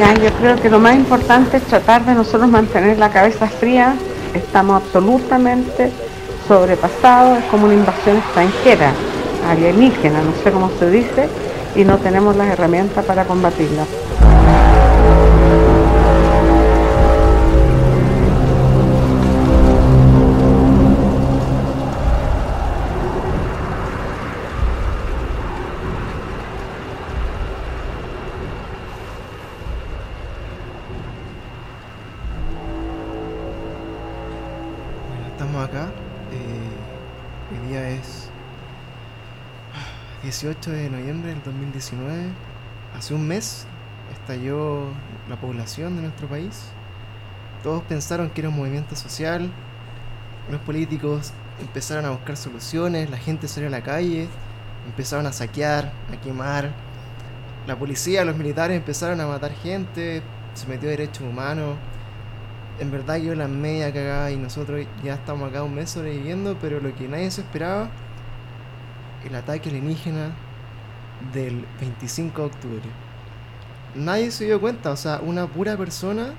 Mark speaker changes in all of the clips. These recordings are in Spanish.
Speaker 1: Yo creo que lo más importante es tratar de nosotros mantener la cabeza fría. Estamos absolutamente sobrepasados, es como una invasión extranjera, alienígena, no sé cómo se dice, y no tenemos las herramientas para combatirla.
Speaker 2: 18 de noviembre del 2019. Hace un mes estalló la población de nuestro país. Todos pensaron que era un movimiento social. Los políticos empezaron a buscar soluciones. La gente salió a la calle. Empezaron a saquear, a quemar. La policía, los militares empezaron a matar gente. Se metió derechos humanos en verdad quedó la media cagada y nosotros ya estamos acá un mes sobreviviendo, pero lo que nadie se esperaba, el ataque alienígena del 25 de octubre. Nadie se dio cuenta, o sea, una pura persona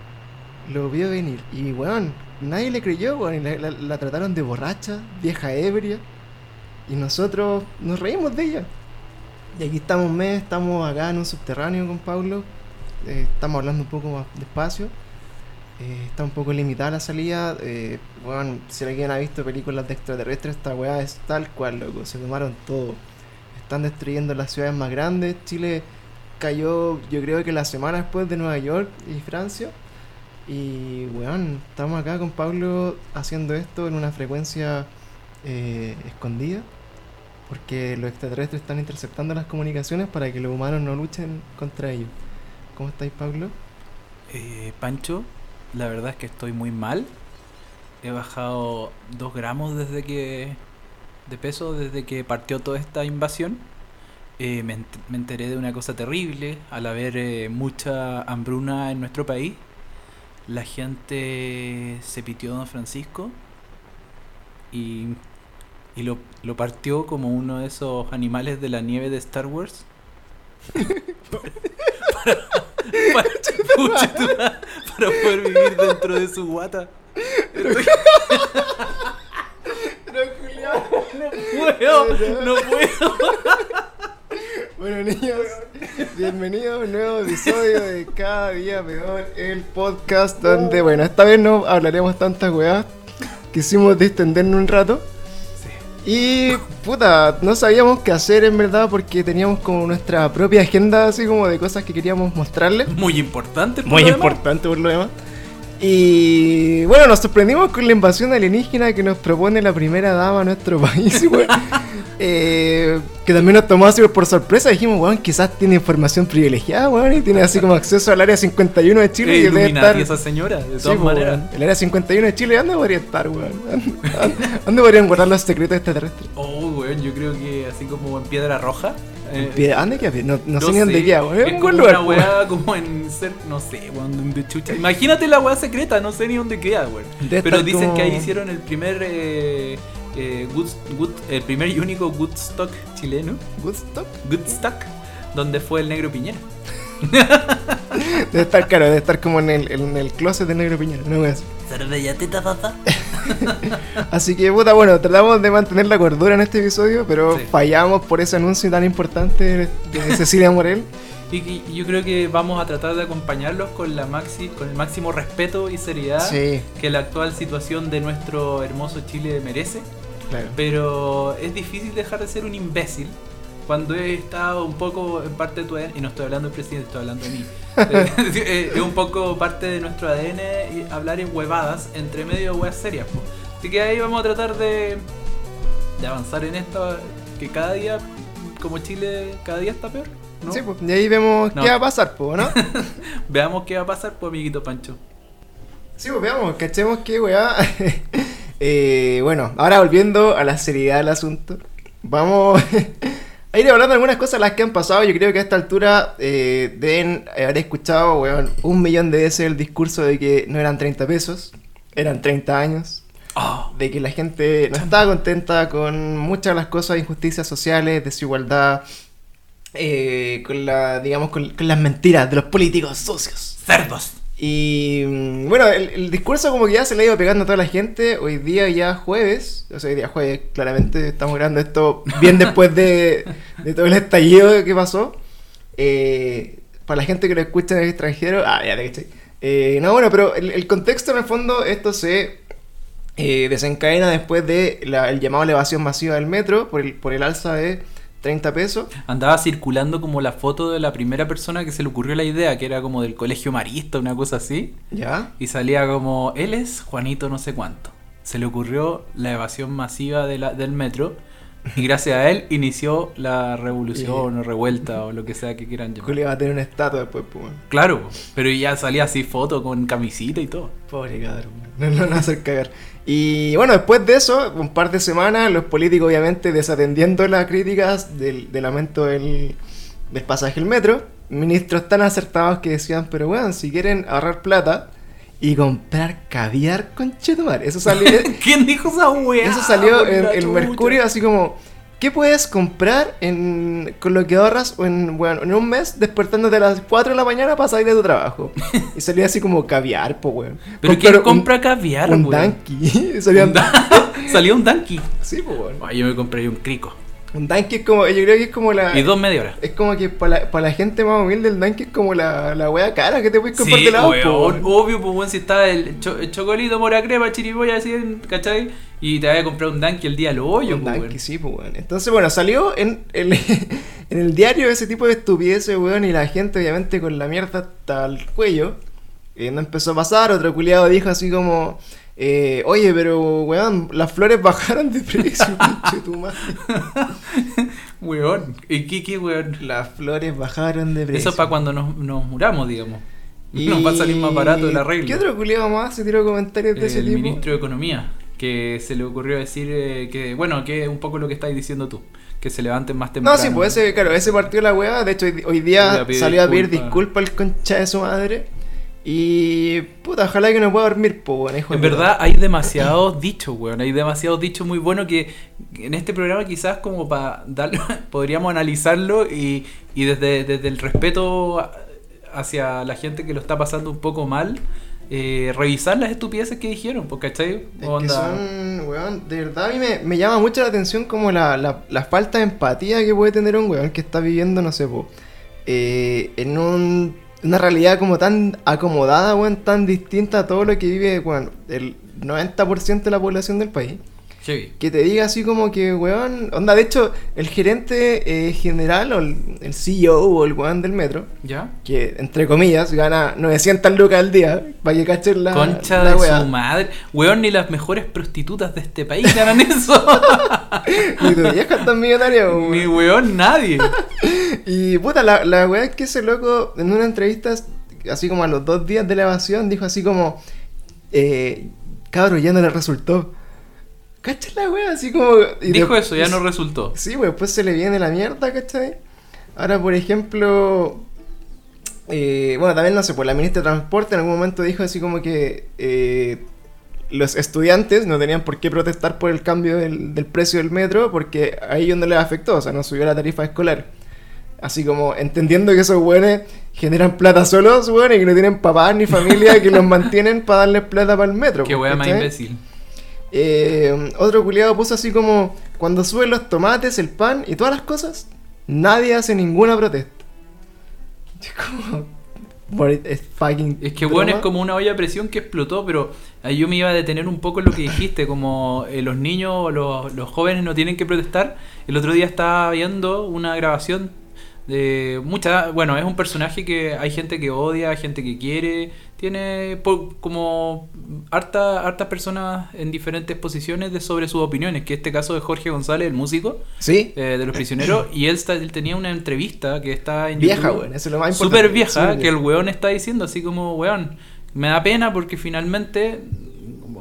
Speaker 2: lo vio venir. Y weón, nadie le creyó, weón, la, la- trataron de borracha, vieja ebria, y nosotros nos reímos de ella. Y aquí estamos mes, estamos acá en un subterráneo con Pablo, eh, estamos hablando un poco más despacio. Eh, está un poco limitada la salida. Eh, bueno, si alguien ha visto películas de extraterrestres, esta weá es tal cual, loco. Se tomaron todo. Están destruyendo las ciudades más grandes. Chile cayó, yo creo que la semana después de Nueva York y Francia. Y, weón, estamos acá con Pablo haciendo esto en una frecuencia eh, escondida. Porque los extraterrestres están interceptando las comunicaciones para que los humanos no luchen contra ellos. ¿Cómo estáis, Pablo?
Speaker 3: Eh, Pancho, la verdad es que estoy muy mal. He bajado 2 gramos desde que. De peso desde que partió toda esta invasión. Eh, me, ent- me enteré de una cosa terrible al haber eh, mucha hambruna en nuestro país. La gente se pitió a Don Francisco y, y lo, lo partió como uno de esos animales de la nieve de Star Wars. para, para poder vivir dentro de su guata. No puedo, no puedo.
Speaker 2: Bueno niños, bienvenidos a un nuevo episodio de Cada Día Peor, el podcast donde, bueno, esta vez no hablaremos tantas weas, quisimos distendernos un rato y, puta, no sabíamos qué hacer en verdad porque teníamos como nuestra propia agenda así como de cosas que queríamos mostrarles.
Speaker 3: Muy importante. por
Speaker 2: Muy
Speaker 3: lo demás.
Speaker 2: importante por lo demás. Y bueno, nos sorprendimos con la invasión alienígena que nos propone la primera dama de nuestro país, weón. Eh, que también nos tomó así por sorpresa. Dijimos, weón, quizás tiene información privilegiada, weón, y tiene así como acceso al área 51 de Chile. Y debe estar.
Speaker 3: esa señora, de
Speaker 2: Sí,
Speaker 3: todas
Speaker 2: po,
Speaker 3: maneras.
Speaker 2: weón. El área 51 de Chile, ¿dónde podría estar, weón? ¿Dónde podrían guardar los secretos extraterrestres?
Speaker 3: Oh, weón, yo creo que así como en Piedra Roja. Eh,
Speaker 2: Pie- ¿Dónde queda? No, no, sé ni dónde queda, weón. Es
Speaker 3: como
Speaker 2: lugar,
Speaker 3: una weá como en ser, no sé, weón, donde chucha. Imagínate la weá secreta, no sé ni dónde queda, weón. Pero dicen
Speaker 2: como-
Speaker 3: que ahí hicieron el primer eh, eh, Wood- Wood- el primer y único Woodstock chileno,
Speaker 2: Woodstock.
Speaker 3: Woodstock, donde fue el negro Piñera.
Speaker 2: Debe estar caro, debe estar como en el, en el closet de Negro Piñera, no weón.
Speaker 3: Cervellatita papá.
Speaker 2: Así que, puta, bueno, tratamos de mantener la cordura en este episodio, pero
Speaker 3: Sí.
Speaker 2: fallamos por ese anuncio tan importante de, de Cecilia Morel.
Speaker 3: Y, y yo creo que vamos a tratar de acompañarlos con la maxi, con el máximo respeto y seriedad
Speaker 2: Sí,
Speaker 3: que la actual situación de nuestro hermoso Chile merece.
Speaker 2: claro.
Speaker 3: Pero es difícil dejar de ser un imbécil cuando he estado un poco en parte de tu ADN, y no estoy hablando del presidente, estoy hablando de mí. Eh, es un poco parte de nuestro ADN y hablar en huevadas entre medio de huevas serias. po. Así que ahí vamos a tratar de, de avanzar en esto, que cada día, como Chile, cada día está peor. ¿no?
Speaker 2: Sí, pues, y ahí vemos
Speaker 3: No.
Speaker 2: qué va a pasar, pues, ¿no?
Speaker 3: Veamos qué va a pasar, pues, amiguito Pancho.
Speaker 2: Sí, pues veamos, cachemos que, weá. Eh, bueno, ahora volviendo a la seriedad del asunto, vamos a ir hablando de algunas cosas las que han pasado. Yo creo que a esta altura eh, deben haber escuchado, weón, un millón de veces el discurso de que no eran 30 pesos, eran 30 años.
Speaker 3: Oh,
Speaker 2: de que la gente no estaba contenta con muchas de las cosas, injusticias sociales, desigualdad, eh, con la, digamos, con, con las mentiras de los políticos sucios.
Speaker 3: Cerdos.
Speaker 2: Y mm, bueno, el, discurso como que ya se le ha ido pegando a toda la gente. Hoy día ya jueves, o sea, hoy día jueves, claramente estamos grabando esto bien después de, todo el estallido que pasó. Eh, para la gente que lo escucha en el extranjero, ah, ya te caché. Eh, no, bueno, pero el, el contexto en el fondo, esto se eh, desencadena después de la- el llamado elevación masiva del metro por el, por el alza de 30 pesos.
Speaker 3: Andaba circulando como la foto de la primera persona que se le ocurrió la idea, que era como del colegio marista, una cosa así.
Speaker 2: ¿Ya?
Speaker 3: Y salía como, él es Juanito no sé cuánto. Se le ocurrió la evasión masiva de la- del metro. Y gracias a él inició la revolución o revuelta o lo que sea que quieran llamar.
Speaker 2: Julio va a tener una estatua después, pues.
Speaker 3: Claro, pero ya salía así foto con camisita y todo.
Speaker 2: Pobre cabrón. No, no, no hacer cagar. Y bueno, después de eso, un par de semanas, los políticos obviamente desatendiendo las críticas del, del aumento del, del pasaje del metro, ministros tan acertados que decían, pero bueno, si quieren ahorrar plata y comprar caviar con Chetumar. Eso salió,
Speaker 3: ¿Quién dijo esa weá?
Speaker 2: eso salió en,
Speaker 3: chucha.
Speaker 2: Mercurio así como... ¿Qué puedes comprar en, con lo que ahorras en, bueno, en un mes despertándote a las 4 de la mañana para salir de tu trabajo? Y salía así como caviar, po, weón.
Speaker 3: ¿Pero
Speaker 2: Comprar
Speaker 3: quién
Speaker 2: un-
Speaker 3: compra caviar,
Speaker 2: un
Speaker 3: weón?
Speaker 2: donkey. Salía
Speaker 3: Un da- Salió un donkey.
Speaker 2: Sí, bueno.
Speaker 3: Ay, yo me compré un crico.
Speaker 2: Un donkey es como, yo creo que es como la.
Speaker 3: Y dos media hora.
Speaker 2: Es como que para la, para la gente más humilde el donkey es como la, la wea cara que te puedes comprar
Speaker 3: Sí,
Speaker 2: de lado, po,
Speaker 3: weón,
Speaker 2: weón.
Speaker 3: obvio, pues weón, si está el, cho- el chocolito, mora crema, chiriboya, así, ¿cachai? Y te vas a comprar un donkey el día del hoyo,
Speaker 2: Un
Speaker 3: pues, weón.
Speaker 2: sí, pues weón. Entonces, bueno, salió en el, en el diario ese tipo de estupideces, weón, y la gente obviamente con la mierda hasta el cuello. Eh, no empezó a pasar, otro culiado dijo así como. eh, Oye, pero weón, las flores bajaron de precio, pinche tu madre.
Speaker 3: Weón. ¿Y qué, qué, weón?
Speaker 2: Las flores bajaron de precio.
Speaker 3: Eso es para cuando nos, nos muramos, digamos. Nos va a salir más barato el arreglo.
Speaker 2: ¿Qué otro culiado más se tiró comentarios de ese
Speaker 3: el
Speaker 2: tipo?
Speaker 3: ministro de Economía, que se le ocurrió decir eh, que, bueno, que es un poco lo que estáis diciendo tú, que se levanten más temprano.
Speaker 2: No, sí, pues ese, claro, ese partió la weá. De hecho, hoy, día salió a pedir
Speaker 3: disculpas.
Speaker 2: el concha de su madre. Y puta, ojalá que no pueda dormir, po, weón, hijo
Speaker 3: En
Speaker 2: de
Speaker 3: verdad hay demasiados dichos, weón. Hay demasiados dichos muy buenos que en este programa quizás como para darlo, podríamos analizarlo y, y desde, desde el respeto hacia la gente que lo está pasando un poco mal, eh, revisar las estupideces que dijeron, pues, ¿cachai?
Speaker 2: Es que son, weón, de verdad a mí me, me llama mucho la atención como la, la, la falta de empatía que puede tener un weón que está viviendo, no sé, po, eh, en un, una realidad como tan acomodada, weón, tan distinta a todo lo que vive, weón, el 90% de la población del país. Que te diga así como que, weón, onda, de hecho, el gerente eh, general o el, el CEO o el weón del metro,
Speaker 3: ¿Ya?
Speaker 2: que entre comillas gana 900 lucas al día, para que cachen la,
Speaker 3: Concha
Speaker 2: la
Speaker 3: de
Speaker 2: weá.
Speaker 3: su madre. Weón, ni las mejores prostitutas de este país ganan eso.
Speaker 2: Y tu vieja tan millonaria, weón.
Speaker 3: Ni weón, nadie.
Speaker 2: Y puta, la, la weá es que ese loco en una entrevista, así como a los dos días de la evasión, dijo así como, eh, cabrón, ya no le resultó. ¿Cachai la weá? Así como... y
Speaker 3: Dijo
Speaker 2: después-
Speaker 3: eso, ya no resultó.
Speaker 2: Sí, pues después se le viene la mierda, ¿cachai? Ahora, por ejemplo, eh, bueno, también no sé, pues la ministra de Transporte en algún momento dijo así como que eh, los estudiantes no tenían por qué protestar por el cambio del, del precio del metro porque a ellos no les afectó, o sea, no subió la tarifa escolar. Así como entendiendo que esos güeyes generan plata solos, güeyes, y que no tienen papás ni familia que los mantienen para darles plata para el metro.
Speaker 3: Qué
Speaker 2: pues,
Speaker 3: wea más imbécil.
Speaker 2: Eh, otro culiado puso así como: Cuando suben los tomates, el pan y todas las cosas, nadie hace ninguna protesta. Es como. es fucking.
Speaker 3: Es que bueno, es como una olla a presión que explotó, pero ahí yo me iba a detener un poco en lo que dijiste, como eh, los niños o los, los jóvenes no tienen que protestar. El otro día estaba viendo una grabación de mucha, bueno, es un personaje que hay gente que odia, hay gente que quiere, tiene po- como harta, hartas personas en diferentes posiciones de sobre sus opiniones, que este caso de Jorge González, el músico
Speaker 2: Sí,
Speaker 3: eh, de los prisioneros, y él, está- él tenía una entrevista que está en
Speaker 2: vieja,
Speaker 3: YouTube.
Speaker 2: weón. Eso es lo más importante.
Speaker 3: Súper vieja, que el weón está diciendo así como, weón, me da pena porque finalmente,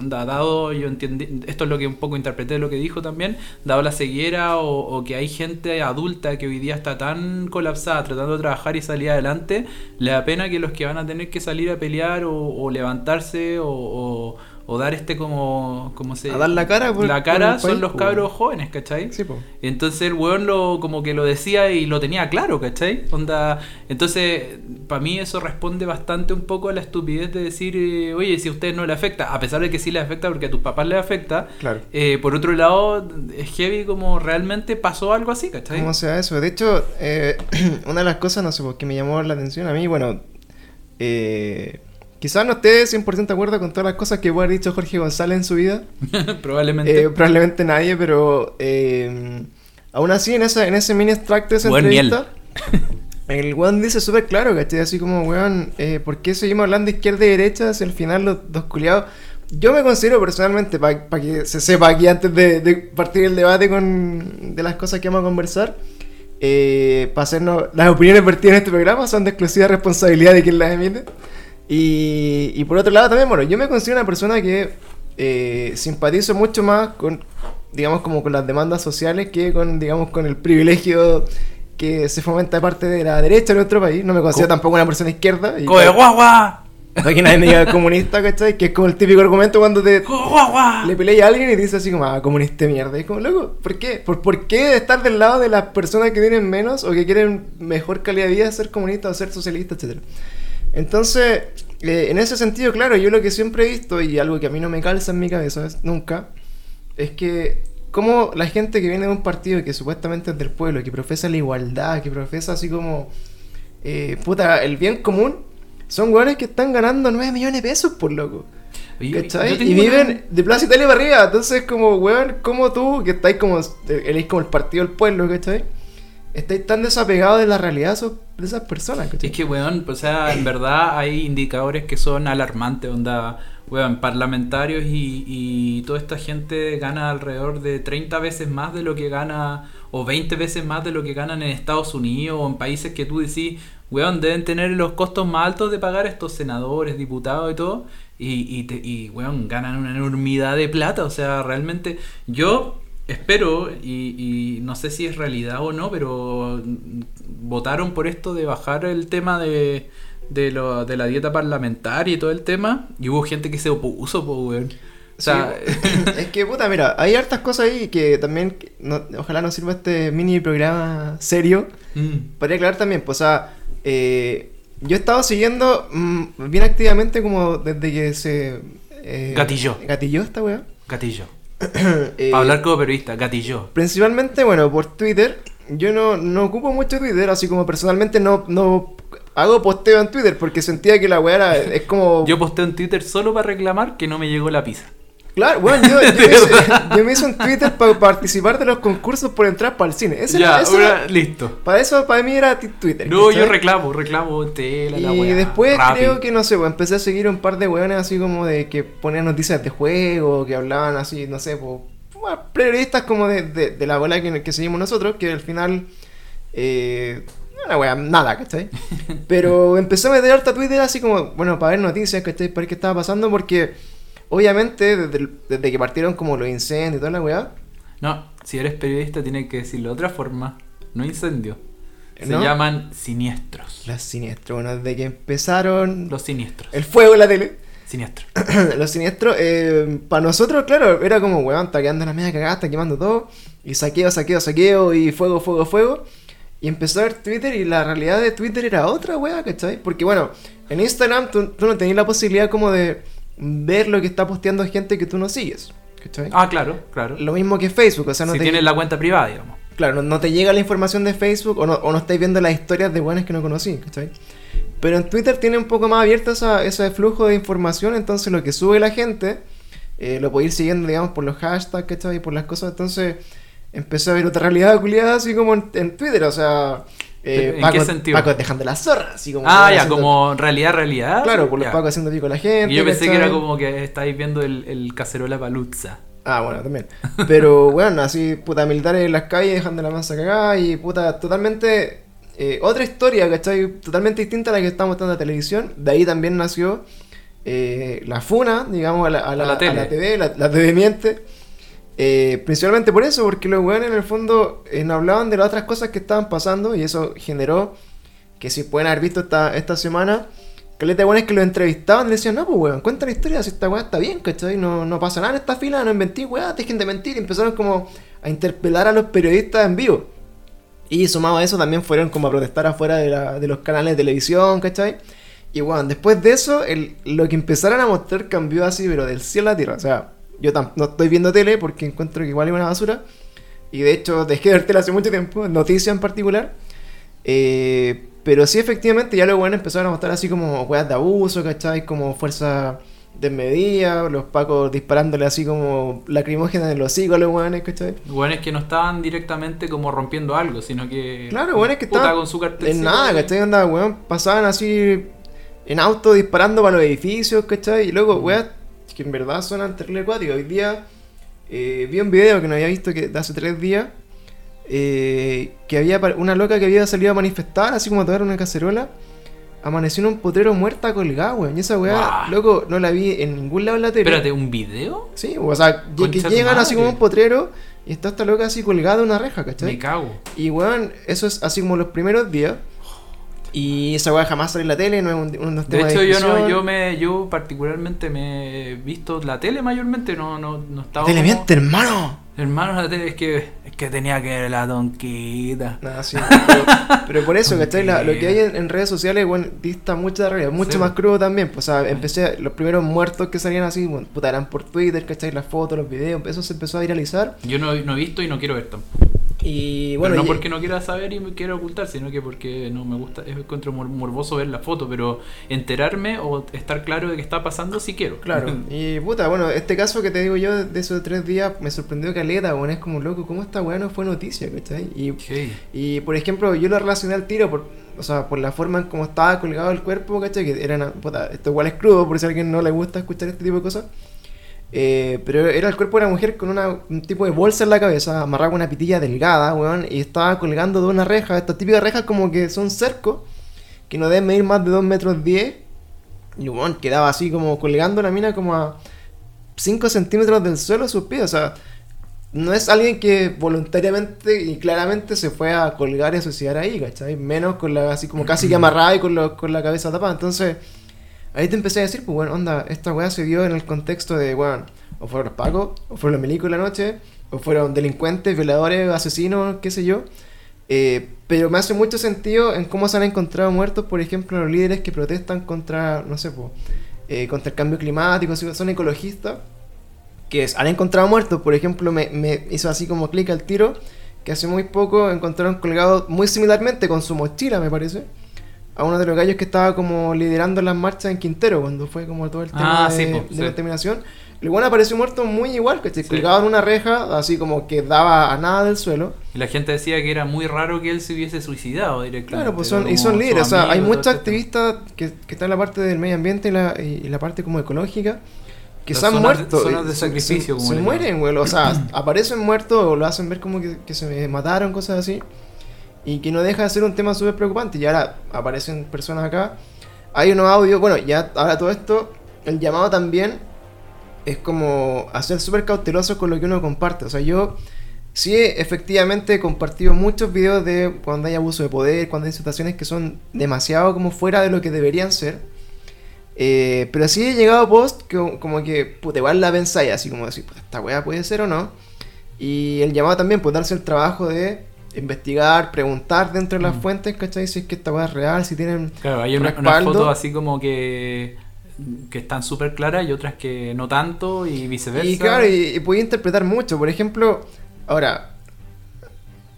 Speaker 3: dado, yo entendí, esto es lo que un poco interpreté de lo que dijo también, dado la ceguera o, que hay gente adulta que hoy día está tan colapsada tratando de trabajar y salir adelante, le da pena que los que van a tener que salir a pelear o, levantarse o- o dar este como, como se
Speaker 2: A dar la cara por-
Speaker 3: la
Speaker 2: por
Speaker 3: cara son los cabros jóvenes, ¿cachai?
Speaker 2: Sí, po.
Speaker 3: Entonces el weón lo, como que lo decía y lo tenía claro, ¿cachai? Onda, entonces, para mí eso responde bastante un poco a la estupidez de decir, eh, oye, si a usted no le afecta, a pesar de que sí le afecta porque a tus papás le afecta,
Speaker 2: Claro.
Speaker 3: eh, por otro lado, es heavy como realmente pasó algo así, ¿cachai?
Speaker 2: ¿Cómo sea eso? De hecho, eh, una de las cosas, no sé por qué me llamó la atención a mí, bueno, eh, quizás no esté 100% de acuerdo con todas las cosas que puede haber dicho Jorge González en su vida,
Speaker 3: Probablemente.
Speaker 2: Eh, probablemente nadie, pero eh, aún así en, esa, en ese mini extracto de esa
Speaker 3: Buen miel.
Speaker 2: entrevista, el weón dice súper claro, ¿cachai? Así como, weón, eh, ¿por qué seguimos hablando de izquierda y derecha si al final los dos culiados... Yo me considero personalmente, para que se sepa aquí antes de, de partir el debate con, de las cosas que vamos a conversar, para hacernos... Las opiniones vertidas en este programa son de exclusiva responsabilidad de quien las emite. Y, y por otro lado también, bueno, yo me considero una persona que eh, simpatizo mucho más con, digamos, como con las demandas sociales que con, digamos, con el privilegio que se fomenta de parte de la derecha en nuestro país. No me considero
Speaker 3: Co-
Speaker 2: tampoco una persona izquierda. Y
Speaker 3: ¡Coge guagua!
Speaker 2: que nadie me diga comunista, ¿cachai? Que es como el típico argumento cuando te le peleas a alguien y dices así como, ah, comunista de mierda. Y es como, loco, ¿por qué? ¿Por, ¿Por qué estar del lado de las personas que tienen menos o que quieren mejor calidad de vida, ser comunista o ser socialista, etcétera? Entonces, eh, en ese sentido, claro, yo lo que siempre he visto y algo que a mí no me calza en mi cabeza es, nunca, es que como la gente que viene de un partido que supuestamente es del pueblo, que profesa la igualdad, que profesa así como, eh, puta, el bien común, son hueones que están ganando 9 millones de pesos por loco. ¿Cachai? Y viven
Speaker 3: una-
Speaker 2: de Plaza Italia para arriba. Entonces, como, weón, como tú, que estáis como, eres como el partido del pueblo, ¿cachai? Estáis tan desapegados de la realidad de esas personas.
Speaker 3: Es que, weón, o sea, en verdad hay indicadores que son alarmantes, onda, weón, parlamentarios y, y toda esta gente gana alrededor de 30 veces más de lo que gana, o 20 veces más de lo que ganan en Estados Unidos o en países que tú decís, weón, deben tener los costos más altos de pagar estos senadores, diputados y todo, y, y, te- y weón, ganan una enormidad de plata, o sea, realmente yo espero, y, y no sé si es realidad o no, pero votaron por esto de bajar el tema de, de, lo- de la dieta parlamentaria y todo el tema, y hubo gente que se opuso, pues, weón. O sea,
Speaker 2: es que, puta, mira, hay hartas cosas ahí que también, no- ojalá nos sirva este mini programa serio.
Speaker 3: mm,
Speaker 2: Para aclarar también, pues, o sea, eh, yo he estado siguiendo mm, bien activamente como desde que se... eh,
Speaker 3: Gatilló.
Speaker 2: Gatilló esta weá.
Speaker 3: gatillo.
Speaker 2: Eh,
Speaker 3: Para hablar como periodista, gatillo.
Speaker 2: Principalmente, bueno, por Twitter. Yo no, no ocupo mucho Twitter, así como personalmente no, no hago posteo en Twitter porque sentía que la weá era, es como...
Speaker 3: Yo posteo en Twitter solo para reclamar que no me llegó la pizza.
Speaker 2: Claro, bueno, yo, yo, me, hice, yo me hice un Twitter para participar de los concursos por entrar para el cine. Ese era-
Speaker 3: ya,
Speaker 2: ese era-
Speaker 3: listo.
Speaker 2: para eso, para mí era Twitter.
Speaker 3: No, yo reclamo, reclamo tela, la
Speaker 2: Y después creo que, no sé, pues, empecé a seguir un par de weones así como de que ponían noticias de juego, que hablaban así, no sé, pues, periodistas como de, de, de la bola que, que seguimos nosotros, que al final, eh, una wea, nada, ¿cachai? Pero empecé a meter harta Twitter así como, bueno, para ver noticias, ¿cachai? Para ver qué estaba pasando, porque obviamente desde, el- desde que partieron como los incendios y toda la weá,
Speaker 3: No, si eres periodista tienes que decirlo de otra forma. No incendio. Se
Speaker 2: ¿No?
Speaker 3: llaman siniestros.
Speaker 2: las siniestros, bueno, desde que empezaron
Speaker 3: Los siniestros.
Speaker 2: el fuego en la tele.
Speaker 3: Siniestro.
Speaker 2: los siniestros, eh, para nosotros, claro, era como, weón, está quedando la media cagada, está quemando todo. Y saqueo, saqueo, saqueo, y fuego, fuego, fuego. Y empezó a ver Twitter y la realidad de Twitter era otra, weá, ¿cachai? Porque bueno, en Instagram tú, tú no tenías la posibilidad como de ver lo que está posteando gente que tú no sigues, ¿cachai?
Speaker 3: Ah, claro, claro.
Speaker 2: Lo mismo que Facebook, o sea, no
Speaker 3: si
Speaker 2: te,
Speaker 3: tienes la cuenta privada, digamos.
Speaker 2: claro, no, no te llega la información de Facebook o no, o no estáis viendo las historias de buenas que no conocí, ¿cachai? Pero en Twitter tiene un poco más abierto esa, ese flujo de información, entonces lo que sube la gente eh, lo podéis ir siguiendo, digamos, por los hashtags, ¿cachai? Y por las cosas, entonces empecé a ver otra realidad culiada así como en, en Twitter, o sea... eh,
Speaker 3: ¿En
Speaker 2: Paco,
Speaker 3: qué sentido?
Speaker 2: Paco dejando la zorra, así como...
Speaker 3: Ah, ya,
Speaker 2: haciendo-
Speaker 3: como realidad, realidad.
Speaker 2: Claro, por los
Speaker 3: Ya.
Speaker 2: Haciendo pico a la gente.
Speaker 3: Y yo pensé que era como que estáis viendo el, el cacerola paluzza.
Speaker 2: Ah, bueno, también. Pero bueno, así, puta, militares en las calles dejando la masa cagada y puta, totalmente. eh, otra historia, ¿cachai? Totalmente distinta a la que estamos mostrando en la televisión. De ahí también nació eh, la FUNA, digamos, a la, a la,
Speaker 3: A la
Speaker 2: a
Speaker 3: tele.
Speaker 2: la TV, la TV miente. Eh, principalmente por eso, porque los weones en el fondo eh, no hablaban de las otras cosas que estaban pasando y eso generó que si pueden haber visto esta, esta semana caleta de buenos que lo entrevistaban le decían, no, pues weón, cuenta la historia, si esta weá está bien, ¿cachai? No, no pasa nada en esta fila, no inventí weá, dejen de mentir. Y empezaron como a interpelar a los periodistas en vivo. Y sumado a eso también fueron como a protestar afuera de, los canales de televisión, ¿cachai? Y bueno, después de eso, el- lo que empezaron a mostrar cambió así, pero del cielo a la tierra. O sea, yo no estoy viendo tele porque encuentro que igual es una basura. Y de hecho dejé de ver tele hace mucho tiempo, noticias en particular. Eh, pero sí, efectivamente, ya los buenos empezaron a mostrar así como weas de abuso, ¿cachai? Como fuerza desmedida, los pacos disparándole así como lacrimógenas en los hocico a los weones, ¿cachai?
Speaker 3: Bueno, es que no estaban directamente como rompiendo algo, sino que.
Speaker 2: Claro, bueno, es que estaban
Speaker 3: con su cartel.
Speaker 2: En nada, ¿cachai? Onda, weón, pasaban así en auto disparando para los edificios, ¿cachai? Y luego, weón, que en verdad suenan terrible acuáticos. Hoy día eh, vi un video que no había visto que de hace tres días, eh, que había una loca que había salido a manifestar, así como a tomar una cacerola, amaneció en un potrero muerta colgada, weón. Y esa weá, loco, no la vi en ningún lado en la tele.
Speaker 3: Espérate, ¿un video?
Speaker 2: Sí, o sea, que- llegan así como un potrero y está esta loca así colgada de una reja, ¿cachai?
Speaker 3: Me cago.
Speaker 2: Y weón, eso es así como los primeros días. Y esa weá jamás sale en la tele, no es un, unos
Speaker 3: De
Speaker 2: temas
Speaker 3: hecho, yo no, yo me, yo particularmente me he visto la tele mayormente, no, no, no estaba.
Speaker 2: ¡Tele
Speaker 3: como-
Speaker 2: hermano!
Speaker 3: Hermano, la tele es que, es que tenía que ver la donquita.
Speaker 2: Nada, sí. Pero, pero por eso, ¿cachai? La- lo que hay en, en redes sociales, bueno, dista mucho de la realidad. Mucho
Speaker 3: Sí.
Speaker 2: más crudo también. Pues, o sea, empecé, los primeros muertos que salían así, bueno, puta, eran por Twitter, ¿cachai? Las fotos, los videos, eso se empezó a viralizar.
Speaker 3: Yo no, no he visto y no quiero ver tampoco.
Speaker 2: Y
Speaker 3: Bueno, no
Speaker 2: y-
Speaker 3: porque no quiera saber y me quiera ocultar, sino que porque no me gusta, es encuentro mor- morboso ver la foto, pero enterarme o estar claro de qué está pasando sí quiero.
Speaker 2: Claro, y puta, bueno, este caso que te digo yo de esos tres días me sorprendió caleta, bueno, es como loco, ¿cómo esta weá no fue noticia, ¿cachai? Y
Speaker 3: Ok.
Speaker 2: Y por ejemplo, yo lo relacioné al tiro por, o sea, por la forma en cómo estaba colgado el cuerpo, ¿cachai? Que era una- puta, esto igual es crudo, por si a alguien no le gusta escuchar este tipo de cosas. Eh, pero era el cuerpo de una mujer con una, un tipo de bolsa en la cabeza, amarrada con una pitilla delgada, weón, y estaba colgando de una reja, estas típicas rejas como que son cercos, que no deben medir más de 2 metros 10, y weón, quedaba así como colgando la mina como a 5 centímetros del suelo sus pies, o sea, no es alguien que voluntariamente y claramente se fue a colgar y a suicidar ahí, ¿cachai? Menos con la así como casi que amarrada y con, lo- con la cabeza tapada. Entonces, ahí te empecé a decir, pues bueno, onda, esta weá se dio en el contexto de, bueno, o fueron los pacos, o fueron los milicos la noche, o fueron delincuentes, violadores, asesinos, qué sé yo. Eh, pero me hace mucho sentido en cómo se han encontrado muertos, por ejemplo, los líderes que protestan contra, no sé, eh, contra el cambio climático, son ecologistas que han encontrado muertos, por ejemplo, me, me hizo así como clic al tiro, que hace muy poco encontraron colgado muy similarmente con su mochila, me parece, a uno de los gallos que estaba como liderando las marchas en Quintero, cuando fue como todo el tema
Speaker 3: Ah,
Speaker 2: de,
Speaker 3: sí, po,
Speaker 2: de
Speaker 3: sí.
Speaker 2: la contaminación. El bueno apareció muerto muy igual, que se
Speaker 3: Sí.
Speaker 2: colgado en una reja, así como que daba a nada del suelo.
Speaker 3: Y la gente decía que era muy raro que él se hubiese suicidado directamente.
Speaker 2: Claro, pues son, y son líderes, o sea, hay muchos
Speaker 3: este
Speaker 2: activistas que, que están en la parte del medio ambiente y la, y la parte como ecológica que se han muerto.
Speaker 3: zonas de sacrificio,
Speaker 2: se,
Speaker 3: como
Speaker 2: se mueren, güey. O sea, aparecen muertos o lo hacen ver como que, que se mataron, cosas así. Y que no deja de ser un tema súper preocupante. Y ahora aparecen personas acá. Hay unos audios, bueno, ya ahora todo esto, el llamado también es como hacer súper cauteloso con lo que uno comparte. O sea, yo sí efectivamente he compartido muchos videos de cuando hay abuso de poder, cuando hay situaciones que son demasiado como fuera de lo que deberían ser. Eh, pero sí he llegado a post que como que, puta, igual la pensáis, así como decir, puta, esta weá puede ser o no. Y el llamado también, pues darse el trabajo de investigar, preguntar dentro de las
Speaker 3: Mm.
Speaker 2: fuentes, ¿cachai? Si es que esta weá es real, si tienen
Speaker 3: Claro, hay una, unas fotos así como que, que están súper claras y otras que no tanto y viceversa.
Speaker 2: Y claro, y, y podía interpretar mucho. Por ejemplo, ahora,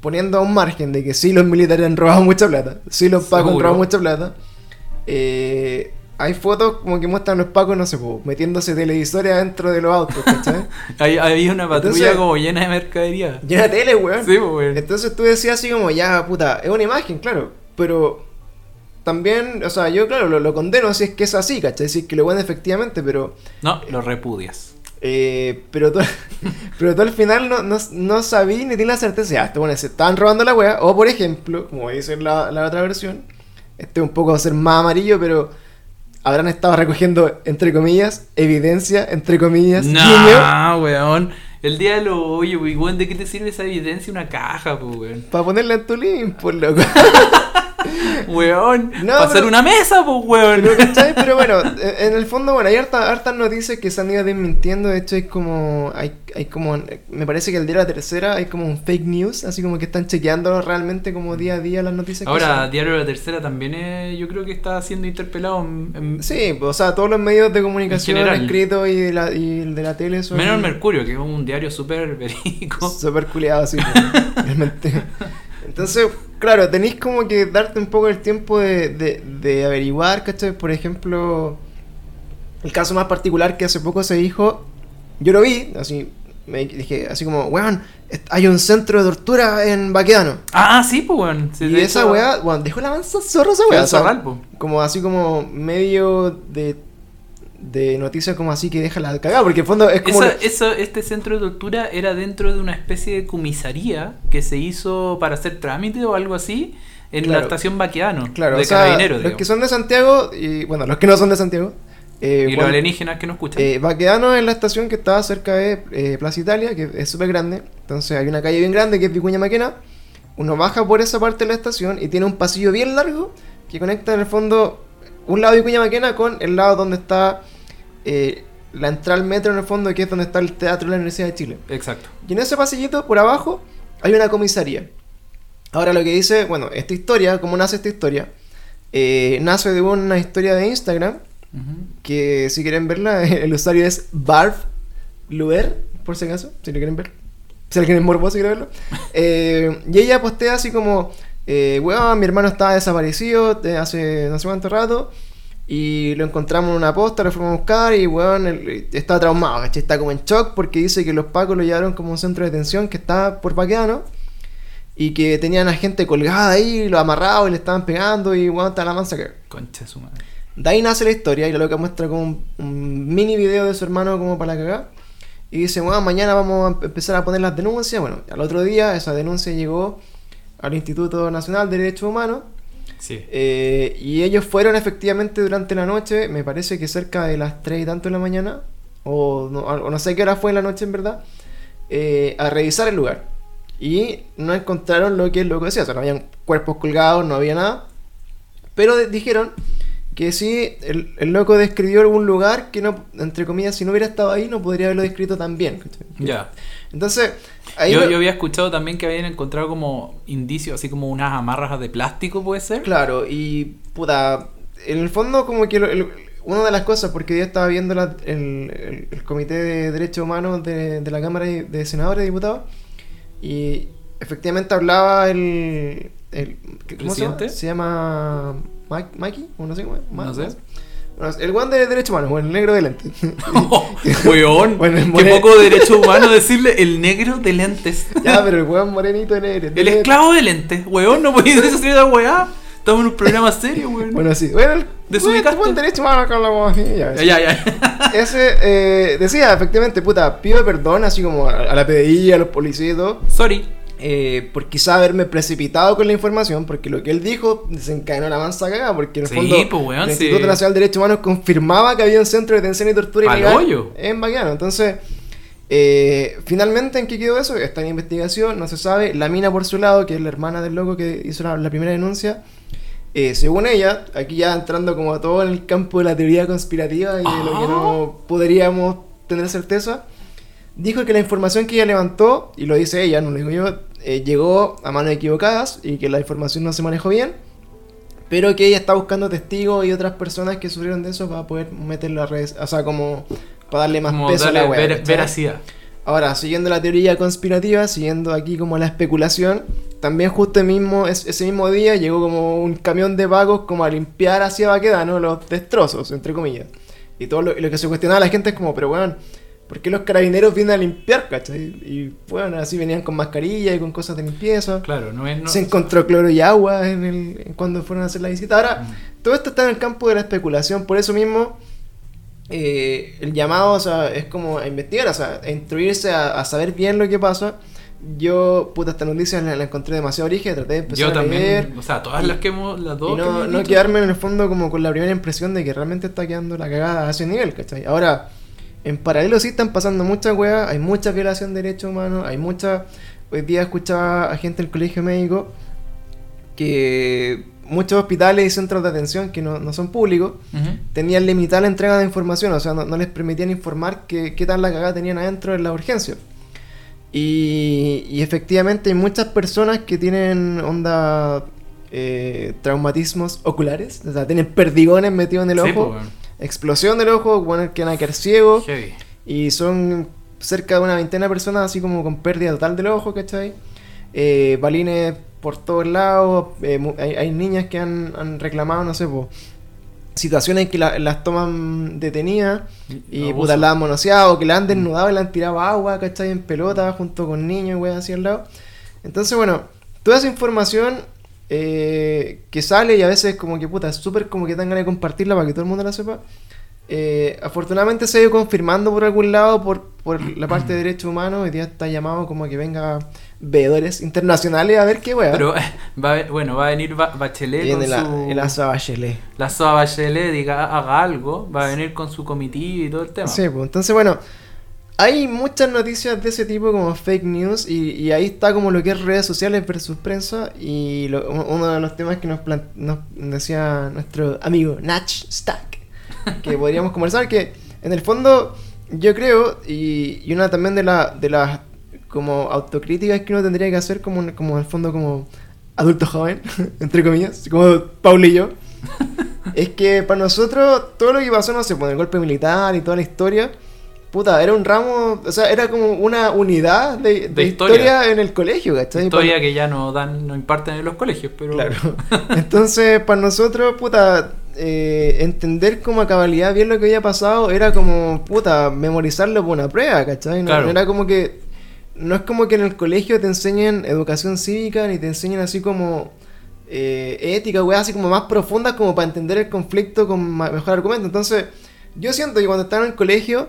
Speaker 2: poniendo a un margen de que sí los militares han robado mucha plata, sí los pacos han robado mucha plata, eh, hay fotos como que muestran los pacos, no sé, metiéndose televisores adentro de los autos, ¿cachai?
Speaker 3: Hay, hay una patrulla
Speaker 2: Entonces-
Speaker 3: como llena de mercadería.
Speaker 2: Llena de tele, weón.
Speaker 3: Sí, weón.
Speaker 2: Entonces tú decías así como, ya, puta, es una imagen, claro, pero también, o sea, yo, claro, lo, lo condeno si es que es así, ¿cachai? Si es que lo bueno efectivamente, pero...
Speaker 3: No, lo repudias.
Speaker 2: Eh, pero tú, pero tú al final no, no, no sabí ni tienes la certeza. Ya, este bueno, se estaban robando la wea. O por ejemplo, como dice la, la otra versión, este un poco va a ser más amarillo, pero habrán estado recogiendo, entre comillas, evidencia, entre comillas.
Speaker 3: No, weón. El día de lo oye, weón, ¿de qué te sirve esa evidencia? Una caja, pues, weón.
Speaker 2: Para ponerla en tu link, por loco.
Speaker 3: Weón,
Speaker 2: No,
Speaker 3: hacer
Speaker 2: pero-
Speaker 3: una mesa, pues, weón.
Speaker 2: Pero. Pero bueno, en en el fondo, bueno, hay harta- hartas noticias que se han ido desmintiendo. De hecho, hay como. Hay, hay como. Me parece que el día de la tercera hay como un fake news, así como que están chequeando realmente como día a día las noticias. que
Speaker 3: Ahora. Diario de la Tercera también es, yo creo que está siendo interpelado en, en-
Speaker 2: Sí, o sea, todos los medios de comunicación escritos y de la, y el de la tele son.
Speaker 3: menos el Mercurio, que es un diario súper verídico.
Speaker 2: Súper culiado, sí, pues, realmente. Entonces, claro, tenéis como que darte un poco el tiempo de, de, de averiguar, ¿cachai? Por ejemplo, el caso más particular que hace poco se dijo, yo lo vi, así, me dije, así como, weón, hay un centro de tortura en Baquedano.
Speaker 3: Ah, ah, sí, pues, weón. Sí,
Speaker 2: y esa
Speaker 3: hecho,
Speaker 2: weá, weón, dejó la mansa zorra esa weá. o sea, como así como medio de, de noticias como así que deja la cagada, porque en el fondo es como...
Speaker 3: Eso- este centro de tortura era dentro de una especie de comisaría que se hizo para hacer trámite o algo así en
Speaker 2: Claro.
Speaker 3: la estación Baqueano
Speaker 2: Claro,
Speaker 3: de
Speaker 2: o sea, los que son de Santiago, y bueno, los que no son de Santiago, eh,
Speaker 3: y los alienígenas que no escuchan.
Speaker 2: eh, Baquedano es la estación que está cerca de eh, Plaza Italia, que es súper grande. Entonces hay una calle bien grande que es Vicuña Maquena. Uno baja por esa parte de la estación y tiene un pasillo bien largo que conecta en el fondo un lado de Vicuña Maquena con el lado donde está eh, la entrada al metro en el fondo, que es donde está el Teatro de la Universidad de Chile.
Speaker 3: Exacto.
Speaker 2: Y en ese pasillito, por abajo, hay una comisaría. Ahora lo que dice, bueno, esta historia, ¿cómo nace esta historia? Eh, nace de una historia de Instagram, que si quieren verla, el usuario es Barf Luer, por si acaso, si lo quieren ver. Si alguien es morboso y quiere verlo. Eh, y ella postea así como, eh, weón, mi hermano estaba desaparecido de hace no sé cuánto rato. Y lo encontramos en una posta, lo fuimos a buscar y weón, él está traumado, ¿cachai? Está como en shock porque dice que los pacos lo llevaron como a un centro de detención que está por Baqueano. Y que tenían a gente colgada ahí, lo amarrado y le estaban pegando y weón, está la mansa que...
Speaker 3: Concha su madre.
Speaker 2: De ahí nace la historia y la loca muestra como un, un mini video de su hermano como para la cagada. Y dice, bueno, mañana vamos a empezar a poner las denuncias. Bueno, al otro día esa denuncia llegó al Instituto Nacional de Derechos Humanos. Eh, y ellos fueron efectivamente durante la noche, me parece que cerca de las 3 y tanto de la mañana, o no, o no sé qué hora fue en la noche en verdad, eh, a revisar el lugar. Y no encontraron lo que el loco decía, o sea, no habían cuerpos colgados, no había nada. Pero dijeron que sí, el, el loco describió algún lugar que no, entre comillas, si no hubiera estado ahí, no podría haberlo descrito tan bien.
Speaker 3: Ya.
Speaker 2: Entonces, ahí
Speaker 3: Yo,
Speaker 2: lo-
Speaker 3: yo había escuchado también que habían encontrado como indicios, así como unas amarras de plástico, puede ser.
Speaker 2: Claro, y puta, en el fondo como que lo- el- una de las cosas, porque yo estaba viendo la- el, el- Comité de Derechos Humanos de, de la Cámara de de Senadores y Diputados, y efectivamente hablaba el... el ¿Cómo se llama?
Speaker 3: ¿Presidente?
Speaker 2: Se llama... Ma- Maki, o no sé cómo es.
Speaker 3: No sé.
Speaker 2: El guante de Derechos Humanos, o el negro de lente.
Speaker 3: Weón,
Speaker 2: Bueno,
Speaker 3: qué poco derecho humano decirle el negro de lentes.
Speaker 2: ya, pero el weón morenito de negro.
Speaker 3: El esclavo de lentes, weón, no podéis decir esa weá. Estamos en un programa serio, weón.
Speaker 2: Bueno, sí. Bueno, el
Speaker 3: Desubicaste.
Speaker 2: buen derecho humano con la ya,
Speaker 3: ya, ya, ya.
Speaker 2: Ese eh, decía, efectivamente, puta, pido perdón así como a, a la PDI, a los policías y todo,
Speaker 3: Sorry.
Speaker 2: Eh, por quizá haberme precipitado con la información, porque lo que él dijo desencadenó la mansa cagada, porque en el
Speaker 3: Sí,
Speaker 2: fondo
Speaker 3: pues, weón,
Speaker 2: el
Speaker 3: sí.
Speaker 2: Instituto Nacional de Derechos Humanos confirmaba que había un centro de detención y tortura
Speaker 3: Al
Speaker 2: ilegal en Baquiano. Entonces, eh, finalmente, ¿en qué quedó eso? Está en investigación, no se sabe. La mina, por su lado, que es la hermana del loco que hizo la, la primera denuncia, eh, según ella, aquí ya entrando como a todo en el campo de la teoría conspirativa y de lo que
Speaker 3: Ah.
Speaker 2: no podríamos tener certeza, dijo que la información que ella levantó, y lo dice ella, no lo digo yo, eh, llegó a manos equivocadas y que la información no se manejó bien, pero que ella está buscando testigos y otras personas que sufrieron de eso para poder meter las redes, o sea, como para darle más
Speaker 3: Como
Speaker 2: peso
Speaker 3: darle
Speaker 2: a la wea,
Speaker 3: ver- veracidad.
Speaker 2: Ahora, siguiendo la teoría conspirativa, siguiendo aquí como la especulación, también justo el mismo, es- ese mismo día llegó como un camión de vagos como a limpiar hacia Baquedano los destrozos, entre comillas. Y todo lo, lo que se cuestionaba la gente es como, pero weón, ¿por qué los carabineros vienen a limpiar, cachai? Y bueno, así venían con mascarilla y con cosas de limpieza.
Speaker 3: Claro, no es. No,
Speaker 2: Se encontró cloro y agua en el, en cuando fueron a hacer la visita. Ahora,
Speaker 3: Mm.
Speaker 2: todo esto está en el campo de la especulación, por eso mismo eh, el llamado o sea, es como a investigar, o sea, a instruirse, a, a saber bien lo que pasa. Yo, puta, esta noticia la, la encontré demasiado origen, traté de empezar
Speaker 3: Yo
Speaker 2: a leer.
Speaker 3: también. O sea, todas
Speaker 2: y-
Speaker 3: las que hemos. Las dos.
Speaker 2: Y
Speaker 3: que
Speaker 2: no,
Speaker 3: hemos
Speaker 2: no quedarme en el fondo como con la primera impresión de que realmente está quedando la cagada a ese nivel, ¿cachai? Ahora, en paralelo sí están pasando muchas weas, hay mucha violación de derechos humanos, hay mucha... Hoy día escuchaba a gente del colegio médico que muchos hospitales y centros de atención que no, no son públicos tenían limitada la entrega de información, o sea, no, no les permitían informar qué, qué tan la cagada tenían adentro en la urgencia. Y, y efectivamente hay muchas personas que tienen onda eh, traumatismos oculares, o sea, tienen perdigones metidos en el
Speaker 3: Sí,
Speaker 2: ojo,
Speaker 3: pues.
Speaker 2: Explosión del ojo, bueno, que van a quedar ciegos,
Speaker 3: Heavy.
Speaker 2: y son cerca de una veintena de personas así como con pérdida total del ojo, ¿cachai? Eh, balines por todos lados, eh, hay, hay niñas que han, han reclamado, no sé, po, situaciones que la- las toman detenidas y puta, la han manoseado, que la han desnudado y la han tirado agua, ¿cachai? En pelota junto con niños, weón, así al lado. Entonces, bueno, toda esa información eh, que sale y a veces como que puta, es súper como que dan ganas de compartirla para que todo el mundo la sepa. eh, afortunadamente se ha ido confirmando por algún lado por, por la parte de derechos humanos. Hoy día está llamado como que venga veedores internacionales a ver qué weá.
Speaker 3: Pero va a, bueno, va a venir Ba- Bachelet
Speaker 2: Viene
Speaker 3: con
Speaker 2: la,
Speaker 3: su...
Speaker 2: el Bachelet.
Speaker 3: la SOA Bachelet diga, haga algo, va a venir con su comitiva y todo el tema.
Speaker 2: Sí, pues entonces bueno, hay muchas noticias de ese tipo como fake news y, y ahí está como lo que es redes sociales versus prensa y lo- uno de los temas que nos, nos decía nuestro amigo Nach Stack que podríamos conversar que en el fondo yo creo y, y una también de, la, de las como autocríticas que uno tendría que hacer como, como en el fondo como adulto joven, entre comillas, como Paul y yo, es que para nosotros todo lo que pasó, no sé, por el golpe militar y toda la historia, puta, era un ramo, o sea, era como una unidad de, de
Speaker 3: De
Speaker 2: historia.
Speaker 3: historia.
Speaker 2: en el colegio, ¿cachai?
Speaker 3: Historia que ya no dan, no imparten en los colegios, pero
Speaker 2: Claro. Entonces, para nosotros, puta, eh, entender como a cabalidad bien lo que había pasado era como, puta, memorizarlo por una prueba, ¿cachai? No,
Speaker 3: Claro.
Speaker 2: no era como que. No es como que en el colegio te enseñen educación cívica ni te enseñen así como eh, ética, weas así como más profundas como para entender el conflicto con mejor argumento. Entonces, yo siento que cuando estaba en el colegio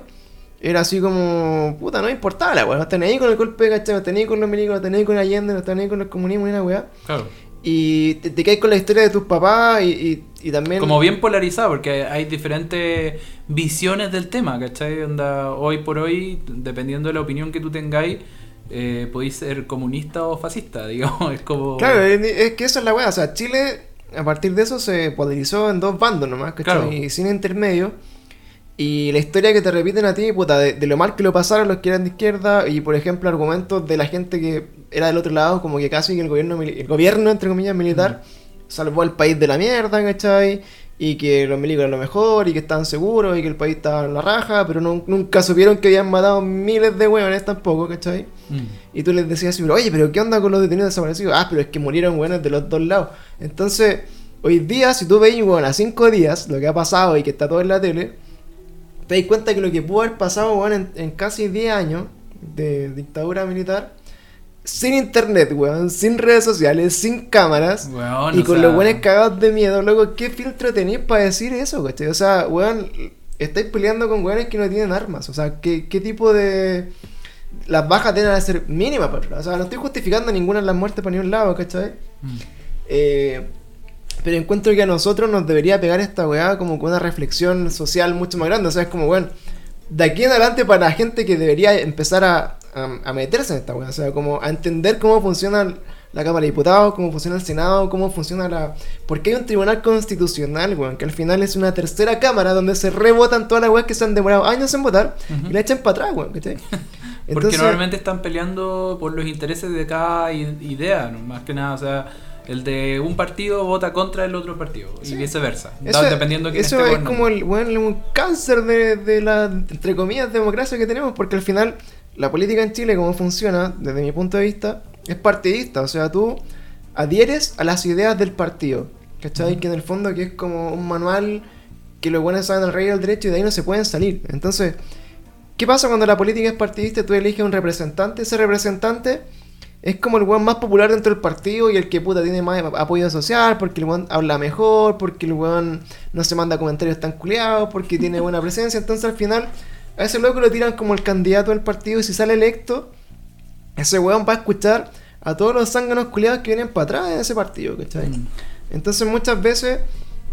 Speaker 2: era así como, puta, no importaba la wea, no tenía ahí con el golpe, ¿cachai? No tenía ahí con los milicos, no ahí con Allende, no tenía ahí con el comunismo ni una wea.
Speaker 3: claro.
Speaker 2: Y te, te caes con la historia de tus papás y, y, y también...
Speaker 3: Como bien polarizado, porque hay diferentes visiones del tema, ¿cachai? Onda, hoy por hoy, dependiendo de la opinión que tú tengáis, eh, podéis ser comunista o fascista, digamos, es como...
Speaker 2: Claro, es, que esa es la weá. O sea, Chile, a partir de eso, se polarizó en dos bandos nomás, ¿cachai?
Speaker 3: Claro.
Speaker 2: Y sin intermedio. Y la historia que te repiten a ti, puta, de, de lo mal que lo pasaron los que eran de izquierda, y por ejemplo, argumentos de la gente que era del otro lado, como que casi que el gobierno, el gobierno entre comillas, militar, salvó al país de la mierda, ¿cachai? Y que los milicos eran lo mejor, y que estaban seguros, y que el país estaba en la raja, pero nun- nunca supieron que habían matado miles de hueones tampoco, ¿cachai?
Speaker 3: Mm.
Speaker 2: Y tú les decías, pero, oye, pero ¿qué onda con los detenidos desaparecidos? Ah, pero es que murieron buenos de los dos lados. Entonces, hoy día, si tú veis, bueno, a cinco días, lo que ha pasado y que está todo en la tele, te das cuenta que lo que pudo haber pasado, bueno, en, en casi 10 años de dictadura militar, sin internet, weón, sin redes sociales, sin cámaras,
Speaker 3: Weón,
Speaker 2: y con
Speaker 3: sea,
Speaker 2: los buenos cagados de miedo, loco, ¿qué filtro tenéis para decir eso, cachai? O sea, weón, estáis peleando con weones que no tienen armas. O sea, ¿qué, qué tipo de. Las bajas tienen que ser mínimas, pero, O sea, no estoy justificando ninguna de las muertes para ningún lado, ¿cachai?
Speaker 3: mm.
Speaker 2: Eh, pero encuentro que a nosotros nos debería pegar esta weá como con una reflexión social mucho más grande. O sea, es como, bueno, de aquí en adelante para la gente que debería empezar a, a, a meterse en esta weá. O sea, como a entender cómo funciona la Cámara de Diputados, cómo funciona el Senado, cómo funciona la... Porque hay un tribunal constitucional, weón, que al final es una tercera cámara donde se rebotan todas las weas que se han demorado años en votar
Speaker 3: Ujú.
Speaker 2: y la echan para atrás, weón, ¿cachai?
Speaker 3: Porque
Speaker 2: Entonces-
Speaker 3: normalmente están peleando por los intereses de cada idea, ¿no? más que nada, o sea, el de un partido vota contra el otro partido
Speaker 2: Sí.
Speaker 3: y viceversa,
Speaker 2: Eso,
Speaker 3: da- dependiendo de quién
Speaker 2: eso
Speaker 3: esté
Speaker 2: es como el, bueno, un cáncer de, de la, entre comillas, democracia que tenemos, porque al final la política en Chile, como funciona, desde mi punto de vista, es partidista. O sea, tú adhieres a las ideas del partido, ¿cachai?
Speaker 3: Ujú.
Speaker 2: Que en el fondo que es como un manual que los buenos saben al rey al derecho y de ahí no se pueden salir. Entonces, ¿qué pasa cuando la política es partidista y tú eliges un representante? Ese representante es como el weón más popular dentro del partido y el que puta tiene más apoyo social, porque el weón habla mejor, porque el weón no se manda comentarios tan culiados, porque tiene buena presencia. Entonces al final, a ese loco lo tiran como el candidato del partido y si sale electo, ese weón va a escuchar a todos los zánganos culiados que vienen para atrás de ese partido, ¿cachai?
Speaker 3: Mm.
Speaker 2: Entonces muchas veces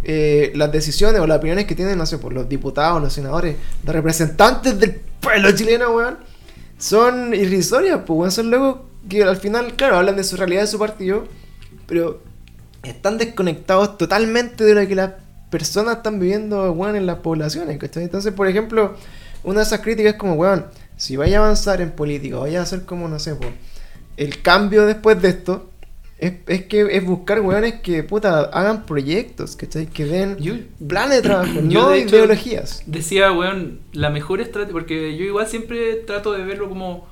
Speaker 2: eh, las decisiones o las opiniones que tienen, no sé, por los diputados, los senadores, los representantes del pueblo chileno, weón, son irrisorias, pues, weón, son locos que al final, claro, hablan de su realidad de su partido, pero están desconectados totalmente de lo que las personas están viviendo, weón, en las poblaciones, ¿cachai? Entonces, por ejemplo, una de esas críticas es como, weón, si vaya a avanzar en política, vaya a hacer como, no sé, pues, el cambio después de esto, es, es que es buscar weones que, puta, hagan proyectos, ¿cachai? Que den
Speaker 3: Yo-
Speaker 2: planes de trabajo,
Speaker 3: Yo,
Speaker 2: no
Speaker 3: de hecho,
Speaker 2: ideologías.
Speaker 3: Decía, weón, la mejor estrategia, porque yo igual siempre trato de verlo como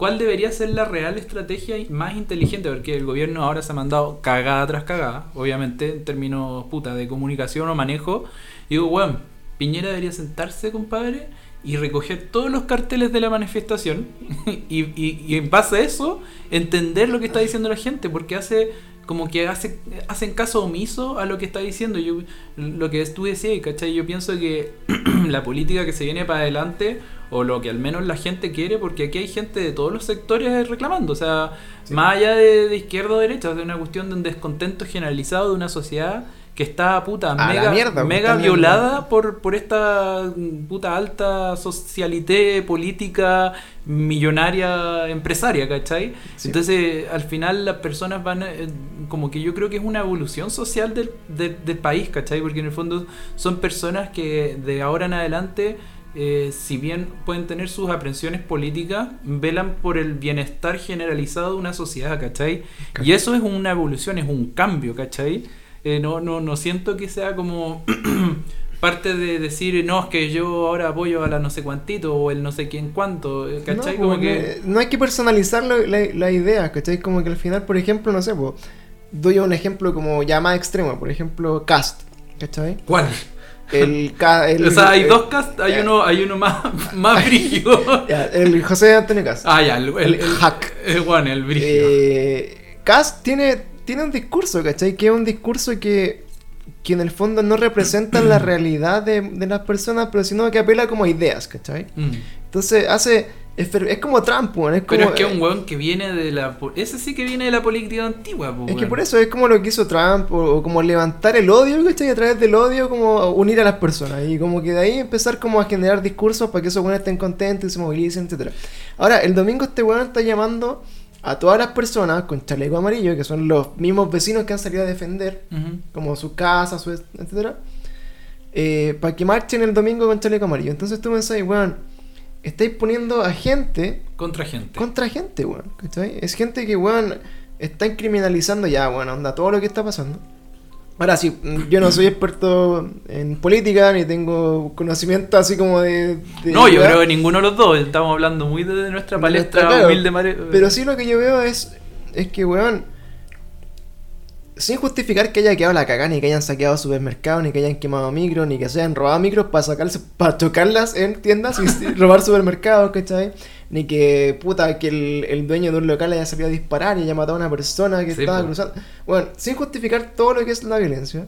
Speaker 3: cuál debería ser la real estrategia más inteligente, porque el gobierno ahora se ha mandado cagada tras cagada, obviamente, en términos puta de comunicación o manejo. Y digo, weón, Piñera debería sentarse, compadre, y recoger todos los carteles de la manifestación y, y- y en base a eso entender lo que está diciendo la gente, porque hace como que hace, hacen caso omiso a lo que está diciendo. Yo, lo que tú decías, ¿cachai? Yo pienso que la política que se viene para adelante, o lo que al menos la gente quiere, porque aquí hay gente de todos los sectores reclamando, o sea, más allá de, de izquierda o derecha, es una cuestión de un descontento generalizado de una sociedad que está puta
Speaker 2: A
Speaker 3: mega,
Speaker 2: mierda,
Speaker 3: mega violada por, por esta puta alta socialité política millonaria empresaria, ¿cachai?
Speaker 2: Sí.
Speaker 3: Entonces, al final las personas van, eh, como que yo creo que es una evolución social del, del- del país, ¿cachai? Porque en el fondo son personas que de ahora en adelante, eh, si bien pueden tener sus aprensiones políticas, velan por el bienestar generalizado de una sociedad, ¿cachai? Y eso es una evolución, es un cambio, ¿cachai? Eh, no, no, no siento que sea como parte de decir, no, es que yo ahora apoyo a la no sé cuantito o el no sé quién cuánto, eh, ¿cachai?
Speaker 2: No,
Speaker 3: como
Speaker 2: como
Speaker 3: que...
Speaker 2: que no hay que personalizar lo- la, la idea, ¿cachai? Como que al final, por ejemplo, no sé, po, doy un ejemplo como ya más extremo, por ejemplo, Cast, ¿cachai?
Speaker 3: ¿Cuál?
Speaker 2: El, el-
Speaker 3: o sea, hay
Speaker 2: el-
Speaker 3: dos cast, hay uno, hay uno más, más
Speaker 2: ya, el José Antonio Cast.
Speaker 3: ah, ya, el,
Speaker 2: hack.
Speaker 3: El, bueno, el brígido.
Speaker 2: Eh, Cast tiene, tiene un discurso, ¿cachai? Que es un discurso que, que en el fondo no representa la realidad de, de las personas, pero sino que apela como a ideas, ¿cachai?
Speaker 3: Mm.
Speaker 2: Entonces hace... Es, es como Trump, weón, es como...
Speaker 3: Pero es que
Speaker 2: eh,
Speaker 3: un weón que viene de la... Ese sí que viene de la política antigua, po,
Speaker 2: Es que por eso es como lo que hizo Trump, o, o como levantar el odio, ¿cachai? Y a través del odio como unir a las personas. Y como que de ahí empezar como a generar discursos para que esos weones estén contentos y se movilicen, etcétera Ahora, el domingo este weón está llamando a todas las personas con chaleco amarillo, que son los mismos vecinos que han salido a defender, como su casa, su etcétera eh, para que marchen el domingo con chaleco amarillo. Entonces tú pensás, weón, estáis poniendo a gente
Speaker 3: Contra gente.
Speaker 2: contra gente, weón. ¿cachai? Es gente que, weón, están criminalizando ya, weón, onda, todo lo que está pasando. Ahora sí, yo no soy experto en política, ni tengo conocimiento así como de... de-
Speaker 3: No, yo creo que ninguno de los dos. Estamos hablando muy de nuestra palestra
Speaker 2: nuestra- claro,
Speaker 3: humilde. mare-
Speaker 2: Pero sí lo que yo veo es, es que, weón, sin justificar que haya quedado la cagada, ni que hayan saqueado supermercados, ni que hayan quemado micros, ni que se hayan robado micros para sacarse, para chocarlas en tiendas y y robar supermercados, ¿cachai? Ni que, puta, que el, el dueño de un local haya salido a disparar y haya matado a una persona que
Speaker 3: Sí,
Speaker 2: estaba
Speaker 3: po.
Speaker 2: cruzando. Bueno, sin justificar todo lo que es la violencia.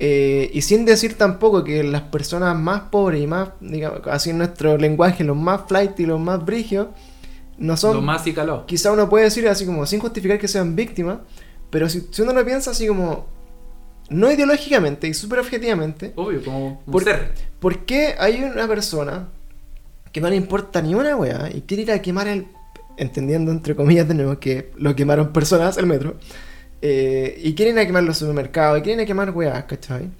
Speaker 2: eh, y sin decir tampoco que las personas más pobres y más, digamos, así en nuestro lenguaje, los más flight y los más brigios, no son
Speaker 3: Lo más y caló.
Speaker 2: quizá uno puede decir así como sin justificar que sean víctimas, pero si, si uno lo piensa así como no ideológicamente y súper objetivamente,
Speaker 3: Obvio, como un
Speaker 2: Por-
Speaker 3: ser.
Speaker 2: ¿por qué hay una persona que no le importa ni una wea y quiere ir a quemar el, entendiendo entre comillas nuevo que lo quemaron personas, el metro, eh, y quieren ir a quemar los supermercados, y quieren ir a quemar weas, ¿cachai?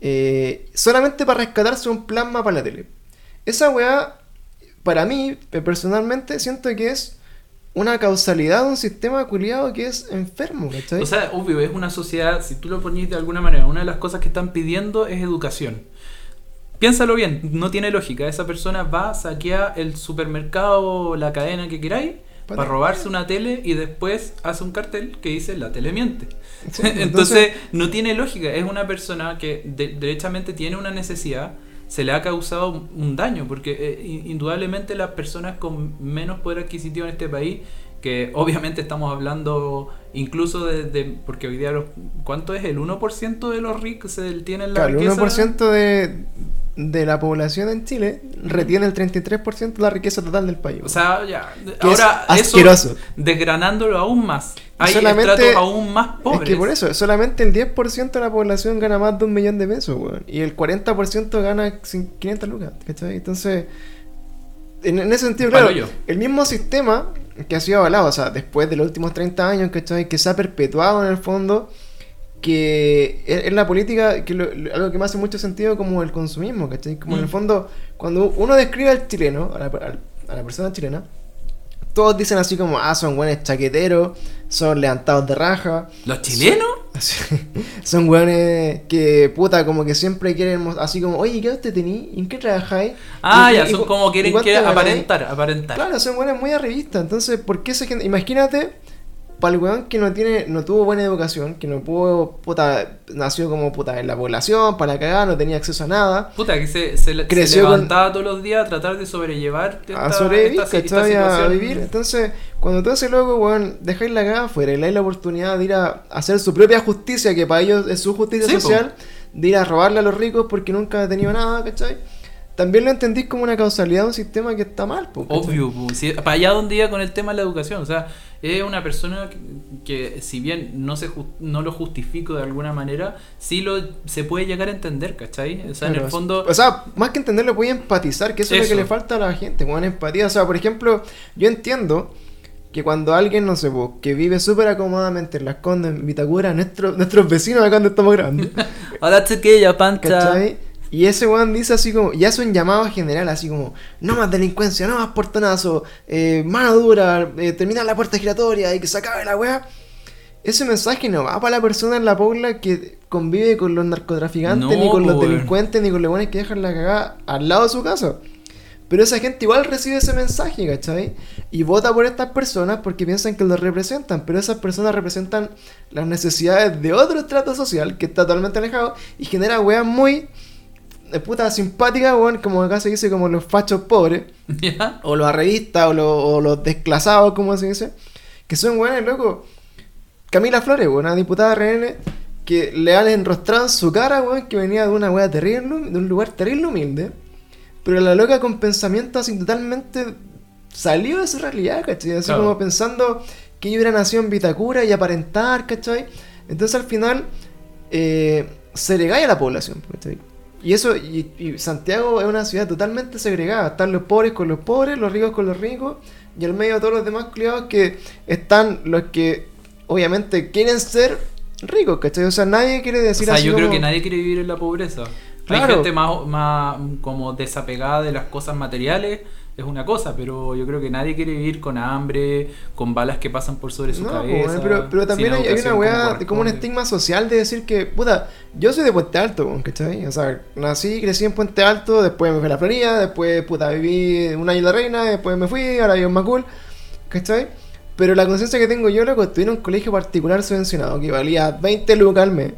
Speaker 2: Eh, solamente para rescatarse un plasma para la tele. Esa wea, para mí, personalmente, siento que es una causalidad de un sistema culiado que es enfermo, ¿cachai?
Speaker 3: O sea, obvio, es una sociedad, si tú lo pones de alguna manera, una de las cosas que están pidiendo es educación. Piénsalo bien, no tiene lógica. Esa persona va, saquea el supermercado, la cadena que queráis,
Speaker 2: Para-
Speaker 3: para robarse una tele y después hace un cartel que dice la tele miente.
Speaker 2: Sí,
Speaker 3: entonces,
Speaker 2: entonces-
Speaker 3: no tiene lógica. Es una persona que de- derechamente tiene una necesidad, se le ha causado un- un daño, porque eh, in- indudablemente las personas con menos poder adquisitivo en este país, que obviamente estamos hablando incluso de, de- porque hoy día los, ¿cuánto es? El 1% de los ricos se tienen la
Speaker 2: Claro, el
Speaker 3: riqueza.
Speaker 2: 1% de, de la población en Chile retiene el 33% de la riqueza total del país.
Speaker 3: O sea, ya. Ahora,
Speaker 2: es
Speaker 3: eso, desgranándolo aún más. Hay
Speaker 2: Solamente-
Speaker 3: aún más pobres.
Speaker 2: Es que por eso, solamente el 10% de la población gana más de un millón de pesos, weón. Y el 40% gana cin- 500 lucas, ¿cachai? Entonces, en, en ese sentido, claro,
Speaker 3: Palollo.
Speaker 2: el mismo sistema que ha sido avalado, o sea, después de los últimos 30 años, ¿cachai? Que se ha perpetuado en el fondo, que en la política, que lo- lo- algo que me hace mucho sentido como el consumismo, ¿cachai? Como en el
Speaker 3: Mm.
Speaker 2: fondo, cuando uno describe al chileno, a la, al- a la persona chilena, todos dicen así como, ah, son buenos chaqueteros, son levantados de raja,
Speaker 3: ¿Los chilenos?
Speaker 2: así- son buenos que, puta, como que siempre quieren, así como, oye, ¿qué te tení? ¿En qué trabajáis?
Speaker 3: Ah,
Speaker 2: ¿Y-
Speaker 3: ya,
Speaker 2: y-
Speaker 3: son
Speaker 2: y-
Speaker 3: como quieren
Speaker 2: ganáis?
Speaker 3: aparentar, aparentar.
Speaker 2: Claro, son buenas muy arribistas. Entonces, ¿por qué esa gente.? Imagínate, para el weón que no tiene, no tuvo buena educación, que no pudo, puta, nació como puta en la población, para la cagada, no tenía acceso a nada.
Speaker 3: Puta, que se, se, se
Speaker 2: Creció con-
Speaker 3: levantaba todos los días a tratar de sobrellevar esta,
Speaker 2: a sobrevivir,
Speaker 3: esta-.
Speaker 2: A vivir. Entonces, cuando todo ese loco, weón, dejáis la cagada afuera y le dais la oportunidad de ir a hacer su propia justicia, que para ellos es su justicia
Speaker 3: Sí, po.
Speaker 2: social, de ir a robarle a los ricos porque nunca ha tenido nada, ¿cachai? También lo entendís como una causalidad de un sistema que está mal, po.
Speaker 3: Obvio, si- para allá donde iba con el tema de la educación. O sea, es una persona que, que si bien no se no lo justifico de alguna manera, sí lo se puede llegar a entender, ¿cachai? O sea, en el fondo...
Speaker 2: O sea, más que entenderlo, voy a empatizar, que eso, es lo que le falta a la gente, con empatía. O sea, por ejemplo, yo entiendo que cuando alguien, no sé, po, que vive súper acomodamente en Las Condes, en Vitacura, nuestro, nuestros vecinos acá donde estamos grabando,
Speaker 3: Ahora chiquilla, pancha.
Speaker 2: ¿cachai? Y ese weón dice así como, y hace un llamado general así como, no más delincuencia, no más portonazo, eh, mano dura, eh, terminar la puerta giratoria y que se acabe la weá. Ese mensaje no va para la persona en la pobla que convive con los narcotraficantes,
Speaker 3: No,
Speaker 2: ni con los delincuentes, ni con los buenos que dejan la cagada al lado de su casa. Pero esa gente igual recibe ese mensaje, ¿cachai? Y vota por estas personas porque piensan que los representan, pero esas personas representan las necesidades de otro estrato social que está totalmente alejado y genera weas muy puta simpáticas, weón, como acá se dice como los fachos pobres, o los arrevistas, o, los- o los desclasados, como se dice, que son weones, loco. Camila Flores, weón, una diputada RN, que le han enrostrado en su cara, weón, que venía de una wea terrible, de un lugar terrible humilde, pero la loca con pensamiento así totalmente salió de su realidad, ¿cachai? Así
Speaker 3: Claro.
Speaker 2: como pensando que yo hubiera nacido en Vitacura y aparentar, ¿cachai? Entonces al final eh, segregáis a la población, ¿cachai? Y eso, y, y Santiago es una ciudad totalmente segregada. Están los pobres con los pobres, los ricos con los ricos, y al medio todos los demás culiados que están los que obviamente quieren ser ricos, ¿cachai? O sea, nadie quiere
Speaker 3: O
Speaker 2: decir
Speaker 3: sea,
Speaker 2: así
Speaker 3: yo creo
Speaker 2: como-
Speaker 3: que nadie quiere vivir en la pobreza. Hay gente más, más como desapegada de las cosas materiales, es una cosa, pero yo creo que nadie quiere vivir con hambre, con balas que pasan por sobre su
Speaker 2: No,
Speaker 3: cabeza.
Speaker 2: po, pero, pero también hay, hay una weá,
Speaker 3: como
Speaker 2: un estigma social de decir que, puta, yo soy de Puente Alto, ¿cachai? O sea, nací, crecí en Puente Alto, después me fui a la Florida, después, puta, viví un año en La Reina, después me fui, ahora vivo en Macul, ¿cachai? Pero la conciencia que tengo yo, loco, estuve en un colegio particular subvencionado que valía 20 lucas al mes.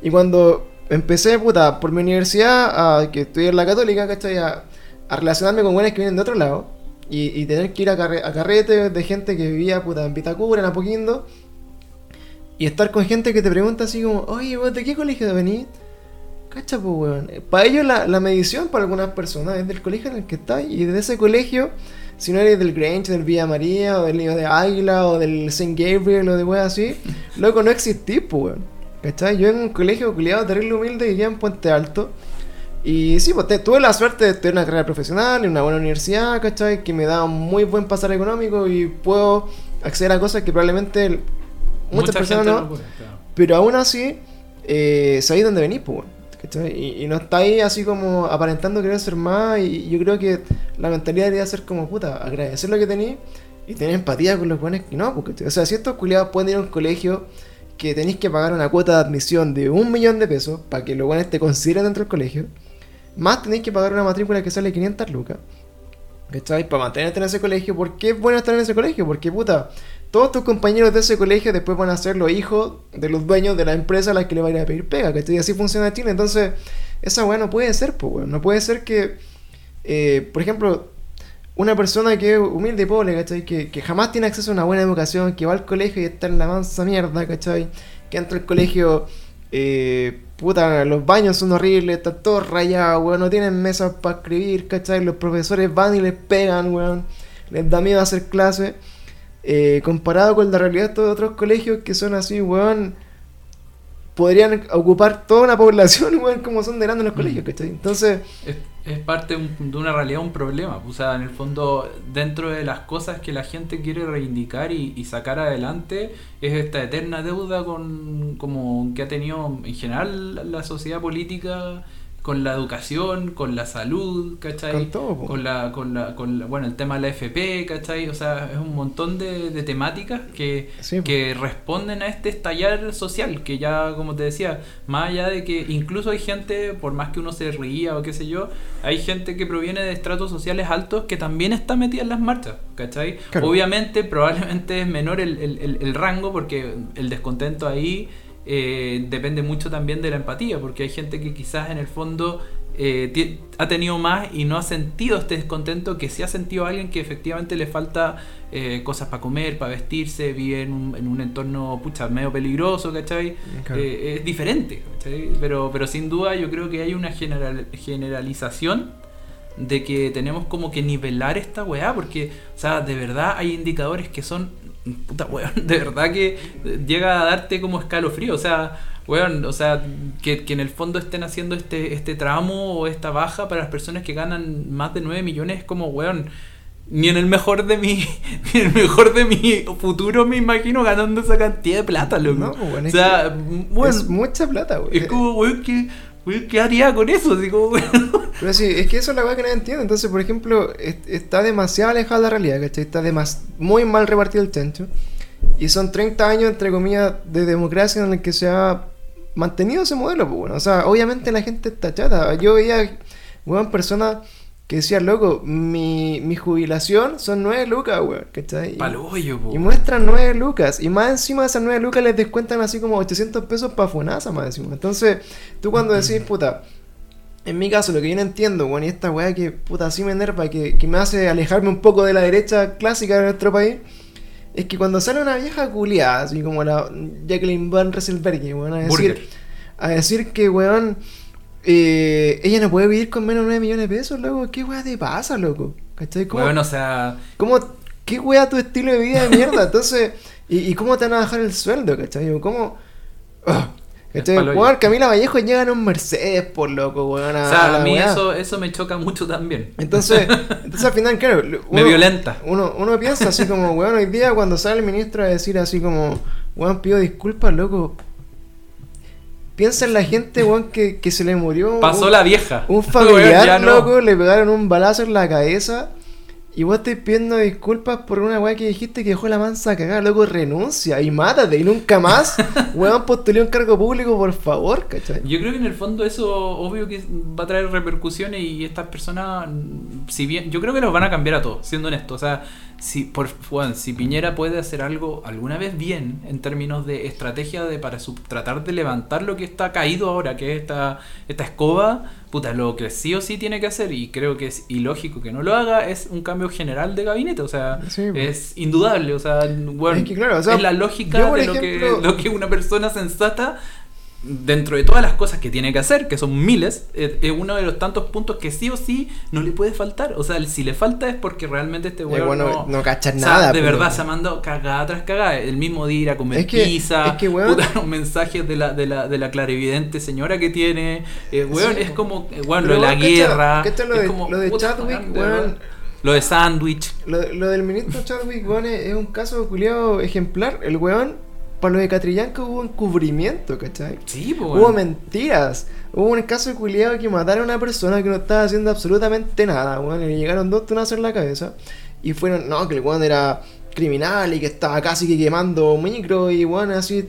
Speaker 2: Y cuando empecé, puta, por mi universidad, a que estudié en la católica, ¿cachai? A, a relacionarme con buenos que vienen de otro lado. Y, y tener que ir a, carre- a carretes de gente que vivía, puta, en Vitacura, en Apoquindo. Y estar con gente que te pregunta así como, oye, ¿vos de qué colegio venís? Cacha, pues, weón. Para ellos la, la medición, para algunas personas, es del colegio en el que estás. Y de ese colegio, si no eres del Grange, del Villa María, o del Niño de Águila, o del St. Gabriel, o de weas así, loco, no existís, pues, weón. ¿Cachai? Yo en un colegio culiado terrible humilde vivía en Puente Alto. Y sí, pues te- tuve la suerte de tener una carrera profesional en una buena universidad, ¿cachai? Que me da un muy buen pasar económico y puedo acceder a cosas que probablemente muchas
Speaker 3: Mucha
Speaker 2: personas no.
Speaker 3: puede, claro.
Speaker 2: Pero aún así, eh, sabéis dónde venís, pues, ¿cachai? Y, y no estáis así como aparentando querer ser más. Y yo creo que la mentalidad debería ser como, puta, agradecer lo que tenéis y tener empatía con los buenos que no, ¿cachai? O sea, si estos culiados pueden ir a un colegio que tenéis que pagar una cuota de admisión de un millón de pesos para que los buenos te consideren dentro del colegio, más tenéis que pagar una matrícula que sale 500 lucas. ¿Cachai? Para mantenerte en ese colegio. ¿Por qué es bueno estar en ese colegio? Porque, puta, todos tus compañeros de ese colegio después van a ser los hijos de los dueños de la empresa a las que le van a ir a pedir pega, ¿cachai? Y así funciona Chile. Entonces, esa weá no puede ser, pues, weón. No puede ser que, eh, por ejemplo, una persona que es humilde y pobre, ¿cachai? Que, que jamás tiene acceso a una buena educación, que va al colegio y está en la mansa mierda, ¿cachai? Que entra al colegio, eh, puta, los baños son horribles, están todos rayados, weón, no tienen mesas para escribir, ¿cachai? Los profesores van y les pegan, weón, les da miedo hacer clases. Eh, comparado con la realidad de estos otros colegios que son así, weón, podrían ocupar toda una población, weón, como son de grande en los colegios, ¿cachai? Entonces,
Speaker 3: Es, es parte de un- de una realidad, un problema. O sea, en el fondo, dentro de las cosas que la gente quiere reivindicar y, y sacar adelante, es esta eterna deuda con como que ha tenido en general la sociedad política con la educación, con la salud, ¿cachai?
Speaker 2: Con todo, po.
Speaker 3: Con la, con la, con la- bueno, el tema de la FP, ¿cachai? O sea, es un montón de, de temáticas que,
Speaker 2: Sí,
Speaker 3: que responden a este estallar social, que ya, como te decía, más allá de que incluso hay gente, por más que uno se ría o qué sé yo, hay gente que proviene de estratos sociales altos que también está metida en las marchas, ¿cachai?
Speaker 2: Claro.
Speaker 3: Obviamente, probablemente es menor el, el- el- el rango porque el descontento ahí eh, depende mucho también de la empatía, porque hay gente que quizás en el fondo eh, ha tenido más y no ha sentido este descontento que sí ha sentido alguien que efectivamente le falta eh, cosas para comer, para vestirse, vive en un, en un entorno pucha, medio peligroso, ¿cachai? Eh, es diferente, ¿cachai? Pero, pero sin duda yo creo que hay una general, generalización de que tenemos como que nivelar esta weá, porque, o sea, de verdad hay indicadores que son, puta weón, de verdad que llega a darte como escalofrío, o sea, weón, o sea, que, que en el fondo estén haciendo este, este tramo o esta baja para las personas que ganan más de 9 millones, es como, weón, ni en el mejor de mi, ni en el mejor de mi futuro me imagino ganando esa cantidad de plata, loco.
Speaker 2: No, pues, weón,
Speaker 3: o
Speaker 2: es
Speaker 3: sea, weón,
Speaker 2: es mucha plata, weón.
Speaker 3: es como, weón, ¿qué, weón, ¿qué haría con eso? Así como.
Speaker 2: Pero sí, es que eso es la weá que no entiendo. Entonces, por ejemplo, es- está demasiado alejada de la realidad, ¿cachai? Está demas muy mal repartido el chancho. Y son 30 años, entre comillas, de democracia en el que se ha mantenido ese modelo, pues bueno. O sea, obviamente la gente está chata. Yo veía, weón, personas que decían, loco, mi, mi jubilación son 9 lucas, weón, ¿cachai? Y-
Speaker 3: Palo hoyo, po.
Speaker 2: Y muestran 9 lucas. Y más encima de esas 9 lucas les descuentan así como 800 pesos para FUNASA más encima. Entonces, tú cuando decís, puta, en mi caso, lo que yo no entiendo, weón, y esta weá que puta así me enerva, que, que me hace alejarme un poco de la derecha clásica de nuestro país, es que cuando sale una vieja culiada, así como la Jacqueline Van Rieselberg, weón, a decir,
Speaker 3: Burger.
Speaker 2: a decir que, weón, eh, ella no puede vivir con menos de 9 millones de pesos, loco. ¿Qué weá te pasa, loco? ¿Cachai? ¿Cómo,
Speaker 3: Weón, o sea,
Speaker 2: ¿Cómo, ¿Qué wea tu estilo de vida de mierda? Entonces, ¿y, y cómo te van a bajar el sueldo, cachai? ¿Cómo? Ah, ¿Cachai? Camila Vallejo llega en un Mercedes, por loco, weón.
Speaker 3: o sea,
Speaker 2: a
Speaker 3: mí
Speaker 2: weá.
Speaker 3: eso, eso me choca mucho también.
Speaker 2: Entonces, entonces al final, claro.
Speaker 3: Me violenta.
Speaker 2: Uno, uno piensa así como, weón, hoy día cuando sale el ministro a decir así como, weón, pido disculpas, loco. Piensa en la gente, weón, que, que se le murió.
Speaker 3: Pasó
Speaker 2: un-
Speaker 3: la vieja.
Speaker 2: un familiar,
Speaker 3: no.
Speaker 2: loco, le pegaron un balazo en la cabeza. Y vos estás pidiendo disculpas por una weá que dijiste que dejó la mansa cagada, loco, renuncia y mátate y nunca más, weón, postulé un cargo público, por favor, ¿cachai?
Speaker 3: Yo creo que en el fondo eso obvio que va a traer repercusiones y estas personas, si bien, yo creo que los van a cambiar a todos, siendo honesto. O sea, si por bueno, si Piñera puede hacer algo alguna vez bien en términos de estrategia de para tratar de levantar lo que está caído ahora, que es esta, esta escoba, puta, lo que sí o sí tiene que hacer, y creo que es ilógico que no lo haga, es un cambio general de gabinete. O sea,
Speaker 2: Sí, pues.
Speaker 3: es indudable. O sea, bueno,
Speaker 2: Es que claro, o sea,
Speaker 3: es la lógica
Speaker 2: yo,
Speaker 3: de lo, que, lo que una persona sensata dentro de todas las cosas que tiene que hacer, que son miles, es, es uno de los tantos puntos que sí o sí no le puede faltar. O sea, si le falta es porque realmente este
Speaker 2: Eh,
Speaker 3: weón
Speaker 2: bueno,
Speaker 3: no,
Speaker 2: no
Speaker 3: o sea,
Speaker 2: nada.
Speaker 3: de
Speaker 2: pero-
Speaker 3: verdad se ha mandado cagada tras cagada. El mismo día ir a comer
Speaker 2: Es que-
Speaker 3: pizza,
Speaker 2: es que, weón-
Speaker 3: puta, mensajes de la, de, la, de la clarividente señora que tiene. Eh, weón,
Speaker 2: Sí,
Speaker 3: es como, eh, weón, lo de la
Speaker 2: cacha-
Speaker 3: guerra.
Speaker 2: cacha lo
Speaker 3: es
Speaker 2: de-
Speaker 3: como,
Speaker 2: lo de
Speaker 3: puta,
Speaker 2: Chadwick,
Speaker 3: weón, de. Lo de sándwich.
Speaker 2: Lo, lo del ministro Chadwick, weón, es, es un caso culiado ejemplar. El weón, para lo de Catrillanca hubo encubrimiento, ¿cachai?
Speaker 3: Sí, po,
Speaker 2: Hubo mentiras. Hubo un caso de culiado que mataron a una persona que no estaba haciendo absolutamente nada, weón. Y le llegaron dos tonazos en la cabeza. Y fueron, no, que el weón era criminal y que estaba casi que quemando micro y weón así.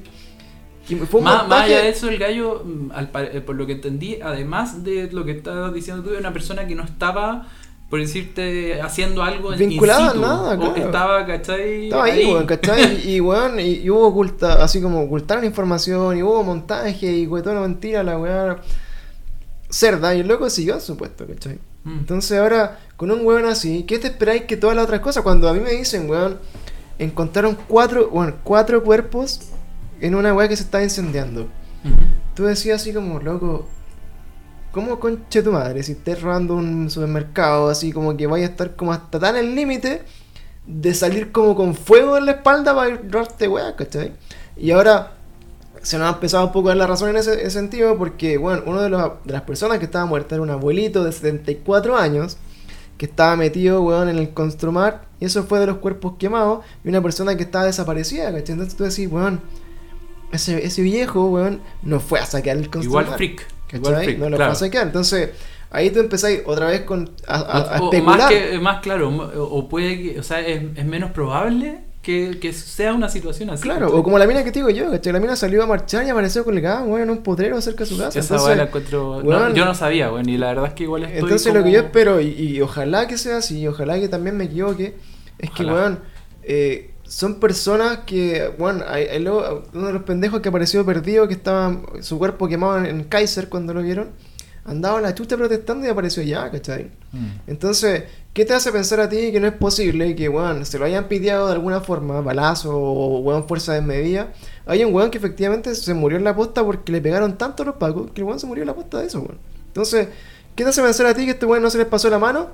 Speaker 2: Y fue un
Speaker 3: Más, más allá de eso, el gallo, mm, al eh, por lo que entendí, además de lo que estabas diciendo tú, era una persona que no estaba, por decirte, haciendo algo en
Speaker 2: Vinculada
Speaker 3: in
Speaker 2: a nada, claro.
Speaker 3: Estaba, ¿cachai?
Speaker 2: Estaba ahí, weón, ¿cachai? Y, weón, y, y hubo oculta, así como ocultaron información, y hubo montaje, y weón, toda la mentira, la weá. Cerda, y el loco siguió su puesto, ¿cachai?
Speaker 3: Mm.
Speaker 2: Entonces ahora, con un weón así, ¿qué te esperáis que todas las otras cosas? Cuando a mí me dicen, weón, encontraron cuatro, bueno, cuatro cuerpos en una weá que se estaba incendiando. Tú decías así como, loco, ¿cómo conche tu madre? Si estés robando un supermercado, así como que vaya a estar como hasta tan el límite de salir como con fuego en la espalda para robarte weá, ¿cachai? Y ahora, se nos ha empezado un poco a dar la razón en ese, ese sentido porque, bueno, uno de, los, de las personas que estaba muerta era un abuelito de 74 años que estaba metido, weón, en el Construmar y eso fue de los cuerpos quemados y una persona que estaba desaparecida, ¿cachai? Entonces tú decís, weón, ese, ese viejo, weón, no fue a saquear el Construmar.
Speaker 3: Igual freak.
Speaker 2: ¿Cachai?
Speaker 3: Igual freak,
Speaker 2: no lo
Speaker 3: claro.
Speaker 2: fue a saquear. Entonces, ahí tú empezáis otra vez con, a, a- a
Speaker 3: O-
Speaker 2: especular.
Speaker 3: más, que, más claro, o puede que, o sea, es, es menos probable que, que sea una situación así.
Speaker 2: Claro, o como la mina que te digo yo, ¿cachai? La mina salió a marchar y apareció colgada, weón, en un potrero cerca de su casa.
Speaker 3: Esa
Speaker 2: Entonces,
Speaker 3: weá la encuentro. no,
Speaker 2: weón,
Speaker 3: yo no sabía, weón, y la verdad es que igual estoy.
Speaker 2: Entonces
Speaker 3: como-
Speaker 2: lo que yo espero, y, y ojalá que sea así, y ojalá que también me equivoque, es que, weón, eh, son personas que, bueno, hay, hay luego uno de los pendejos que apareció perdido, que estaba su cuerpo quemado en, en Kaiser cuando lo vieron, andaba a la chucha protestando y apareció ya, ¿cachai?
Speaker 3: Mm.
Speaker 2: Entonces, ¿qué te hace pensar a ti que no es posible que, weón, se lo hayan piteado de alguna forma, balazo o, weón, fuerza desmedida? Hay un weón que efectivamente se murió en la posta porque le pegaron tanto a los pacos que el weón se murió en la posta de eso, weón. Entonces, ¿qué te hace pensar a ti que este weón no se les pasó la mano?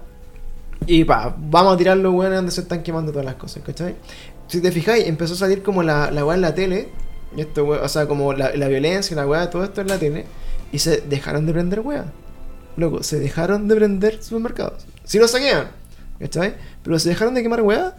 Speaker 2: Y pa, vamos a tirarlo, weón, donde se están quemando todas las cosas, ¿cachai? Si te fijáis, empezó a salir como la, la weá en la tele, esto, o sea, como la, la violencia, la weá, todo esto en la tele, y se dejaron de prender weá. Loco, se dejaron de prender supermercados. Sí lo saquean, ¿cachai? Pero se dejaron de quemar weá.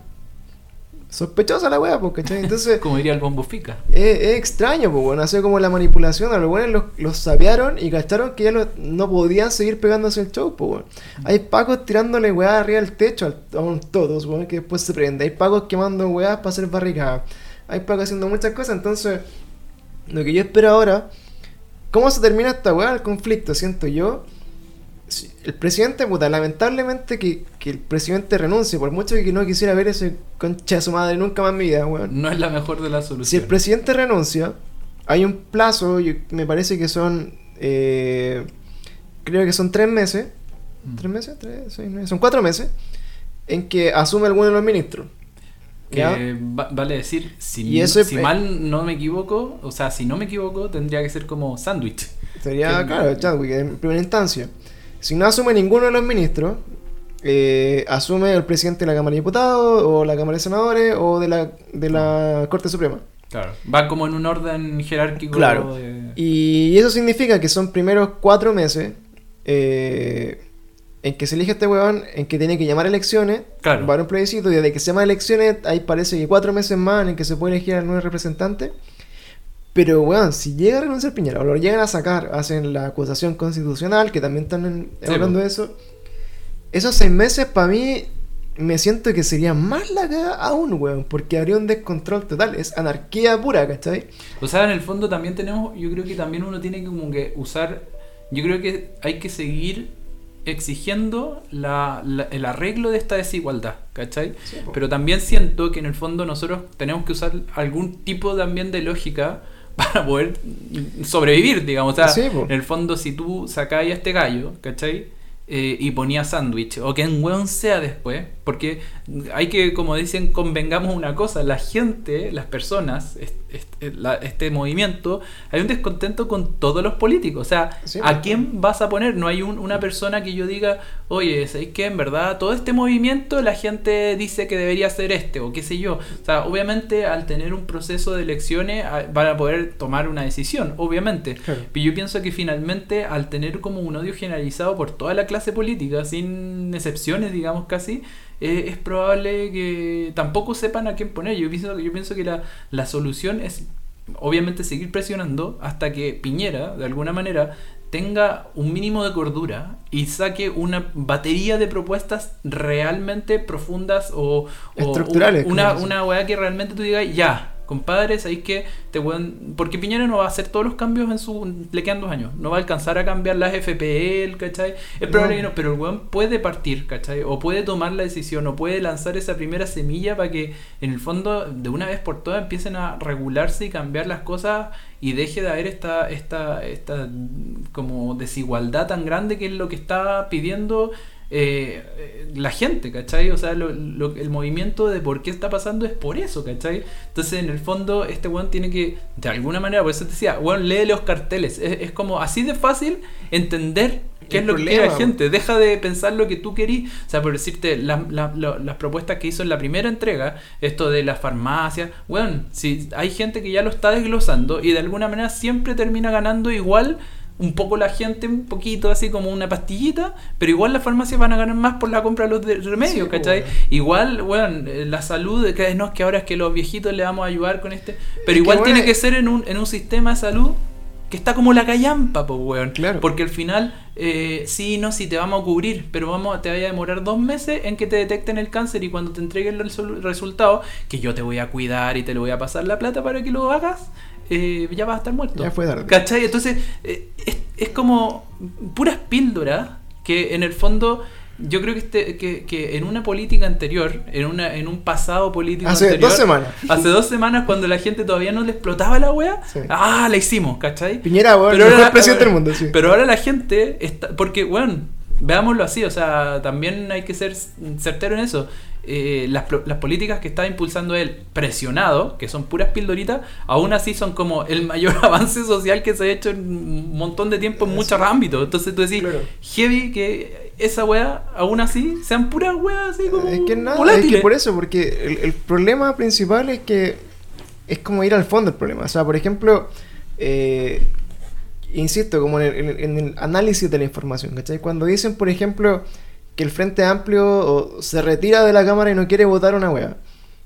Speaker 2: Sospechosa la weá, ¿cachai? Entonces,
Speaker 3: Como diría el bombo fica.
Speaker 2: es, es extraño, pues, bueno, así como la manipulación, a los buenos los, los sapearon y cacharon que ya no podían seguir pegándose el show, pues, bueno. Hay pacos tirándole weá arriba del techo al- a un todos, weón, que después se prende. Hay pacos quemando weá para hacer barricadas. Hay pacos haciendo muchas cosas, entonces, lo que yo espero ahora, ¿cómo se termina esta weá, el conflicto? Siento yo. Si- El presidente, puta, lamentablemente que, que el presidente renuncie, por mucho que no quisiera ver ese concha de su madre nunca más en mi vida, weón.
Speaker 3: No es la mejor de las
Speaker 2: Si
Speaker 3: soluciones.
Speaker 2: el presidente renuncia, hay un plazo, yo- me parece que son, eh, creo que son tres meses,
Speaker 3: Mm.
Speaker 2: tres meses, tres, seis, nueve, son cuatro meses, en que asume alguno de los ministros.
Speaker 3: Que va- vale decir, si,
Speaker 2: Y eso es-
Speaker 3: si mal no me equivoco, o sea, si no me equivoco, tendría que ser como sándwich.
Speaker 2: Sería,
Speaker 3: que-
Speaker 2: claro, Chadwick, en primera instancia. Si no asume ninguno de los ministros, eh, asume el presidente de la Cámara de Diputados, o la Cámara de Senadores, o de la, de la Corte Suprema.
Speaker 3: Claro. Va como en un orden jerárquico.
Speaker 2: Claro.
Speaker 3: de-
Speaker 2: Y eso significa que son primeros cuatro meses eh, en que se elige este weón, en que tiene que llamar a elecciones,
Speaker 3: Claro.
Speaker 2: va a un plebiscito, y desde que se llama elecciones, ahí parece que cuatro meses más en que se puede elegir al nuevo representante. Pero weón, si llega a renunciar Piñera, o lo llegan a sacar, hacen la acusación constitucional, que también están
Speaker 3: Sí,
Speaker 2: hablando de eso. Esos seis meses para mí me siento que sería más la cagada aún, weón, porque habría un descontrol total, es anarquía pura, ¿cachai?
Speaker 3: O sea, en el fondo también tenemos, yo creo que también uno tiene que como que usar, yo creo que hay que seguir exigiendo la, la- el arreglo de esta desigualdad, ¿cachai?
Speaker 2: po.
Speaker 3: Pero también siento que en el fondo nosotros tenemos que usar algún tipo también de lógica para poder sobrevivir, digamos. O sea,
Speaker 2: Sí,
Speaker 3: en el fondo si tú sacáis a este gallo, ¿cachai? Eh, y ponías sándwich, o que en weón sea después, porque hay que, como dicen, convengamos una cosa, la gente, las personas, est- est- la- este movimiento, hay un descontento con todos los políticos, o sea,
Speaker 2: Sí,
Speaker 3: ¿a
Speaker 2: po.
Speaker 3: quién vas a poner? No hay un- una persona que yo diga, oye, ¿sabéis que en verdad todo este movimiento la gente dice que debería ser este o qué sé yo? O sea, obviamente al tener un proceso de elecciones a- van a poder tomar una decisión, obviamente.
Speaker 2: Claro.
Speaker 3: Pero yo pienso que finalmente al tener como un odio generalizado por toda la clase política, sin excepciones, digamos casi, eh, es probable que tampoco sepan a quién poner. Yo pienso, yo pienso que la, la solución es obviamente seguir presionando hasta que Piñera, de alguna manera, tenga un mínimo de cordura y saque una batería de propuestas realmente profundas o, o
Speaker 2: Estructurales,
Speaker 3: un- una, una weá que realmente tú digas, ya, compadre, sabéis que te weón- porque Piñera no va a hacer todos los cambios en su. le quedan dos años. No va a alcanzar a cambiar las FPL, ¿cachai? Es probable
Speaker 2: No.
Speaker 3: que no, pero el weón puede partir, ¿cachai? O puede tomar la decisión, o puede lanzar esa primera semilla para que en el fondo, de una vez por todas, empiecen a regularse y cambiar las cosas y deje de haber esta, esta, esta como desigualdad tan grande que es lo que está pidiendo eh, la gente, ¿cachai? O sea, lo- lo- el movimiento de por qué está pasando es por eso, ¿cachai? Entonces, en el fondo, este weón tiene que, de alguna manera, por eso te decía, weón, lee los carteles. Es, es como así de fácil entender qué
Speaker 2: El
Speaker 3: es lo que quiere la gente. Deja de pensar lo que tú querís. O sea, por decirte, la- la- lo- las propuestas que hizo en la primera entrega, esto de las farmacias, weón, si hay gente que ya lo está desglosando y de alguna manera siempre termina ganando igual un poco la gente, un poquito así como una pastillita, pero igual las farmacias van a ganar más por la compra de los de- remedios,
Speaker 2: Sí,
Speaker 3: ¿cachai?
Speaker 2: weón.
Speaker 3: Igual, weón, eh, la salud, que no es que ahora es que los viejitos le vamos a ayudar con este, pero igual tiene que ser en un, en un sistema de salud que está como la callampa, pues, weón.
Speaker 2: Claro.
Speaker 3: Porque al final, eh, sí, no, sí te vamos a cubrir, pero vamos, te vaya a demorar dos meses en que te detecten el cáncer y cuando te entreguen el resultado, que yo te voy a cuidar y te lo voy a pasar la plata para que lo hagas, eh, ya vas a estar muerto.
Speaker 2: Ya fue tarde.
Speaker 3: ¿Cachai? Entonces, eh, es, es como puras píldoras que en el fondo... Yo creo que, este, que, que en una política anterior, en, una, en un pasado político
Speaker 2: Hace
Speaker 3: anterior,
Speaker 2: dos semanas.
Speaker 3: Hace dos semanas cuando la gente todavía no le explotaba la wea,
Speaker 2: Sí.
Speaker 3: ah, la hicimos, ¿cachai?
Speaker 2: Piñera, weón,
Speaker 3: Pero
Speaker 2: el mejor presidente del mundo, sí.
Speaker 3: Pero ahora la gente está. Porque, bueno, veámoslo así, o sea, también hay que ser certero en eso. Eh, las, las políticas que está impulsando él, presionado, que son puras pildoritas, aún así son como el mayor avance social que se ha hecho en un montón de tiempo en muchos ámbitos. Entonces tú decís,
Speaker 2: Claro.
Speaker 3: heavy que esa wea, aún así, sean puras weas así como.
Speaker 2: Es que nada, es que por eso, porque el, el problema principal es que es como ir al fondo del problema. O sea, por ejemplo, eh, insisto, como en el, en análisis de la información, ¿cachai? Cuando dicen, por ejemplo, que el Frente Amplio se retira de la Cámara y no quiere votar una wea,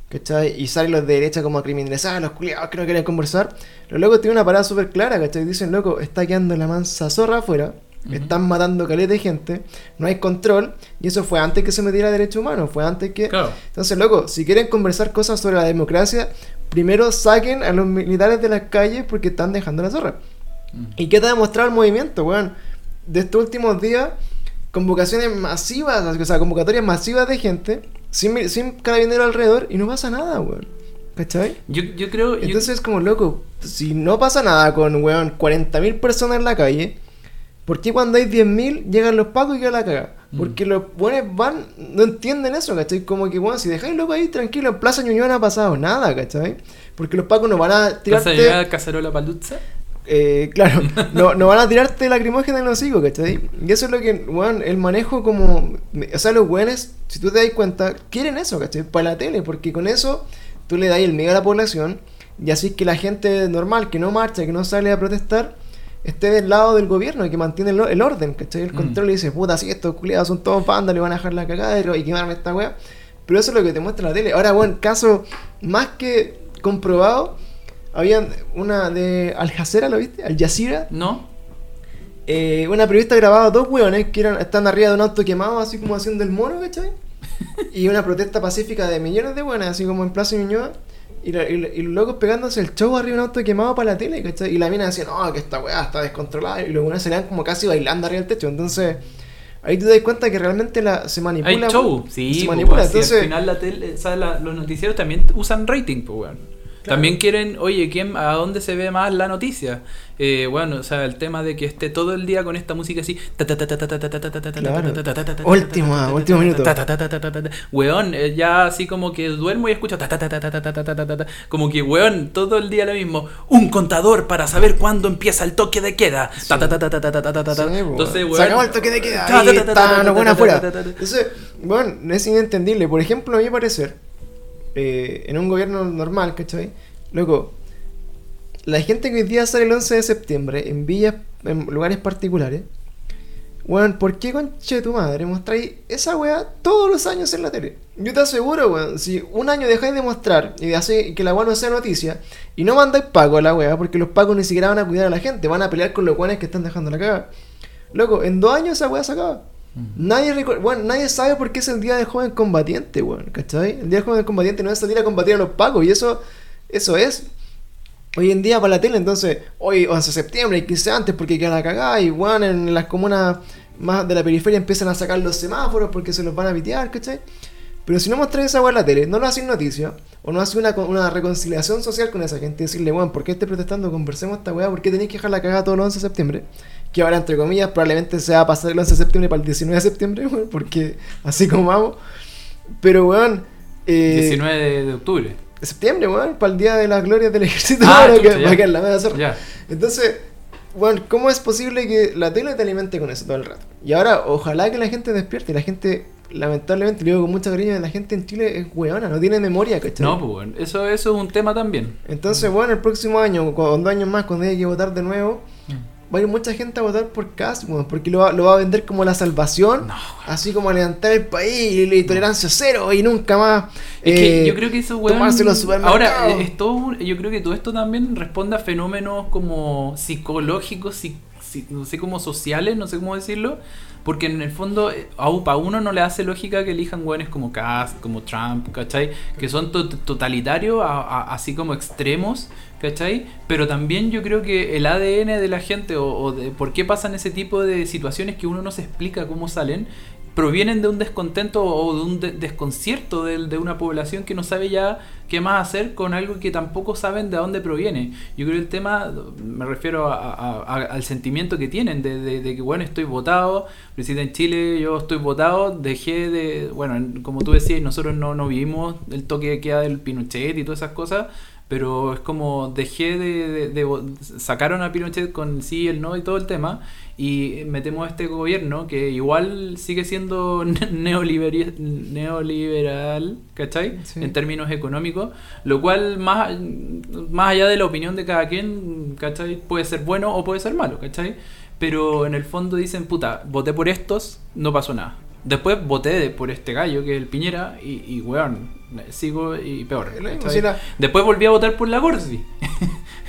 Speaker 2: ¿cachai? Y salen los de derecha como a criminalizar a los culiados que no quieren conversar. Los locos tienen una parada súper clara, ¿cachai? Dicen, loco, está quedando la mansa zorra afuera. Están matando caleta de gente, no hay control, y eso fue antes que se metiera derecho humano, fue antes que
Speaker 3: Claro.
Speaker 2: entonces, loco, si quieren conversar cosas sobre la democracia, primero saquen a los militares de las calles porque están dejando la zorra.
Speaker 3: Mm.
Speaker 2: ¿Y qué te ha demostrado el movimiento, weón? De estos últimos días, convocaciones masivas, o sea, convocatorias masivas de gente, sin, sin carabinero alrededor, y no pasa nada, weón. ¿Cachai?
Speaker 3: Yo, yo creo. yo-
Speaker 2: Entonces es como, loco, si no pasa nada con, weón, 40.000 personas en la calle, ¿por qué cuando hay 10.000 llegan los pacos y queda la caga?
Speaker 3: Mm.
Speaker 2: Porque los buenos van, no entienden eso, ¿cachai? Como que, weón, si dejáis loco ahí tranquilo, en Plaza Ñuñoa no ha pasado nada, ¿cachai? Porque los pacos no van a
Speaker 3: ¿Vas a
Speaker 2: tirarte...
Speaker 3: llegar a Cacerola Paluzza?
Speaker 2: Eh, claro, no, no van a tirarte lacrimógena en los hocico, ¿cachai? Y eso es lo que, weón, el manejo como... O sea, los weones, si tú te das cuenta, quieren eso, ¿cachai? Para la tele, porque con eso tú le das el miedo a la población y así que la gente normal, que no marcha, que no sale a protestar, esté del lado del gobierno y que mantiene el, el orden, ¿cachai? El
Speaker 3: Mm.
Speaker 2: control y dice, puta, si estos culiados son todos pandas, le van a dejar la cagada y quemarme esta weá. Pero eso es lo que te muestra la tele. Ahora, bueno, caso más que comprobado, había una de Al Jazeera, ¿lo viste? Al Jazeera.
Speaker 3: ¿No?
Speaker 2: Eh, una periodista grababa dos hueones que eran, están arriba de un auto quemado, así como haciendo el mono, ¿cachai? y una protesta pacífica de millones de hueones, así como en Plaza Ñuñoa. Y, la- y la- y los locos pegándose el show arriba de un auto quemado para la tele, ¿cachai? Y la mina decía, no, que esta weá está descontrolada. Y los hueones se como casi bailando arriba del techo. Entonces, ahí te das cuenta que realmente la, se manipula.
Speaker 3: Hay show, sí,
Speaker 2: se manipula.
Speaker 3: si
Speaker 2: Entonces,
Speaker 3: al final la tele, o sea, los noticieros también usan rating, pues, weón.
Speaker 2: Claro.
Speaker 3: También quieren, oye, ¿quién, ¿a dónde se ve más la noticia? Eh, bueno, o sea, el tema de que esté todo el día con esta música así.
Speaker 2: Última, último minuto.
Speaker 3: Weón, ya así como que duermo y escucho. Como que, weón, todo el día lo mismo. Un contador para saber cuándo empieza el toque de queda. Entonces,
Speaker 2: weón. El toque de queda. Está, no,
Speaker 3: buena
Speaker 2: afuera. Entonces, weón, es inentendible. Por ejemplo, a mi parecer eh, en un gobierno normal, ¿cachai? Loco, la gente que hoy día sale el 11 de septiembre en villas, en lugares particulares, weón, ¿por qué conche tu madre mostráis esa weá todos los años en la tele? Yo te aseguro, weón, si un año dejáis de mostrar y de hacer que la weá no sea noticia y no mandáis pago a la weá, porque los pagos ni siquiera van a cuidar a la gente, van a pelear con los weones que están dejando la caga. Loco, en dos años esa weá se acaba. Nadie, recu- bueno, nadie sabe por qué es el día del joven combatiente, weón, ¿cachai? El día del joven combatiente no es salir a combatir a los pagos y eso, eso es hoy en día para la tele. Entonces, hoy 11 de septiembre y 15 antes porque queda la cagada y weón, en las comunas más de la periferia empiezan a sacar los semáforos porque se los van a pitear, ¿cachai? Pero si no mostráis esa weá en la tele, no lo hacen noticia, o no hace una, una reconciliación social con esa gente, decirle, bueno, ¿por qué estés protestando? Conversemos esta weá, ¿por qué tenéis que dejar la cagada todo el 11 de septiembre? Que ahora, entre comillas, probablemente se va a pasar el 11 de septiembre para el 19 de septiembre, weón, porque así como vamos. Pero, weón. Eh,
Speaker 3: 19 de, de octubre.
Speaker 2: de septiembre, weón, para el día de las glorias del ejército,
Speaker 3: Ah, chucha,
Speaker 2: que, para que la media zorra.
Speaker 3: Ya.
Speaker 2: Entonces, bueno, ¿cómo es posible que la tele te alimente con eso todo el rato? Y ahora, ojalá que la gente despierte. La gente, lamentablemente, lo digo con mucho cariño, la gente en Chile es weona, no tiene memoria, ¿cachai?
Speaker 3: No, pues bueno, eso, eso es un tema también.
Speaker 2: Entonces, bueno, el próximo año, en dos años más, cuando haya que votar de nuevo, va a ir mucha gente a votar por Cast, porque lo va, lo va a vender como la salvación,
Speaker 3: No,
Speaker 2: así como a levantar el país y la tolerancia cero y nunca más.
Speaker 3: Es que
Speaker 2: eh,
Speaker 3: yo creo que eso, weón. Ahora, eh, es todo yo creo que todo esto también responde a fenómenos como psicológicos, si- si- no sé cómo sociales, no sé cómo decirlo. Porque en el fondo, eh, a uno no le hace lógica que elijan weones como Cast, como Trump, ¿cachai? Que son to- totalitarios, así como extremos, ¿cachai? Pero también yo creo que el ADN de la gente, o, o de por qué pasan ese tipo de situaciones que uno no se explica cómo salen, provienen de un descontento o de un de- desconcierto del- de, una población que no sabe ya qué más hacer con algo que tampoco saben de dónde proviene. Yo creo que el tema, me refiero a- a- a- al sentimiento que tienen de, de- de que, bueno, estoy votado, presidente en Chile, yo estoy votado, dejé de, bueno, en- como tú decías, nosotros no, no vivimos el toque de queda del Pinochet y todas esas cosas, pero es como dejé de, de- de sacaron a Pinochet con sí, el no y todo el tema y metemos a este gobierno que igual sigue siendo neoliberal, neoliberal ¿cachai?
Speaker 2: Sí.
Speaker 3: En términos económicos, lo cual más, más allá de la opinión de cada quien, ¿cachai? Puede ser bueno o puede ser malo, ¿cachai? Pero en el fondo dicen, puta, voté por estos, no pasó nada. Después voté por este gallo, que es el Piñera, y, y weón, sigo y peor.
Speaker 2: La-
Speaker 3: Después volví a votar por la Gorsi.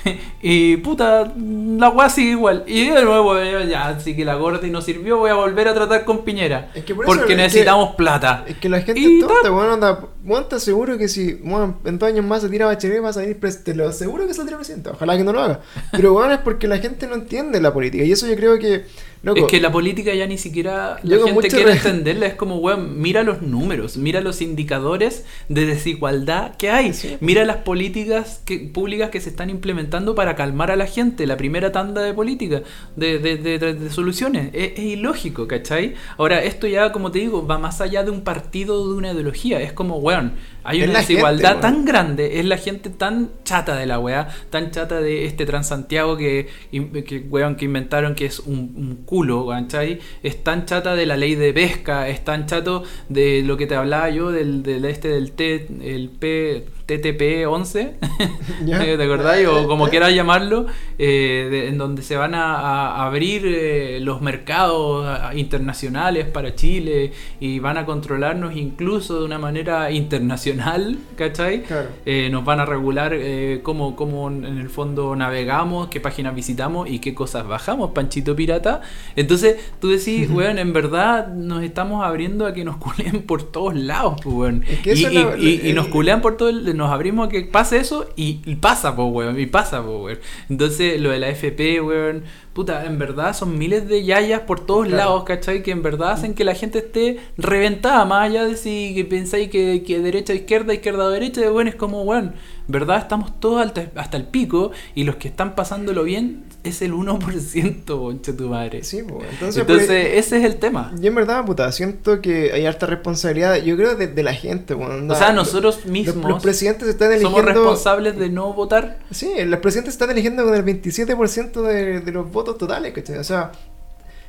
Speaker 3: y puta, la weá sigue igual. Y de nuevo, eh, ya, así que la Gordi no sirvió, voy a volver a tratar con Piñera.
Speaker 2: Es que por eso
Speaker 3: porque
Speaker 2: es que-
Speaker 3: necesitamos plata.
Speaker 2: Es que la gente
Speaker 3: Y
Speaker 2: es tonta, anda, te aseguro que si, en dos años más se tira Bachelet va a salir, te lo aseguro que saldría presidente, ojalá que no lo haga. Pero weón, es porque la gente no entiende la política, y eso yo creo que, loco,
Speaker 3: Es que la política ya ni siquiera la gente quiere
Speaker 2: re-
Speaker 3: entenderla. Es como, weón, mira los números, mira los indicadores de desigualdad que hay.
Speaker 2: Sí.
Speaker 3: Mira las políticas que, públicas que se están implementando para calmar a la gente. La primera tanda de política, de, de, de- soluciones. Es, es ilógico, ¿cachai? Ahora, esto ya, como te digo, va más allá de un partido o de una ideología. Es como, weón, hay una desigualdad
Speaker 2: gente,
Speaker 3: tan grande, es la gente tan chata de la weá, tan chata de este Transantiago que, que, weón, que inventaron que es un, un culo, ¿cachai? Es tan chata de la ley de pesca, es tan chato de lo que te hablaba yo del, del este del T, el P, TTP 11,
Speaker 2: Ya.
Speaker 3: ¿te acordás? O como quieras llamarlo, eh, de- en donde se van a, a abrir eh, los mercados internacionales para Chile y van a controlarnos incluso de una manera internacional, ¿cachai?
Speaker 2: Claro.
Speaker 3: Eh, nos van a regular cómo, cómo en el fondo navegamos, qué páginas visitamos y qué cosas bajamos, Panchito Pirata. Entonces tú decís, weón, en verdad nos estamos abriendo a que nos culeen por todos lados, pues, weón.
Speaker 2: Es que
Speaker 3: y, y-
Speaker 2: la-
Speaker 3: y- y
Speaker 2: el-
Speaker 3: nos culean por todo, el- nos abrimos a que pase eso y, y pasa, pues, weón, y pasa, pues, weón. Entonces lo de la FP, weón, puta, en verdad son miles de yayas por todos
Speaker 2: Claro.
Speaker 3: lados, ¿cachai? Que en verdad hacen que la gente esté reventada, más allá de si que pensáis que, que derecha, izquierda, izquierda derecha, de bueno, es como, weón, ¿verdad? Estamos todos hasta el pico y los que están pasándolo bien es el 1%, concha tu madre.
Speaker 2: Sí, pues, entonces,
Speaker 3: Entonces,
Speaker 2: pues,
Speaker 3: ese es el tema.
Speaker 2: yo en verdad, puta, siento que hay harta responsabilidad, yo creo, de, de la gente.
Speaker 3: O sea, nosotros mismos
Speaker 2: Los, los presidentes están eligiendo...
Speaker 3: somos responsables de no votar.
Speaker 2: Sí, los presidentes están eligiendo con el 27% de, de los votos totales, ¿cachai? O sea,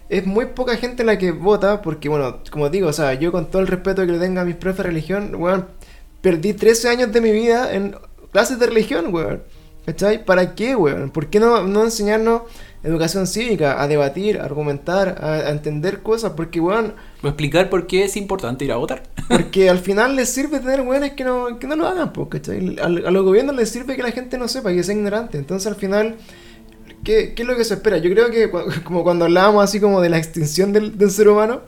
Speaker 2: es muy poca gente la que vota, porque, bueno, como digo, o sea, yo con todo el respeto que le tenga a mis profes de religión, weón, perdí 13 años de mi vida en clases de religión, weón. ¿Cachai? ¿Para qué, weón? ¿Por qué no, no enseñarnos educación cívica, a debatir, a argumentar, a, a entender cosas? Porque, weón,
Speaker 3: a explicar por qué es importante ir a votar.
Speaker 2: porque al final les sirve tener weones que no, que no lo hagan, pues, ¿cachai? Al- a los gobiernos les sirve que la gente no sepa, que sea ignorante. Entonces al final, ¿qué, qué es lo que se espera? Yo creo que como cuando hablábamos así como de la extinción del, del ser humano,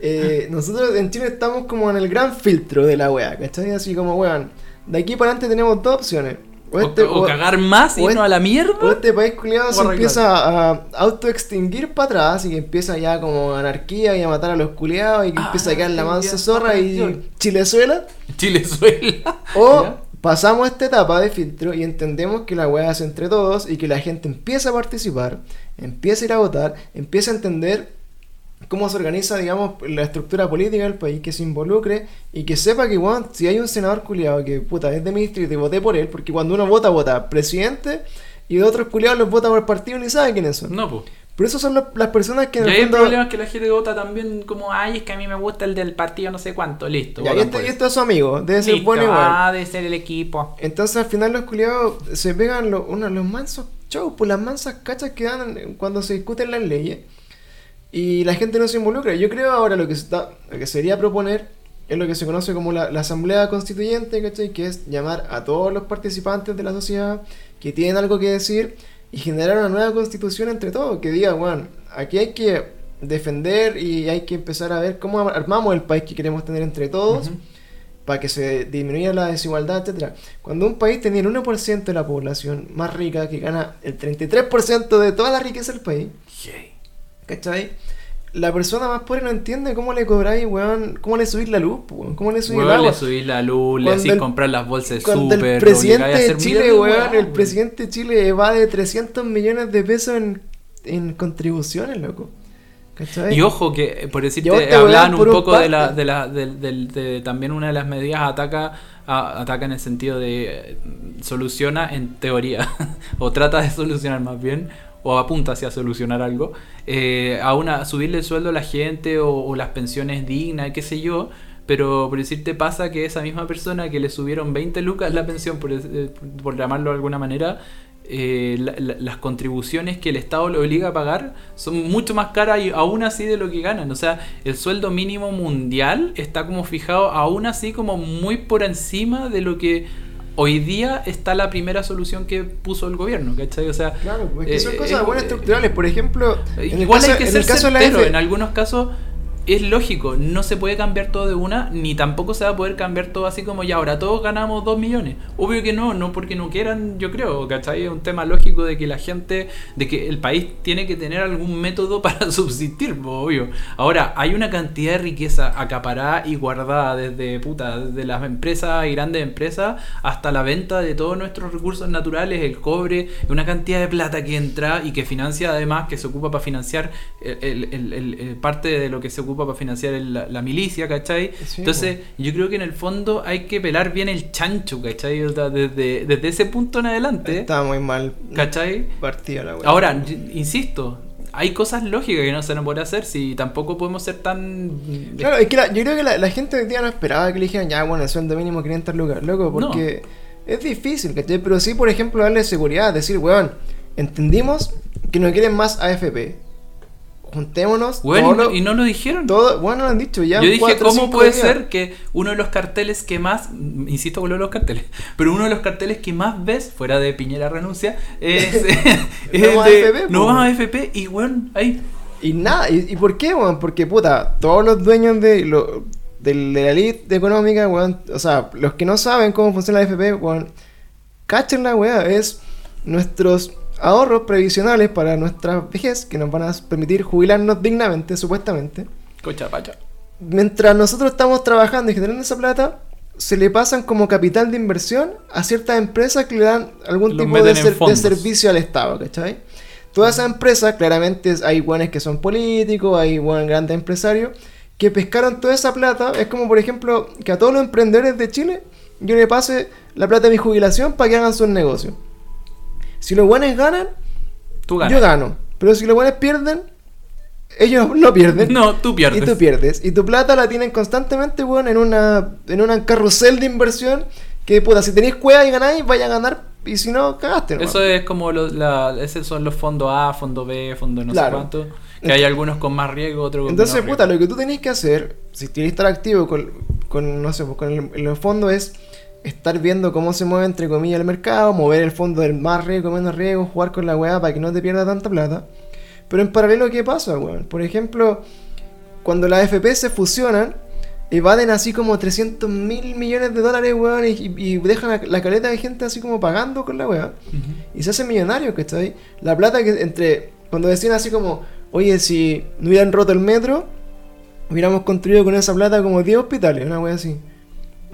Speaker 2: eh, nosotros en Chile estamos como en el gran filtro de la wea, ¿cachai? Así como, weón, de aquí para adelante tenemos dos opciones. O, este,
Speaker 3: o
Speaker 2: o-
Speaker 3: cagar más y no a la mierda.
Speaker 2: o este país culiado se empieza a autoextinguir para atrás y que empieza ya como anarquía y a matar a los culiados y que
Speaker 3: Ah,
Speaker 2: empieza a quedar la mansa zorra y. Chilezuela.
Speaker 3: Chilezuela.
Speaker 2: O
Speaker 3: ¿Ya?
Speaker 2: pasamos esta etapa de filtro y entendemos que la weá es entre todos y que la gente empieza a participar, empieza a ir a votar, empieza a entender cómo se organiza, digamos, la estructura política del país, que se involucre y que sepa que, weón, si hay un senador culiado que, puta, es de mi distrito y voté por él, porque cuando uno vota, vota presidente y de otros culiados los vota por partido y ni sabe quiénes son.
Speaker 3: No, pues.
Speaker 2: Pero esos son las personas que en
Speaker 3: Y
Speaker 2: el
Speaker 3: el
Speaker 2: fondo...
Speaker 3: problema es que la gente vota también como, ay, es que a mí me gusta el del partido no sé cuánto, listo.
Speaker 2: Ya, y este, y
Speaker 3: eso.
Speaker 2: este es su amigo, debe ser
Speaker 3: Listo,
Speaker 2: bueno igual.
Speaker 3: Ah, debe ser el equipo.
Speaker 2: Entonces al final los culiados se pegan los, unos, los mansos shows, por las mansas cachas que dan cuando se discuten las leyes y la gente no se involucra. Yo creo ahora lo que, se está, lo que sería proponer es lo que se conoce como la, la asamblea constituyente, ¿cachai? Que es llamar a todos los participantes de la sociedad que tienen algo que decir y generar una nueva constitución entre todos, que diga, bueno, aquí hay que defender y hay que empezar a ver cómo armamos el país que queremos tener entre todos
Speaker 3: Ujú.
Speaker 2: para que se disminuya la desigualdad, etcétera. Cuando un país tenía el 1% de la población más rica, que gana el 33% de toda la riqueza del país,
Speaker 3: Yay.
Speaker 2: ¿Cachai? La persona más pobre no entiende cómo le cobráis, weón, cómo le subís la luz, weón, cómo le subís el
Speaker 3: Weón,
Speaker 2: agua.
Speaker 3: le subís la luz, le
Speaker 2: Cuando
Speaker 3: hacís
Speaker 2: el-
Speaker 3: comprar las bolsas de súper,
Speaker 2: el presidente de Chile,
Speaker 3: de
Speaker 2: weón, el presidente de Chile evade 300 millones de pesos en, en contribuciones, loco. ¿Cachai?
Speaker 3: Y ojo que, eh, por decirte, hablaban un poco de la, de la, del- del- de- también una de las medidas ataca, a- ataca en el sentido de eh, soluciona en teoría, o trata de solucionar más bien, o apunta hacia solucionar algo, eh, a una, subirle el sueldo a la gente o, las pensiones dignas, qué sé yo. Pero por decirte pasa que esa misma persona que le subieron 20 lucas la pensión, por, eh, por llamarlo de alguna manera, eh, la- la- las contribuciones que el Estado le obliga a pagar son mucho más caras y aún así de lo que ganan. O sea, el sueldo mínimo mundial está como fijado aún así como muy por encima de lo que hoy día está la primera solución que puso el gobierno, ¿cachai? O sea,
Speaker 2: Claro, pues que son
Speaker 3: eh,
Speaker 2: cosas
Speaker 3: eh,
Speaker 2: buenas estructurales. Por ejemplo, en el
Speaker 3: Igual
Speaker 2: caso,
Speaker 3: hay que
Speaker 2: en
Speaker 3: ser
Speaker 2: el caso de la
Speaker 3: certero,
Speaker 2: F-
Speaker 3: en algunos casos es lógico, no se puede cambiar todo de una, ni tampoco se va a poder cambiar todo así como ya ahora todos ganamos 2 millones. Obvio que no, no porque no quieran, yo creo, ¿cachai? Es un tema lógico de que la gente, de que el país tiene que tener algún método para subsistir, po, obvio. Ahora, hay una cantidad de riqueza acaparada y guardada desde puta, desde las empresas y grandes empresas hasta la venta de todos nuestros recursos naturales, el cobre, una cantidad de plata que entra y que financia además, que se ocupa para financiar el- el- el- el- parte de lo que se ocupa para financiar el- la, la milicia, ¿cachai?
Speaker 2: Sí,
Speaker 3: Entonces, yo creo que en el fondo hay que pelar bien el chancho, ¿cachai? Desde, desde ese punto en adelante,
Speaker 2: Está muy mal
Speaker 3: ¿cachai?
Speaker 2: partida la weá.
Speaker 3: Ahora, insisto, hay cosas lógicas que no se nos puede hacer si tampoco podemos ser tan...
Speaker 2: Claro, es que la- yo creo que la, la gente hoy día no esperaba que le dijeran, ya, bueno, el sueldo mínimo 500 lucas, loco, porque es difícil, ¿cachai? Pero sí, por ejemplo, darle seguridad, decir, weón, entendimos que no quieren más AFP. Juntémonos,
Speaker 3: Bueno,
Speaker 2: todo
Speaker 3: y, no,
Speaker 2: lo-
Speaker 3: y no lo dijeron.
Speaker 2: todo- bueno, lo han dicho ya.
Speaker 3: Yo dije,
Speaker 2: cuatro,
Speaker 3: ¿cómo puede
Speaker 2: días.
Speaker 3: ser que uno de los carteles que más, insisto con lo de los carteles, pero uno de los carteles que más ves, fuera de Piñera renuncia, es, es
Speaker 2: No más
Speaker 3: de,
Speaker 2: AFP,
Speaker 3: no más AFP y bueno, ahí
Speaker 2: Y nada, ¿y, y por qué, weón? Porque, puta, todos los dueños de, lo, del- de la elite económica, weón, o sea, los que no saben cómo funciona la FP, weón, cachen la weá, es nuestros ahorros previsionales para nuestra vejez, que nos van a permitir jubilarnos dignamente, supuestamente.
Speaker 3: cocha pacha.
Speaker 2: Mientras nosotros estamos trabajando y generando esa plata, se le pasan como capital de inversión a ciertas empresas que le dan algún
Speaker 3: Los
Speaker 2: tipo de, ser- servicio al Estado, ¿cachai? Todas esas empresas, claramente hay buenos que son políticos, hay buenos grandes empresarios, que pescaron toda esa plata. Es como, por ejemplo, que a todos los emprendedores de Chile yo le pase la plata de mi jubilación para que hagan sus negocios. Si los buenos ganan,
Speaker 3: Tú ganas.
Speaker 2: yo gano. Pero si los buenos pierden, ellos no pierden.
Speaker 3: No, tú pierdes.
Speaker 2: Y tú pierdes. Y tu plata la tienen constantemente, weón, en una, en una carrusel de inversión. Que puta, si tenéis cueva y ganáis, vaya a ganar. Y si no, cagaste, nomás.
Speaker 3: Eso es como los, la, esos son los fondos A, fondo B, fondo no
Speaker 2: Claro.
Speaker 3: sé cuánto. Que hay algunos con más riesgo, otros con
Speaker 2: Entonces,
Speaker 3: menos
Speaker 2: puta,
Speaker 3: riesgo.
Speaker 2: lo que tú tenés que hacer, si quieres estar activo con, con no sé, pues, con el fondo es estar viendo cómo se mueve, entre comillas, el mercado, mover el fondo del más riesgo, menos riesgo, jugar con la weá para que no te pierda tanta plata. Pero en paralelo, ¿qué pasa, weón? Por ejemplo, cuando las FP se fusionan, evaden así como 300 mil millones de dólares, weón, y, dejan la, la caleta de gente así como pagando con la weá. Y se hacen millonarios, ¿cachai? La plata que entre. Cuando decían así como, oye, si no hubieran roto el metro, hubiéramos construido con esa plata como 10 hospitales, una wea así.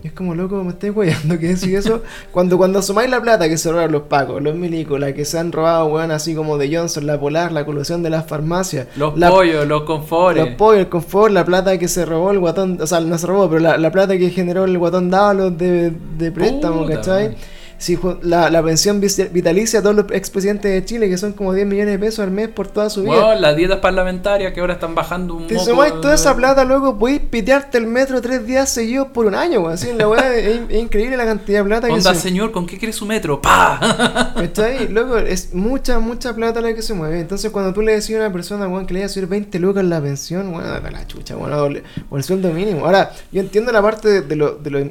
Speaker 2: Y es como, loco, me estáis weyando que decir eso. cuando, cuando sumáis la plata que se robaron los pacos, los milicos, la que se han robado, weón, así como de Johnson, la Polar, la colusión de las farmacias,
Speaker 3: Los
Speaker 2: la-
Speaker 3: pollos, los confores.
Speaker 2: los pollos, el confort, la plata que se robó el guatón, o sea, no se robó, pero la, la plata que generó el guatón Dávalos de, de préstamo,
Speaker 3: Puta,
Speaker 2: ¿cachai?
Speaker 3: man.
Speaker 2: Si la, la pensión vitalicia a todos los expresidentes de Chile, que son como 10 millones de pesos al mes por toda su vida.
Speaker 3: Las dietas parlamentarias que ahora están bajando un
Speaker 2: Te
Speaker 3: moco.
Speaker 2: sumáis toda esa plata, loco, podéis pitearte el metro tres días seguidos por un año, weón. Así, la weá es, es increíble la cantidad de plata que
Speaker 3: Onda,
Speaker 2: se...
Speaker 3: señor, ¿con qué quiere su metro? ¡Pa!
Speaker 2: ¿Cachai? Loco, es mucha, mucha plata la que se mueve. Entonces, cuando tú le decís a una persona, weón, que le vaya a subir 20 lucas la pensión, weón, date la chucha, weón, o, el sueldo mínimo. Ahora, yo entiendo la parte de, de lo- de los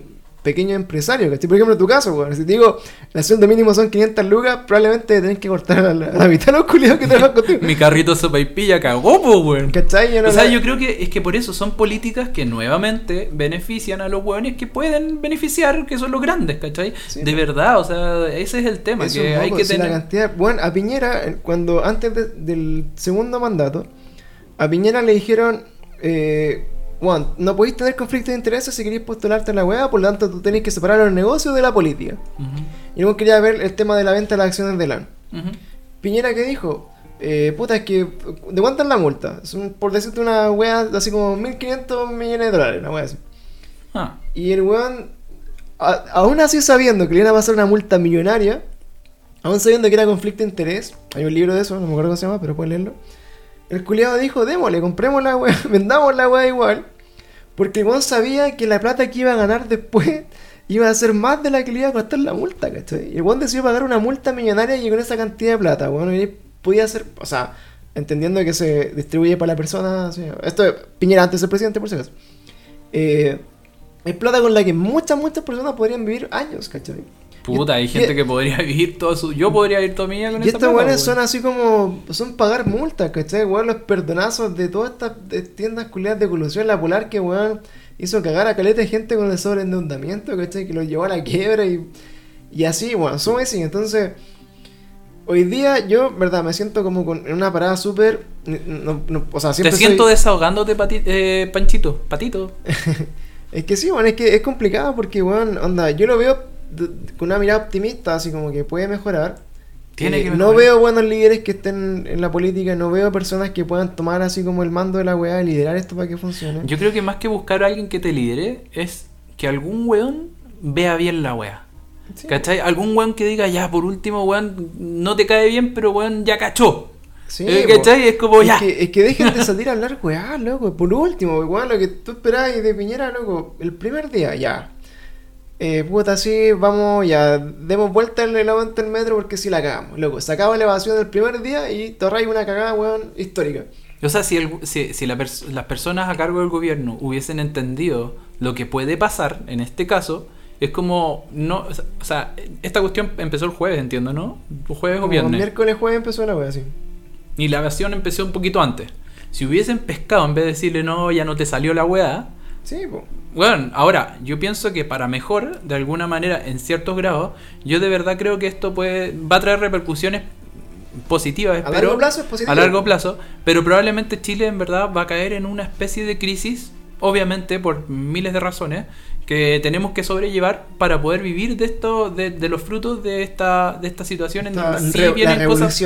Speaker 2: pequeños empresarios, ¿cachai? Por ejemplo, en tu caso, weón, si te digo, el sueldo mínimo son 500 lucas, probablemente tenés que cortar a la, a la mitad de los culiados que trabajan contigo.
Speaker 3: Mi carrito sopa y pilla cagó, po, weón.
Speaker 2: ¿Cachai? Yo no
Speaker 3: O sea,
Speaker 2: la-
Speaker 3: yo creo que es que por eso son políticas que nuevamente benefician a los hueones que pueden beneficiar, que son los grandes, ¿cachai?
Speaker 2: Sí,
Speaker 3: de verdad, o sea, ese es el tema, que hay que
Speaker 2: si la
Speaker 3: tener...
Speaker 2: cantidad, bueno, a Piñera, eh, cuando antes de- del segundo mandato, a Piñera le dijeron, eh, Juan, no podéis tener conflicto de intereses si queréis postularte a la weá, por lo tanto tú tenés que separar los negocios de la política. Y luego quería ver el tema de la venta de las acciones de LAN. Piñera, ¿qué dijo? Eh, puta, es que, ¿de cuánto es la multa? Es un- por decirte una weá, así como 1.500 millones de dólares, una weá así.
Speaker 3: Ah,
Speaker 2: Y el weón, a- aún así sabiendo que le iban a pasar una multa millonaria, aún sabiendo que era conflicto de interés, hay un libro de eso, no me acuerdo cómo se llama, pero pueden leerlo. El culiado dijo, démosle, compremos la weá, vendamos la weá igual. Porque weón sabía que la plata que iba a ganar después iba a ser más de la que le iba a costar la multa, ¿cachai? Y el weón decidió pagar una multa millonaria y con esa cantidad de plata, weón, y podía hacer, o sea, entendiendo que se distribuye para la persona, esto es Piñera antes de ser presidente, por si acaso. Eh, es plata con la que muchas, muchas personas podrían vivir años, ¿cachai?
Speaker 3: Puta, hay gente
Speaker 2: y-
Speaker 3: que podría vivir todo su... Yo podría vivir toda mi vida con
Speaker 2: Y estos weones
Speaker 3: weón.
Speaker 2: son así como. Son pagar multas, ¿cachai? Weón, los perdonazos de todas estas tiendas culiadas de colusión, la polar que weón hizo cagar a caleta de gente con el sobreendeudamiento, ¿cachai? Que lo llevó a la quiebra y. Y así, bueno, son así. Entonces, hoy día yo, verdad, me siento como con, en una parada súper. no- no- o sea,
Speaker 3: Te
Speaker 2: siempre
Speaker 3: siento
Speaker 2: soy-
Speaker 3: desahogándote, pati- eh, Panchito, Patito.
Speaker 2: Es que sí, bueno, es que es complicado porque, weón, onda, yo lo veo con una mirada optimista, así como que puede mejorar.
Speaker 3: Tiene
Speaker 2: Eh,
Speaker 3: que
Speaker 2: No veo buenos líderes que estén en la política, no veo personas que puedan tomar así como el mando de la weá y liderar esto para que funcione.
Speaker 3: Yo creo que más que buscar a alguien que te lidere, es que algún weón vea bien la wea.
Speaker 2: Sí.
Speaker 3: ¿Cachai? Algún weón que diga, ya, por último, weón, no te cae bien, pero weón, ya cachó.
Speaker 2: Sí,
Speaker 3: Eh. ¿Cachai? Es como,
Speaker 2: Es
Speaker 3: ya.
Speaker 2: que, es que dejen de salir a hablar weá, loco. Por último, weón, lo que tú esperabas de Piñera, loco, el primer día, ya. Eh, puta, sí, vamos, ya, demos vuelta en el aguante del metro porque si la cagamos, loco. Se acaba la evasión del primer día y te ahorráis una cagada, weón, histórica.
Speaker 3: O sea, si, el- si, si la pers- las personas a cargo del gobierno hubiesen entendido lo que puede pasar en este caso, es como, no, o sea, esta cuestión empezó el jueves, entiendo, ¿no? Jueves o viernes.
Speaker 2: miércoles, jueves empezó la weá, sí.
Speaker 3: Y la evasión empezó un poquito antes. Si hubiesen pescado en vez de decirle, no, ya no te salió la weá,
Speaker 2: Sí.
Speaker 3: Bueno, ahora, yo pienso que para mejor, de alguna manera, en ciertos grados, yo de verdad creo que esto puede, va a traer repercusiones positivas,
Speaker 2: A largo plazo es positivo.
Speaker 3: a largo plazo, pero probablemente Chile en verdad va a caer en una especie de crisis, obviamente por miles de razones, que tenemos que sobrellevar para poder vivir de esto, de, de los frutos de esta, de esta situación en donde sí
Speaker 2: re- la
Speaker 3: cosas.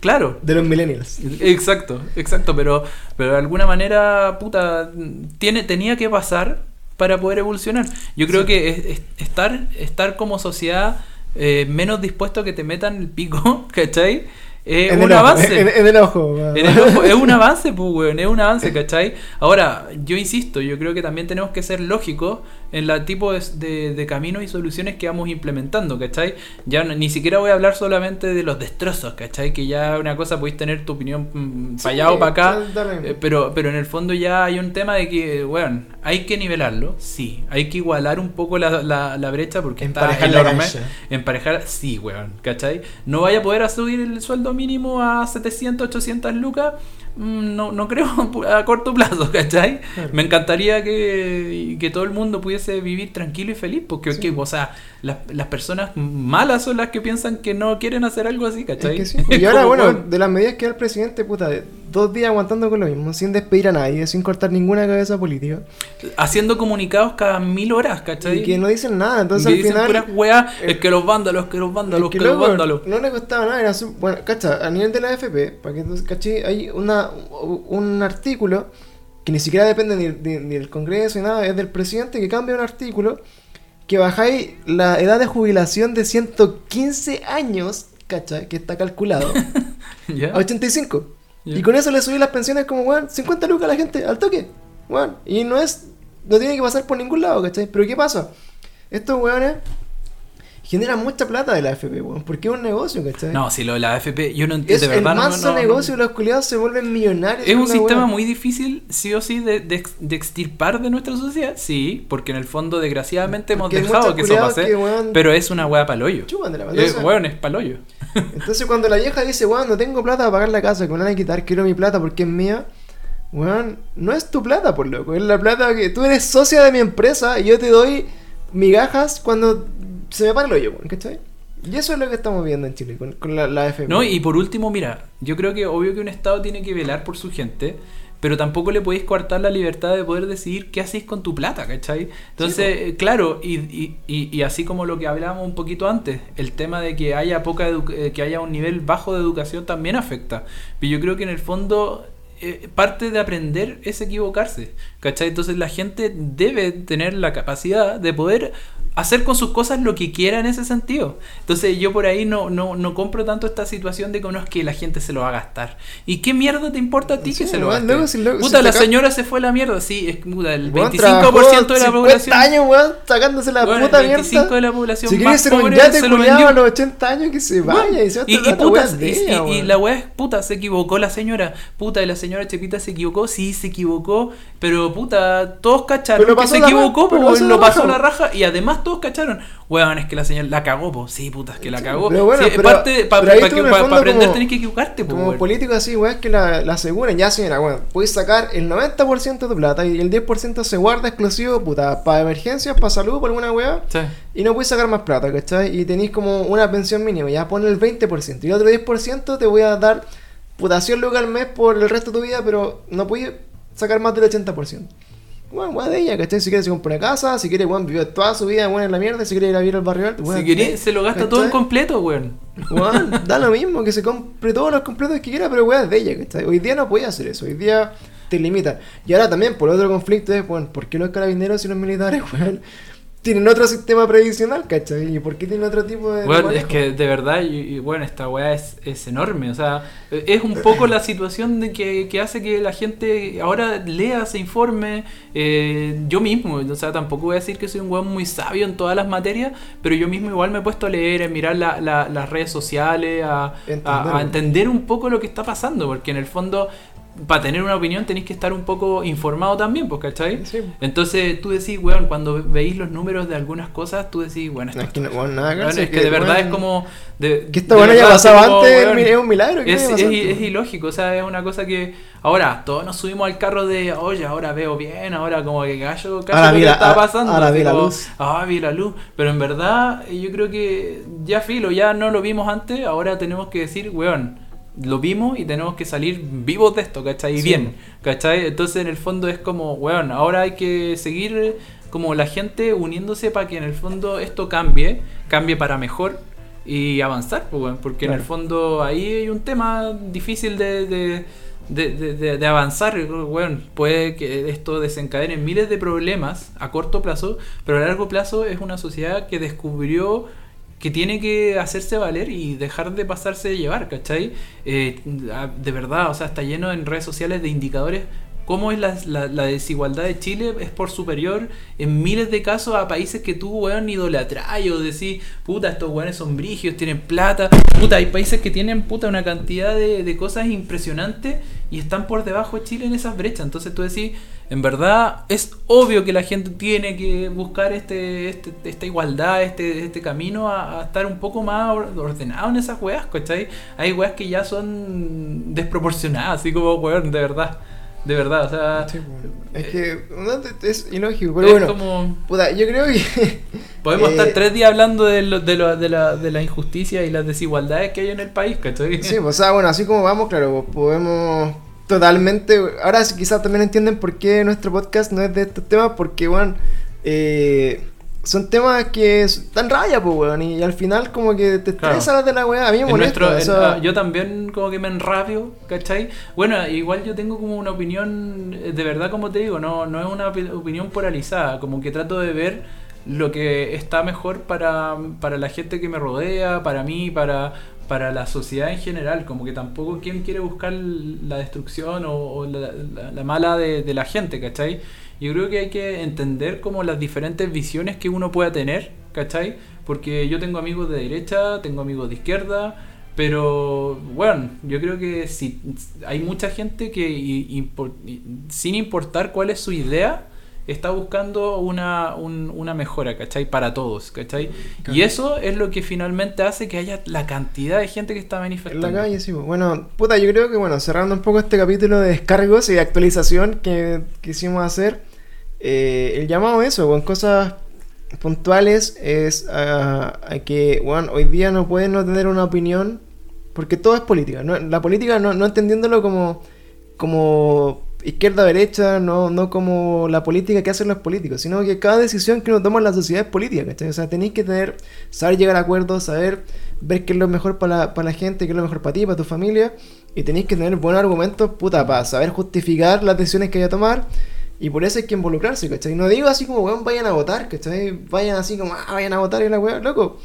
Speaker 3: Claro,
Speaker 2: de los millennials.
Speaker 3: Exacto, exacto, pero, pero de alguna manera, puta, tiene, tenía que pasar para poder evolucionar. Yo creo
Speaker 2: Sí.
Speaker 3: que es- es- estar, estar como sociedad eh, menos dispuesto a que te metan el pico, ¿cachai? Es
Speaker 2: En
Speaker 3: un
Speaker 2: el ojo,
Speaker 3: avance.
Speaker 2: En, en el ojo. weón.
Speaker 3: En el ojo, es un avance, pues, weón, es un avance, ¿cachai? Ahora, yo insisto, yo creo que también tenemos que ser lógicos en la tipo de, de, de caminos y soluciones que vamos implementando, ¿cachai? Ya ni siquiera voy a hablar solamente de los destrozos, ¿cachai? Que ya una cosa podéis tener tu opinión mm,
Speaker 2: Sí,
Speaker 3: para allá o para acá, eh, pero, pero en el fondo ya hay un tema de que, bueno, hay que nivelarlo, sí, hay que igualar un poco la, la, la brecha porque
Speaker 2: Emparejar
Speaker 3: está
Speaker 2: la
Speaker 3: enorme.
Speaker 2: cancha.
Speaker 3: Emparejar, sí, weón, ¿cachai? No vaya a poder subir el sueldo mínimo a 700, 800 lucas, no, no creo a corto plazo, ¿cachai?
Speaker 2: Claro.
Speaker 3: Me encantaría que, que todo el mundo pudiese vivir tranquilo y feliz, porque,
Speaker 2: Sí.
Speaker 3: que, o sea, las, las personas malas son las que piensan que no quieren hacer algo así,
Speaker 2: Es
Speaker 3: ¿cachai?
Speaker 2: que sí. Y ahora, bueno, de las medidas que da el presidente, puta, dos días aguantando con lo mismo, sin despedir a nadie, sin cortar ninguna cabeza política.
Speaker 3: haciendo comunicados cada mil horas, ¿cachai?
Speaker 2: Y que no dicen nada, entonces
Speaker 3: Que
Speaker 2: al
Speaker 3: dicen
Speaker 2: final.
Speaker 3: puras weas,
Speaker 2: eh,
Speaker 3: es que los vándalos, que los vándalos,
Speaker 2: es
Speaker 3: que,
Speaker 2: que
Speaker 3: los vándalos.
Speaker 2: No le costaba nada, era su- bueno, cacha, a nivel de la AFP, para que tú caché, hay una, un artículo que ni siquiera depende ni, ni- ni del Congreso ni nada, es del presidente que cambia un artículo que bajáis la edad de jubilación de 115 años, cacha, que está calculado,
Speaker 3: ¿Ya?
Speaker 2: a 85.
Speaker 3: Ya.
Speaker 2: Y con eso le subí las pensiones como, weón, 50 lucas a la gente, al toque. Weón. Y no es, no tiene que pasar por ningún lado, ¿cachai? Pero ¿qué pasa? Estos weones generan mucha plata de la AFP, weón, porque es un negocio, ¿cachai?
Speaker 3: No, si lo de la AFP, yo no entiendo,
Speaker 2: es
Speaker 3: de
Speaker 2: el
Speaker 3: verdad. no-
Speaker 2: manso
Speaker 3: no- no-
Speaker 2: negocio, los culiados se vuelven millonarios.
Speaker 3: Es un sistema
Speaker 2: weá.
Speaker 3: muy difícil, sí o sí, de, de ex- de extirpar de nuestra sociedad. Sí, porque en el fondo, desgraciadamente, hemos
Speaker 2: Porque
Speaker 3: dejado que eso pase.
Speaker 2: que, weón,
Speaker 3: Pero es una wea paloyo.
Speaker 2: chupan de la entonces,
Speaker 3: weón, es paloyo.
Speaker 2: entonces cuando la vieja dice, weón, no tengo plata para pagar la casa, que me la van a quitar, quiero mi plata porque es mía. Weón, no es tu plata, por loco. Es la plata que tú eres socia de mi empresa y yo te doy migajas cuando se me para el hoyo, ¿cachai? Y eso es lo que estamos viendo en Chile con, con la, la.
Speaker 3: No, y por último, mira, yo creo que obvio que un Estado tiene que velar por su gente, pero tampoco le podéis coartar la libertad de poder decidir qué hacéis con tu plata, ¿cachai? Entonces, eh, claro, y, y, y, y así como lo que hablábamos un poquito antes, el tema de que haya poca eh, que haya un nivel bajo de educación también afecta. Pero yo creo que en el fondo eh, parte de aprender es equivocarse, ¿cachai? Entonces la gente debe tener la capacidad de poder hacer con sus cosas lo que quiera en ese sentido. Entonces yo por ahí no, no, no compro tanto esta situación de que no es que la gente se lo va a gastar. ¿Y qué mierda te importa a ti
Speaker 2: Sí,
Speaker 3: que se lo gaste?
Speaker 2: luego si luego-
Speaker 3: puta,
Speaker 2: si
Speaker 3: la señora se fue a la mierda, sí, es puta, el
Speaker 2: Weón,
Speaker 3: 25%
Speaker 2: trabajó
Speaker 3: de la
Speaker 2: 50
Speaker 3: población.
Speaker 2: años, weón, sacándose la
Speaker 3: Weón,
Speaker 2: puta
Speaker 3: el 25
Speaker 2: mierda.
Speaker 3: de la población
Speaker 2: Si
Speaker 3: más
Speaker 2: ser
Speaker 3: pobre se lo vendió.
Speaker 2: a los 80 años, que se vaya y se va a
Speaker 3: y, y,
Speaker 2: tratar
Speaker 3: puta,
Speaker 2: weas de
Speaker 3: y-
Speaker 2: ella,
Speaker 3: y- la weá es puta, se equivocó la señora. Puta, y la señora Chepita se equivocó, sí, se equivocó. Pero puta, todos cacharon
Speaker 2: Pero
Speaker 3: que se equivocó, pues, lo pasó la raja. Y además todos cacharon. Weón, es que la señora la cagó, po. Sí, puta, es que la cagó.
Speaker 2: pero bueno,
Speaker 3: Sí,
Speaker 2: pero-
Speaker 3: parte, para aprender
Speaker 2: como-
Speaker 3: tenés que equivocarte, po,
Speaker 2: Como
Speaker 3: weón.
Speaker 2: político así, weón, que la, la aseguren. Ya, señora, weón, puedes sacar el 90% de tu plata y el 10% se guarda exclusivo, puta, para emergencias, para salud, por alguna weá.
Speaker 3: Sí.
Speaker 2: Y no puedes sacar más plata, ¿cachai? Y tenéis como una pensión mínima, ya pon el 20%. Y el otro 10% te voy a dar, puta, 100 lucas al mes por el resto de tu vida, pero no puedes sacar más del 80%. Bueno, weón de ella, ¿cachai? Si quiere se compra una casa, si quiere, weón, vivió toda su vida, weón, en la mierda, si quiere ir a vivir al barrio alto, weón,
Speaker 3: Si querés,
Speaker 2: de-
Speaker 3: se lo gasta todo en completo, weón.
Speaker 2: Weón, da lo mismo, que se compre todos los completos que quiera, pero weón es de ella, ¿cachai? Hoy día no puede hacer eso, hoy día te limitan. Y ahora también, por otro conflicto es, bueno, ¿por qué los carabineros y los militares, weón, tienen otro sistema previsional, ¿cachai? ¿Y por qué tienen otro tipo de...
Speaker 3: Bueno, es que de verdad, y, y bueno, esta weá es, es enorme. O sea, es un poco la situación de que, que hace que la gente ahora lea, se informe. eh, yo mismo, o sea, tampoco voy a decir que soy un weón muy sabio en todas las materias, pero yo mismo igual me he puesto a leer, a mirar la- la- las redes sociales, a, a-
Speaker 2: Entenderlo.
Speaker 3: a entender un poco lo que está pasando, porque en el fondo, para tener una opinión tenéis que estar un poco informado también, pues, ¿cachai?
Speaker 2: Sí.
Speaker 3: Entonces tú decís, weón, cuando veis los números de algunas cosas, tú decís, bueno, esto
Speaker 2: No, es que no, weón, nada hacer,
Speaker 3: es que de verdad es como. De,
Speaker 2: Que esta pasado
Speaker 3: así como,
Speaker 2: antes
Speaker 3: weón,
Speaker 2: es un milagro.
Speaker 3: Es, es, es ilógico, o sea, es una cosa que. Ahora, todos nos subimos al carro de, oye, ahora veo bien, ahora como que gallo,
Speaker 2: Ahora vi la-
Speaker 3: está
Speaker 2: ahora-
Speaker 3: pasando.
Speaker 2: ahora vi la luz.
Speaker 3: Ah, vi la luz. Pero en verdad, yo creo que ya filo, ya no lo vimos antes, ahora tenemos que decir, weón. Lo vimos y tenemos que salir vivos de esto, ¿cachai? Y
Speaker 2: Sí.
Speaker 3: bien, ¿cachai? Entonces en el fondo es como, weón, ahora hay que seguir como la gente uniéndose para que en el fondo esto cambie, cambie para mejor y avanzar, pues, weón, porque en el fondo ahí hay un tema difícil de, de, de, de- de- de avanzar, weón. Puede que esto desencadene miles de problemas a corto plazo, pero a largo plazo es una sociedad que descubrió que tiene que hacerse valer y dejar de pasarse de llevar, ¿cachai? Eh, de verdad, o sea, está lleno en redes sociales de indicadores. Cómo es la, la- la desigualdad de Chile es por superior en miles de casos a países que tú, weón, idolatrás o decís, puta, estos weones son brigios, tienen plata. Puta, hay países que tienen, puta, una cantidad de, cosas impresionantes y están por debajo de Chile en esas brechas. Entonces tú decís, En verdad, es obvio que la gente tiene que buscar este, este esta igualdad, este, este camino a, a estar un poco más or- ordenado en esas weas, ¿cachai? Hay weas que ya son desproporcionadas, así como, weón, de verdad. De verdad, o sea.
Speaker 2: Sí, weón. Es que no, es ilógico,
Speaker 3: es
Speaker 2: pero bueno.
Speaker 3: como.
Speaker 2: Puta, yo creo que.
Speaker 3: Podemos
Speaker 2: Eh,
Speaker 3: estar tres días hablando de, lo- de, lo- de, la, de la injusticia y las desigualdades que hay en el país, ¿cachai?
Speaker 2: Sí, pues, o sea, bueno, así como vamos, claro, pues, podemos totalmente. Ahora quizás también entienden por qué nuestro podcast no es de estos temas, porque, bueno, eh, son temas que están raya, pues, weón, y, al final, como que te
Speaker 3: Claro.
Speaker 2: estresas las de la weá. A mí me molesta.
Speaker 3: nuestro-
Speaker 2: o sea,
Speaker 3: ah, yo también como que me enrabio, ¿cachai? Bueno, igual yo tengo como una opinión, eh, de verdad como te digo, no, no es una opi- opinión polarizada, como que trato de ver lo que está mejor para, para la gente que me rodea, para mí, para, para la sociedad en general, como que tampoco quien quiere buscar la destrucción o, o la, la- la mala de, de la gente, ¿cachai? Yo creo que hay que entender como las diferentes visiones que uno pueda tener, ¿cachai? Porque yo tengo amigos de derecha, tengo amigos de izquierda, pero bueno, yo creo que si hay mucha gente que sin importar cuál es su idea, está buscando una, un- una mejora, ¿cachai? Para todos, ¿cachai?
Speaker 2: Claro.
Speaker 3: Y eso es lo que finalmente hace que haya la cantidad de gente que está
Speaker 2: En
Speaker 3: manifestando.
Speaker 2: la calle, sí. pues. Bueno, puta, yo creo que, bueno, cerrando un poco este capítulo de descargos y de actualización que quisimos hacer, eh, el llamado eso, con cosas puntuales, es a, que, hoy día no pueden no tener una opinión, porque todo es política. La política no, no entendiéndolo como, como izquierda-derecha, no, no como la política que hacen los políticos, sino que cada decisión que uno toma en la sociedad es política, ¿cachai? O sea, tenéis que tener, saber llegar a acuerdos, saber ver qué es lo mejor para la, para la gente, qué es lo mejor para ti, para tu familia, y tenéis que tener buenos argumentos, puta, para saber justificar las decisiones que hay a tomar, y por eso hay que involucrarse, ¿cachai? No digo así como, weón, vayan a votar, ¿cachai? Vayan así como, ah, vayan a votar y la weón, loco.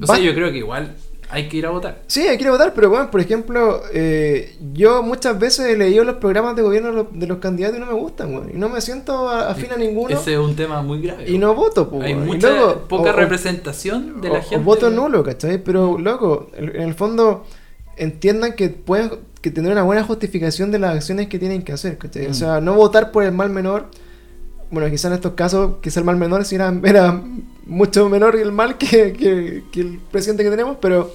Speaker 3: O sea,
Speaker 2: Va-
Speaker 3: yo creo que igual hay que ir a votar.
Speaker 2: Sí, hay que ir a votar, pero bueno, por ejemplo, eh, yo muchas veces he leído los programas de gobierno de los, de los candidatos y no me gustan, weón. Y no me siento afín a ninguno.
Speaker 3: Ese es un tema muy grave.
Speaker 2: Y no voto, pues.
Speaker 3: Hay mucha,
Speaker 2: luego,
Speaker 3: poca
Speaker 2: o-
Speaker 3: representación de la
Speaker 2: o-
Speaker 3: gente.
Speaker 2: O voto nulo, ¿cachai? Pero, loco, en el fondo entiendan que pueden que tener una buena justificación de las acciones que tienen que hacer, ¿cachai? O
Speaker 3: Mm.
Speaker 2: sea, no votar por el mal menor. Bueno, quizá en estos casos, quizá el mal menor si era, era mucho menor el mal que, que- que el presidente que tenemos, pero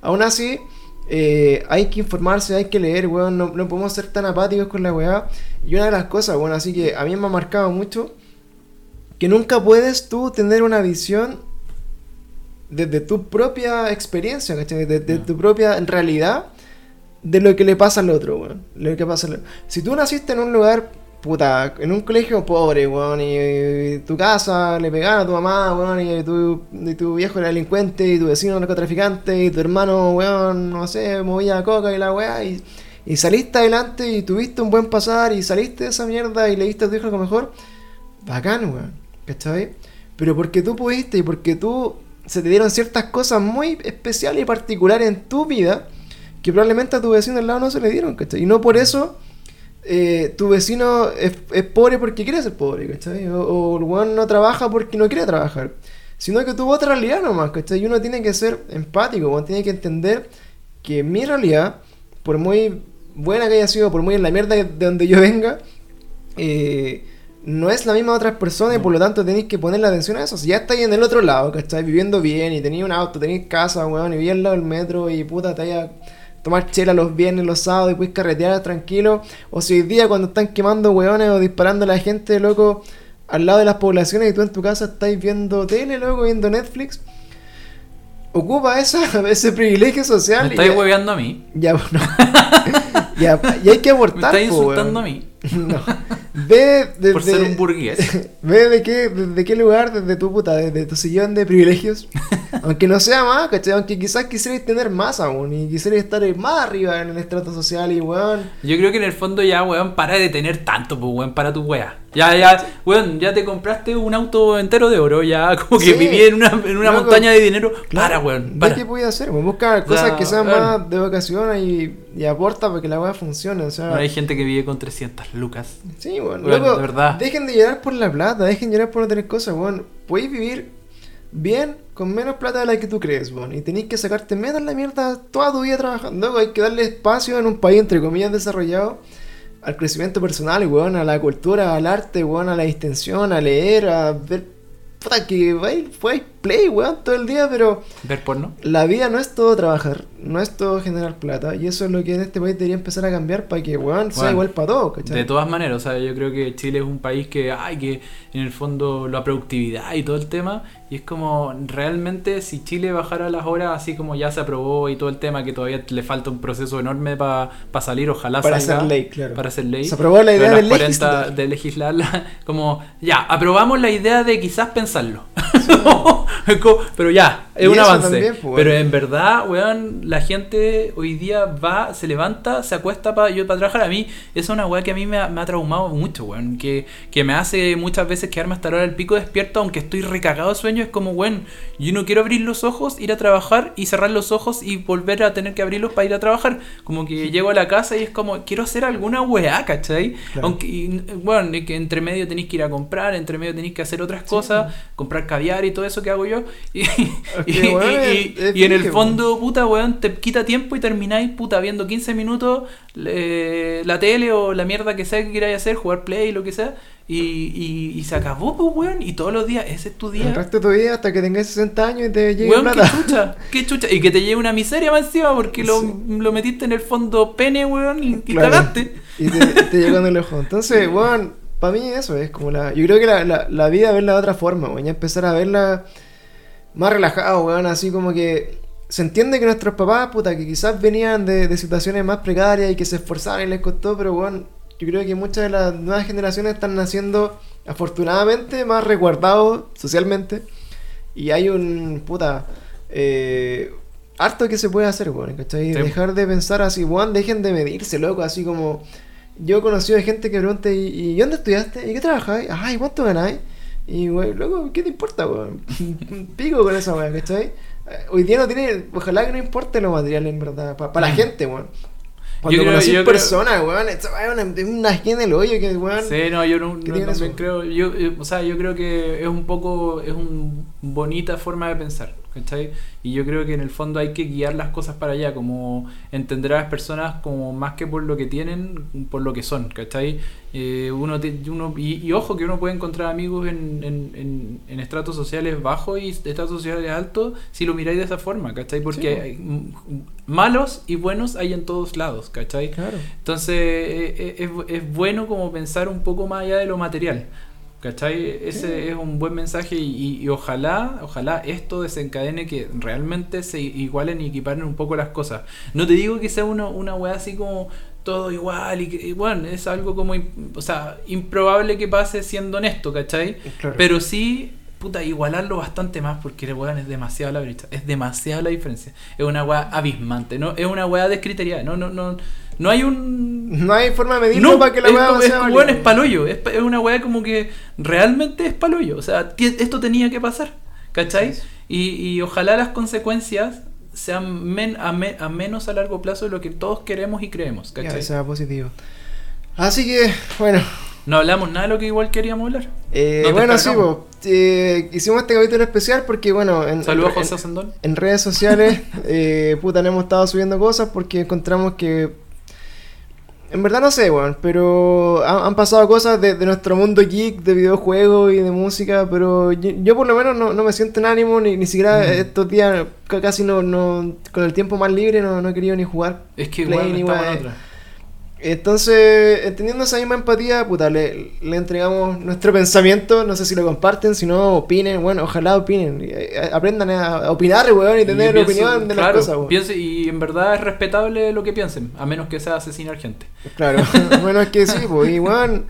Speaker 2: aún así eh, hay que informarse, hay que leer, weón, no, no podemos ser tan apáticos con la weá. Y una de las cosas, bueno, así que a mí me ha marcado mucho que nunca puedes tú tener una visión desde tu propia experiencia, ¿cachai? Desde tu propia realidad de lo que le pasa al otro, weón. Lo que pasa al- Si tú naciste en un lugar, puta, en un colegio pobre, weón, y, y tu casa le pegaron a tu mamá, weón, y tu, y tu viejo era delincuente, y tu vecino narcotraficante, y tu hermano, weón, no sé, movía coca y la weá, y, y saliste adelante y tuviste un buen pasar, y saliste de esa mierda y le diste a tu hijo algo mejor, bacán, weón, ¿cachai? Pero porque tú pudiste y porque tú se te dieron ciertas cosas muy especiales y particulares en tu vida que probablemente a tu vecino al lado no se le dieron. Y no por eso eh, tu vecino es, pobre porque quiere ser pobre, ¿cachai? O, o el weón no trabaja porque no quiere trabajar. Sino que tuvo otra realidad nomás, ¿cachai? Y uno tiene que ser empático, uno tiene que entender que mi realidad, por muy buena que haya sido, por muy en la mierda de donde yo venga, eh, no es la misma de otras personas y por lo tanto tenéis que ponerle atención a eso. Si ya estáis en el otro lado, que estáis viviendo bien y tenéis un auto, tenéis casa, weón, y bien al lado del metro y puta, te a tomar chela los viernes, los sábados y puedes carretear tranquilo. O si hoy día cuando están quemando weones o disparando a la gente, loco, al lado de las poblaciones y tú en tu casa estáis viendo tele, loco, viendo Netflix. Ocupa esa, ese privilegio social.
Speaker 3: Me estáis hueveando a mí.
Speaker 2: ya, bueno. ya, y hay que
Speaker 3: Me
Speaker 2: abortar.
Speaker 3: estáis
Speaker 2: po,
Speaker 3: insultando
Speaker 2: weón.
Speaker 3: a mí.
Speaker 2: No. Ve desde,
Speaker 3: Por ser un burgués.
Speaker 2: ve de qué, desde qué lugar, desde tu puta, desde tu sillón de privilegios. Aunque no sea más, ¿cachai? Aunque quizás quisierais tener más aún y quisierais estar más arriba en el estrato social y weón.
Speaker 3: Yo creo que en el fondo ya, weón, para de tener tanto, pues, weón, para tu wea. Ya, ya, weón, ya te compraste un auto entero de oro, ya como que
Speaker 2: Sí.
Speaker 3: viví en una, en una
Speaker 2: Loco.
Speaker 3: montaña de dinero.
Speaker 2: Claro,
Speaker 3: para, weón, para.
Speaker 2: qué podía hacer, weón. Busca cosas
Speaker 3: sea,
Speaker 2: que sean
Speaker 3: weón.
Speaker 2: más de vocación y, y aporta para que la weá funcione. O sea,
Speaker 3: Bueno, hay gente que vive con 300 lucas.
Speaker 2: Sí. Weón, Loco,
Speaker 3: de verdad.
Speaker 2: Dejen de llorar por la plata, dejen de llorar por no tener cosas, weón. Podéis vivir bien con menos plata de la que tú crees, weón. Y tenéis que sacarte menos la mierda toda tu vida trabajando. Loco, hay que darle espacio en un país, entre comillas, desarrollado al crecimiento personal, weón, a la cultura, al arte, weón, a la distensión, a leer, a ver. Puta, que vais, vais play, weón, todo el día, pero
Speaker 3: Ver porno.
Speaker 2: la vida no es todo trabajar, no es todo generar plata, y eso es lo que en este país debería empezar a cambiar para que, weón, sea igual para todos, ¿cachai?
Speaker 3: De todas maneras, o sea, yo creo que Chile es un país que, ay, que en el fondo la productividad y todo el tema, y es como realmente si Chile bajara las horas así como ya se aprobó y todo el tema, que todavía le falta un proceso enorme para salir, ojalá
Speaker 2: Para
Speaker 3: salga,
Speaker 2: hacer ley, claro.
Speaker 3: Para hacer ley.
Speaker 2: Se aprobó la idea
Speaker 3: las
Speaker 2: de
Speaker 3: 40
Speaker 2: legislar.
Speaker 3: de legislarla, como ya, aprobamos la idea de quizás pensarlo. como- pero ya, es
Speaker 2: Y
Speaker 3: un avance.
Speaker 2: también, pues,
Speaker 3: pero en verdad, weón, la gente hoy día va, se levanta, se acuesta para yo para trabajar. A mí, esa es una weá que a mí me ha, me ha traumado mucho, weón. Que, que me hace muchas veces quedarme hasta la hora del pico despierto, aunque estoy recagado de sueño. Es como, weón, yo no quiero abrir los ojos, ir a trabajar y cerrar los ojos y volver a tener que abrirlos para ir a trabajar. Como que llego a la casa y es como, quiero hacer alguna weá, ¿cachai?
Speaker 2: Claro.
Speaker 3: Aunque, y, bueno, es que entre medio tenéis que ir a comprar, entre medio tenéis que hacer otras cosas, comprar caviar y todo eso que hago yo. Y, y- y- en el fondo, puta, weón, te quita tiempo y termináis, puta, viendo 15 minutos eh, la tele o la mierda que sea que queráis hacer, jugar play, lo que sea, y, se acabó, pues, weón, y todos los días, ese es tu
Speaker 2: El
Speaker 3: día.
Speaker 2: resto de tu vida hasta que tengas 60 años y te llegue
Speaker 3: Weón, qué
Speaker 2: plata.
Speaker 3: chucha, qué chucha. Y que te lleve una miseria más encima porque lo,
Speaker 2: Sí.
Speaker 3: lo metiste en el fondo pene, weón, y,
Speaker 2: Claro.
Speaker 3: cagaste.
Speaker 2: Y te, te llegó en el ojo. Entonces, weón, para mí eso es como la. Yo creo que la, la, la vida verla de otra forma, weón. Empezar a verla más relajado, weón. Así como que. Se entiende que nuestros papás, puta, que quizás venían de, de situaciones más precarias y que se esforzaban y les costó, pero weón, yo creo que muchas de las nuevas generaciones están naciendo, afortunadamente, más resguardados socialmente. Y hay un. puta. Eh, harto que se puede hacer, weón, ¿cachai?
Speaker 3: Sí.
Speaker 2: Dejar de pensar así, weón, dejen de medirse, loco, así como. Yo he conocido gente que pregunta, ¿y, y dónde estudiaste? ¿Y qué trabajáis? Ay, ¿cuánto ganáis? Y, weón, loco, ¿qué te importa, weón? Pico con esa weón, ¿cachai? Eh, Hoy día no tiene, ojalá que no importe lo material, en verdad, para la
Speaker 3: Mm.
Speaker 2: gente, weón. Cuando
Speaker 3: Yo creo-
Speaker 2: conocí
Speaker 3: yo creo-
Speaker 2: personas, weón, esta weón es una, esquina en el hoyo que, weón.
Speaker 3: Sí, no, yo no,
Speaker 2: ¿Qué
Speaker 3: no- también creo, yo, eh, o sea, yo creo que es un poco, es una bonita forma de pensar, ¿cachai? Y yo creo que en el fondo hay que guiar las cosas para allá, como entender a las personas como más que por lo que tienen, por lo que son, ¿cachai? Eh, uno, te- uno y, y ojo que uno puede encontrar amigos en, en, en, en estratos sociales bajos y estratos sociales altos si lo miráis de esa forma, ¿cachai? Porque
Speaker 2: Sí.
Speaker 3: hay, malos y buenos hay en todos lados, ¿cachai?
Speaker 2: Claro.
Speaker 3: Entonces eh, eh, es, es bueno como pensar un poco más allá de lo material. ¿Cachai? Ese es un buen mensaje y, y- ojalá, ojalá esto desencadene que realmente se igualen y equiparen un poco las cosas. No te digo que sea uno, una weá así como todo igual y, que, bueno, es algo como, o sea, improbable que pase siendo honesto, ¿cachai?
Speaker 2: Claro.
Speaker 3: Pero sí, puta, igualarlo bastante más porque weón es demasiado la brecha, es demasiada la diferencia. Es una weá abismante, ¿no? Es una weá descriteriada, no, no, no, no hay un...
Speaker 2: No hay forma de medirlo
Speaker 3: No,
Speaker 2: para que la weá
Speaker 3: es
Speaker 2: sea
Speaker 3: weón, es una weá como que realmente es paloyo, o sea, esto tenía que pasar, ¿cachai?
Speaker 2: Sí.
Speaker 3: Y, y ojalá las consecuencias sean men- a, me- a menos a largo plazo de lo que todos queremos y creemos,
Speaker 2: Ya,
Speaker 3: ¿cachai?
Speaker 2: sea positivo. Así que, bueno.
Speaker 3: No hablamos nada de lo que igual queríamos hablar.
Speaker 2: Eh, bueno, sí, po, eh, hicimos este capítulo especial porque, bueno, en,
Speaker 3: Saludos
Speaker 2: en-
Speaker 3: José Ascendón.
Speaker 2: en redes sociales, eh, puta, no hemos estado subiendo cosas porque encontramos que. En verdad no sé, weón, pero han, han pasado cosas de, de nuestro mundo geek, de videojuegos y de música, pero yo, yo por lo menos no, no me siento en ánimo, ni, ni siquiera
Speaker 3: Ujú.
Speaker 2: estos días, ca- casi no, no, con el tiempo más libre, no, no he querido ni jugar
Speaker 3: Es que
Speaker 2: Play
Speaker 3: igual
Speaker 2: ni entonces, entendiendo esa misma empatía, puta, le, le entregamos nuestro pensamiento. No sé si lo comparten, si no, opinen. Bueno, ojalá opinen. y, eh, Aprendan a opinar, weón, y
Speaker 3: Y
Speaker 2: tener
Speaker 3: pienso-
Speaker 2: opinión de las
Speaker 3: claro,
Speaker 2: cosas, weón.
Speaker 3: y en verdad es respetable lo que piensen, a menos que sea asesinar gente.
Speaker 2: Claro, bueno, es que sí, pues, y weón,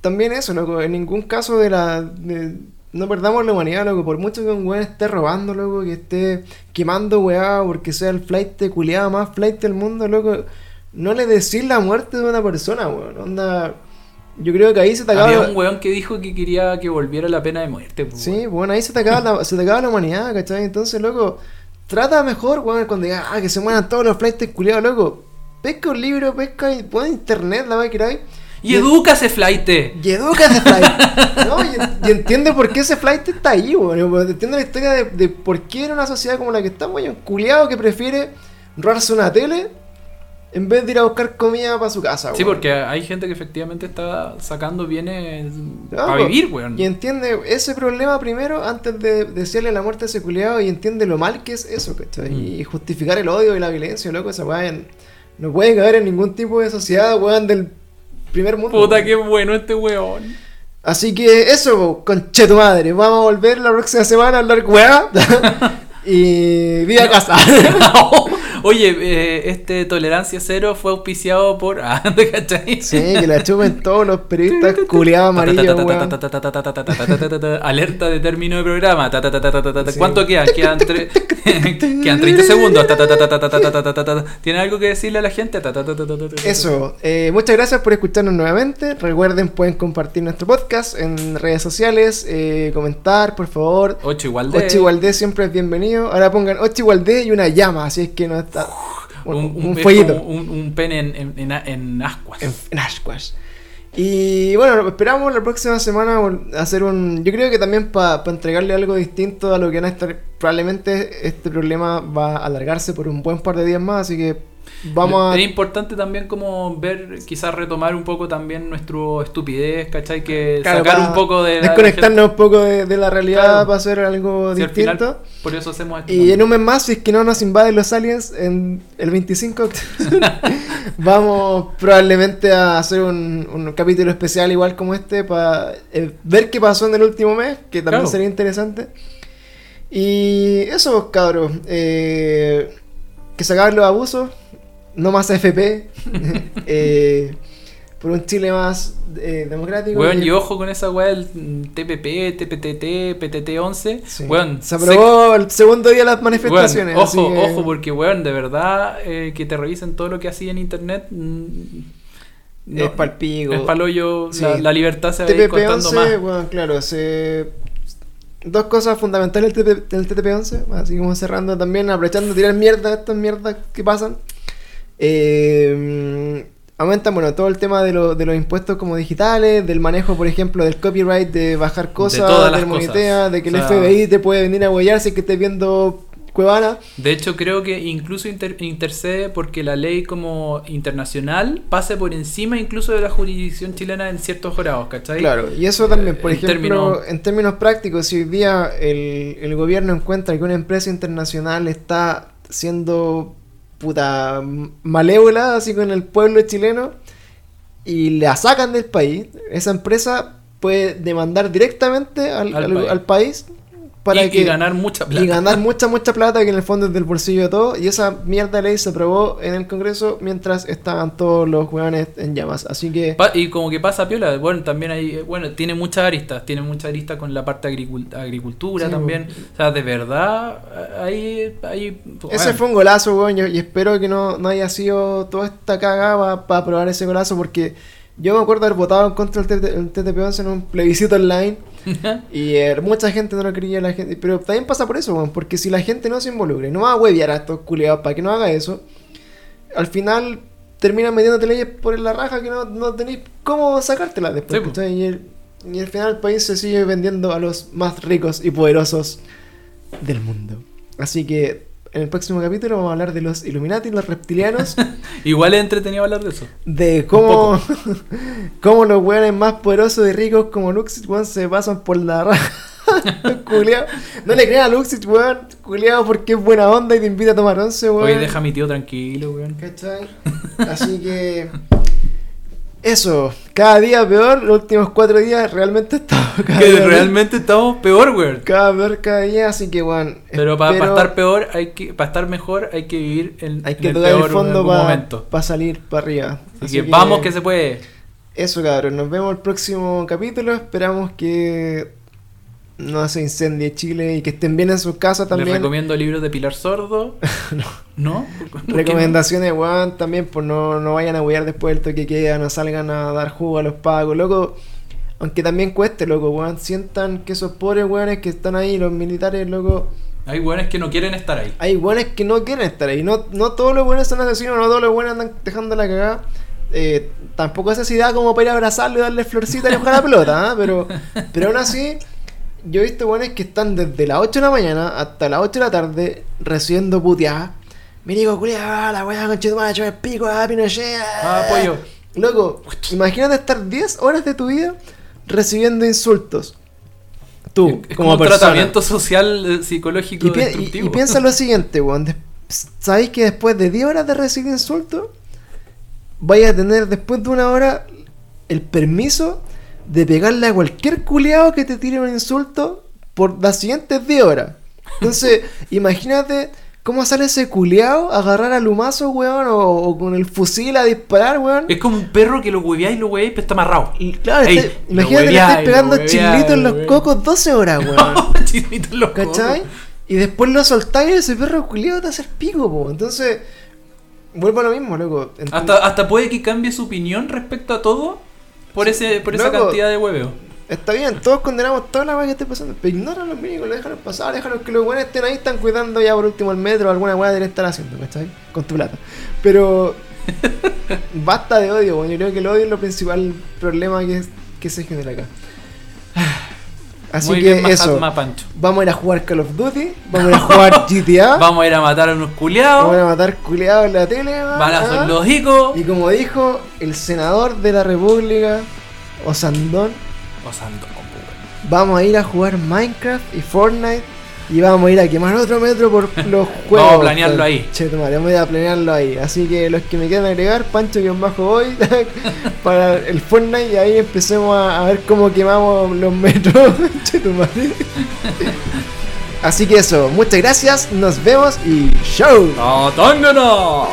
Speaker 2: también eso, loco. En ningún caso de la. de- no perdamos la humanidad, loco. Por mucho que un weón esté robando, loco, que esté quemando weá, porque sea el flight culiado más flight del mundo, loco. No le decís la muerte de una persona, weón. Onda. Yo creo que ahí se te acaba.
Speaker 3: Había un weón que dijo que quería que volviera la pena de muerte. pues,
Speaker 2: Sí, bueno, ahí se te acaba la, se te acaba la humanidad, ¿cachai? Entonces, loco, trata mejor, weón, cuando digas, ah, que se mueran todos los flights culiados, loco. Pesca un libro, pesca y pon internet, la va a querer.
Speaker 3: Y edúcase, flight.
Speaker 2: Y educa ese flight. ¿no? Y, y entiende por qué ese flight está ahí, weón. Entiende la historia de, de por qué en una sociedad como la que estamos, weón, culiado que prefiere robarse una tele en vez de ir a buscar comida para su casa,
Speaker 3: Sí,
Speaker 2: weón.
Speaker 3: porque hay gente que efectivamente está sacando bienes
Speaker 2: Ah,
Speaker 3: para
Speaker 2: po.
Speaker 3: vivir, weón.
Speaker 2: Y entiende ese problema primero antes de desearle la muerte a ese culiado y entiende lo mal que es eso, ¿cachai?
Speaker 3: Mm.
Speaker 2: Y justificar el odio y la violencia, loco, esa weá en- no puede caber en ningún tipo de sociedad, weón, del primer mundo.
Speaker 3: Puta,
Speaker 2: weón.
Speaker 3: qué bueno este weón.
Speaker 2: Así que eso, conche tu madre, vamos a volver la próxima semana a hablar weá. y viva casa.
Speaker 3: Oye, eh, este Tolerancia Cero fue auspiciado por. Ah.
Speaker 2: Sí, que la chupen todos los periodistas culiados amarillos.
Speaker 3: Alerta de término de programa. ¿Cuánto quedan? Quedan, tre... quedan 30 segundos. ¿Tiene algo que decirle a la gente?
Speaker 2: Eso. Eh, muchas gracias por escucharnos nuevamente. Recuerden, pueden compartir nuestro podcast en redes sociales, eh, comentar, por favor.
Speaker 3: Ocho igual de.
Speaker 2: Ocho igual de siempre es bienvenido. Ahora pongan ocho igual de y una llama. Así es que nos está. Un,
Speaker 3: Un,
Speaker 2: un fueguito.
Speaker 3: un, un pene en, en, en, ascuas.
Speaker 2: en, en Ashquash. Y bueno, esperamos la próxima semana hacer un. Yo creo que también para entregarle algo distinto a lo que van a estar. Probablemente este problema va a alargarse por un buen par de días más, así que vamos a.
Speaker 3: Es importante también como ver, quizás retomar un poco también nuestro estupidez, ¿cachai? Que
Speaker 2: Claro,
Speaker 3: sacar un poco de... la-
Speaker 2: Desconectarnos un poco de, de la realidad
Speaker 3: Claro.
Speaker 2: para hacer algo
Speaker 3: Si al final,
Speaker 2: distinto.
Speaker 3: por eso hacemos esto.
Speaker 2: Y
Speaker 3: también.
Speaker 2: en un mes más, si es que no nos invaden los aliens en el 25 de octubre, vamos probablemente a hacer un, un capítulo especial igual como este para eh, ver qué pasó en el último mes, que también
Speaker 3: Claro.
Speaker 2: sería interesante. Y eso, cabros. eh, que se acaben los abusos, no más FP, eh, por un Chile más eh, democrático.
Speaker 3: Weón,
Speaker 2: y-
Speaker 3: y ojo con esa weá del TPP, TPTT, PTT11.
Speaker 2: Sí.
Speaker 3: Weón,
Speaker 2: se aprobó el segundo día de las manifestaciones.
Speaker 3: ojo,
Speaker 2: que-
Speaker 3: ojo, porque weón, de verdad, eh, que te revisen todo lo que hacía en internet. mm, no,
Speaker 2: es palpigo.
Speaker 3: Es palollo,
Speaker 2: Sí.
Speaker 3: la, la libertad se va a ir contando
Speaker 2: TPP-11,
Speaker 3: más.
Speaker 2: bueno, claro, se... dos cosas fundamentales del TP del TTP-11, así como cerrando también, aprovechando tirar mierda, estas mierdas que pasan. Eh, aumentan, bueno, todo el tema de, lo- de los impuestos como digitales, del manejo, por ejemplo, del copyright, de bajar cosas,
Speaker 3: las
Speaker 2: del monitea, de que
Speaker 3: O
Speaker 2: el FBI te puede venir a huellar si es que estés viendo Cuevana.
Speaker 3: De hecho, creo que incluso inter- intercede porque la ley como internacional pase por encima incluso de la jurisdicción chilena en ciertos grados, ¿cachai?
Speaker 2: Claro, y eso también, por
Speaker 3: En
Speaker 2: ejemplo,
Speaker 3: términos-
Speaker 2: en términos prácticos, si hoy día el, el gobierno encuentra que una empresa internacional está siendo puta malévola así con el pueblo chileno y la sacan del país, esa empresa puede demandar directamente al,
Speaker 3: Al
Speaker 2: al-
Speaker 3: país.
Speaker 2: al país para
Speaker 3: y,
Speaker 2: que
Speaker 3: y ganar mucha plata.
Speaker 2: y ganar mucha, mucha plata que en el fondo es del bolsillo de todos. Y esa mierda de ley se aprobó en el Congreso mientras estaban todos los hueones en llamas. Así que...
Speaker 3: Pa- y como que pasa piola, bueno, también hay, bueno, tiene muchas aristas, tiene muchas aristas con la parte agricul- agricultura
Speaker 2: Sí,
Speaker 3: también. O sea, de verdad, hay, hay
Speaker 2: Ese fue un golazo, weón, y espero que no, no haya sido toda esta cagada para probar ese golazo, porque yo me acuerdo haber votado en contra del TT el TTP-11 en un plebiscito online, y eh, mucha gente no lo quería, la gente, pero también pasa por eso, porque si la gente no se involucra y no va a huevear a estos culiados para que no haga eso, al final terminan metiéndote leyes por la raja que no, no tenéis cómo sacártelas después,
Speaker 3: Sí.
Speaker 2: ¿cachai? y, el- y al final el país se sigue vendiendo a los más ricos y poderosos del mundo. Así que en el próximo capítulo vamos a hablar de los Illuminati, los reptilianos,
Speaker 3: igual es entretenido hablar de eso.
Speaker 2: de cómo, cómo los weones más poderosos y ricos como Luxich, weón, se pasan por la raja. Culeado. No le crean a Luxich, weón, culiado, porque es buena onda y te invita a tomar once, weón.
Speaker 3: Oye, deja a mi tío tranquilo, weón.
Speaker 2: ¿Cachai? Así que. Eso, cada día peor, los últimos cuatro días realmente estamos
Speaker 3: Que
Speaker 2: peor.
Speaker 3: realmente estamos peor, weón.
Speaker 2: Cada peor cada día, así que bueno.
Speaker 3: Pero para estar peor, hay que, para estar mejor, hay que vivir en,
Speaker 2: Hay
Speaker 3: en
Speaker 2: que
Speaker 3: el
Speaker 2: el
Speaker 3: peor en
Speaker 2: fondo para salir para arriba.
Speaker 3: Así, que, vamos que se puede.
Speaker 2: Eso, cabrón. Nos vemos el próximo capítulo. Esperamos que no se incendie Chile y que estén bien en sus casas
Speaker 3: Les
Speaker 2: también.
Speaker 3: recomiendo libros de Pilar Sordo.
Speaker 2: No.
Speaker 3: ¿No? ¿Por- por qué no?
Speaker 2: Recomendaciones, weón, también, pues no, no vayan a huear después del toque queda, no salgan a dar jugo a los pagos, loco. Aunque también cueste, loco, weón. Sientan que esos pobres weones que están ahí, los militares, loco.
Speaker 3: Hay weones que no quieren estar ahí.
Speaker 2: Hay weones que no quieren estar ahí. No, no todos los buenos son asesinos, no todos los buenos andan dejando la cagada. Eh, tampoco esa da como para ir a abrazarlo y darle florcita y jugar la pelota, ¿ah? pero, pero aún así, yo he visto buenos que están desde las 8 de la mañana hasta las 8 de la tarde recibiendo puteadas Milico culiao, la weá con Chetumacho, el pico, ah, Pinochet.
Speaker 3: Ah, apoyo.
Speaker 2: Loco, imagínate estar 10 horas de tu vida recibiendo insultos. Tú,
Speaker 3: Es-
Speaker 2: como,
Speaker 3: como un
Speaker 2: persona.
Speaker 3: tratamiento social eh, psicológico
Speaker 2: Y, pi- y-
Speaker 3: destructivo.
Speaker 2: y piensa lo siguiente, weón. ¿Sabéis que después de 10 horas de recibir insultos, vais a tener después de una hora el permiso de pegarle a cualquier culiao que te tire un insulto por las siguientes 10 horas? Entonces, imagínate cómo sale ese culiao a agarrar al humazo, weón, o, o con el fusil a disparar, weón.
Speaker 3: Es como un perro que lo hueveáis y lo hueveáis, pero está amarrado.
Speaker 2: Y claro,
Speaker 3: Ey,
Speaker 2: imagínate que
Speaker 3: lo
Speaker 2: pegando chilitos en
Speaker 3: lo
Speaker 2: los cocos 12 horas, weón.
Speaker 3: Chismito en los cocos.
Speaker 2: ¿Cachai? Y después lo soltáis y ese perro culiado te hace el pico, po. Entonces, vuelvo a lo mismo, loco.
Speaker 3: Hasta, hasta puede que cambie su opinión respecto a todo por ese por esa cantidad de hueveo.
Speaker 2: Está bien, todos condenamos toda la weá que esté pasando. Pero ignora a los médicos, déjalos pasar, déjalos que los buenos estén ahí, están cuidando ya por último el metro alguna weá deberían estar haciendo, ¿cachai? Con tu plata. Pero basta de odio, weón. Yo creo que el odio es lo principal problema que, que se genera acá. Así
Speaker 3: Muy
Speaker 2: que
Speaker 3: bien,
Speaker 2: eso.
Speaker 3: Pancho.
Speaker 2: Vamos a ir a jugar Call of Duty, vamos a ir a jugar GTA,
Speaker 3: Vamos a ir a matar a unos
Speaker 2: vamos a
Speaker 3: culiados.
Speaker 2: matar culiados en la tele,
Speaker 3: Balazos
Speaker 2: ¿ah?
Speaker 3: hocicos.
Speaker 2: Y como dijo el senador de la República, Osandón,
Speaker 3: O sea, no, pues,
Speaker 2: vamos a ir a jugar Minecraft y Fortnite y vamos a ir a quemar otro metro por los juegos.
Speaker 3: Vamos a planearlo ahí.
Speaker 2: Che, tu madre, vamos a ir a planearlo ahí. Así que los que me quieran agregar, Pancho que bajo hoy para el Fortnite y ahí empecemos a, a ver cómo quemamos los metros. che. Así que eso, muchas gracias, nos vemos y show.
Speaker 3: ¡Atángana!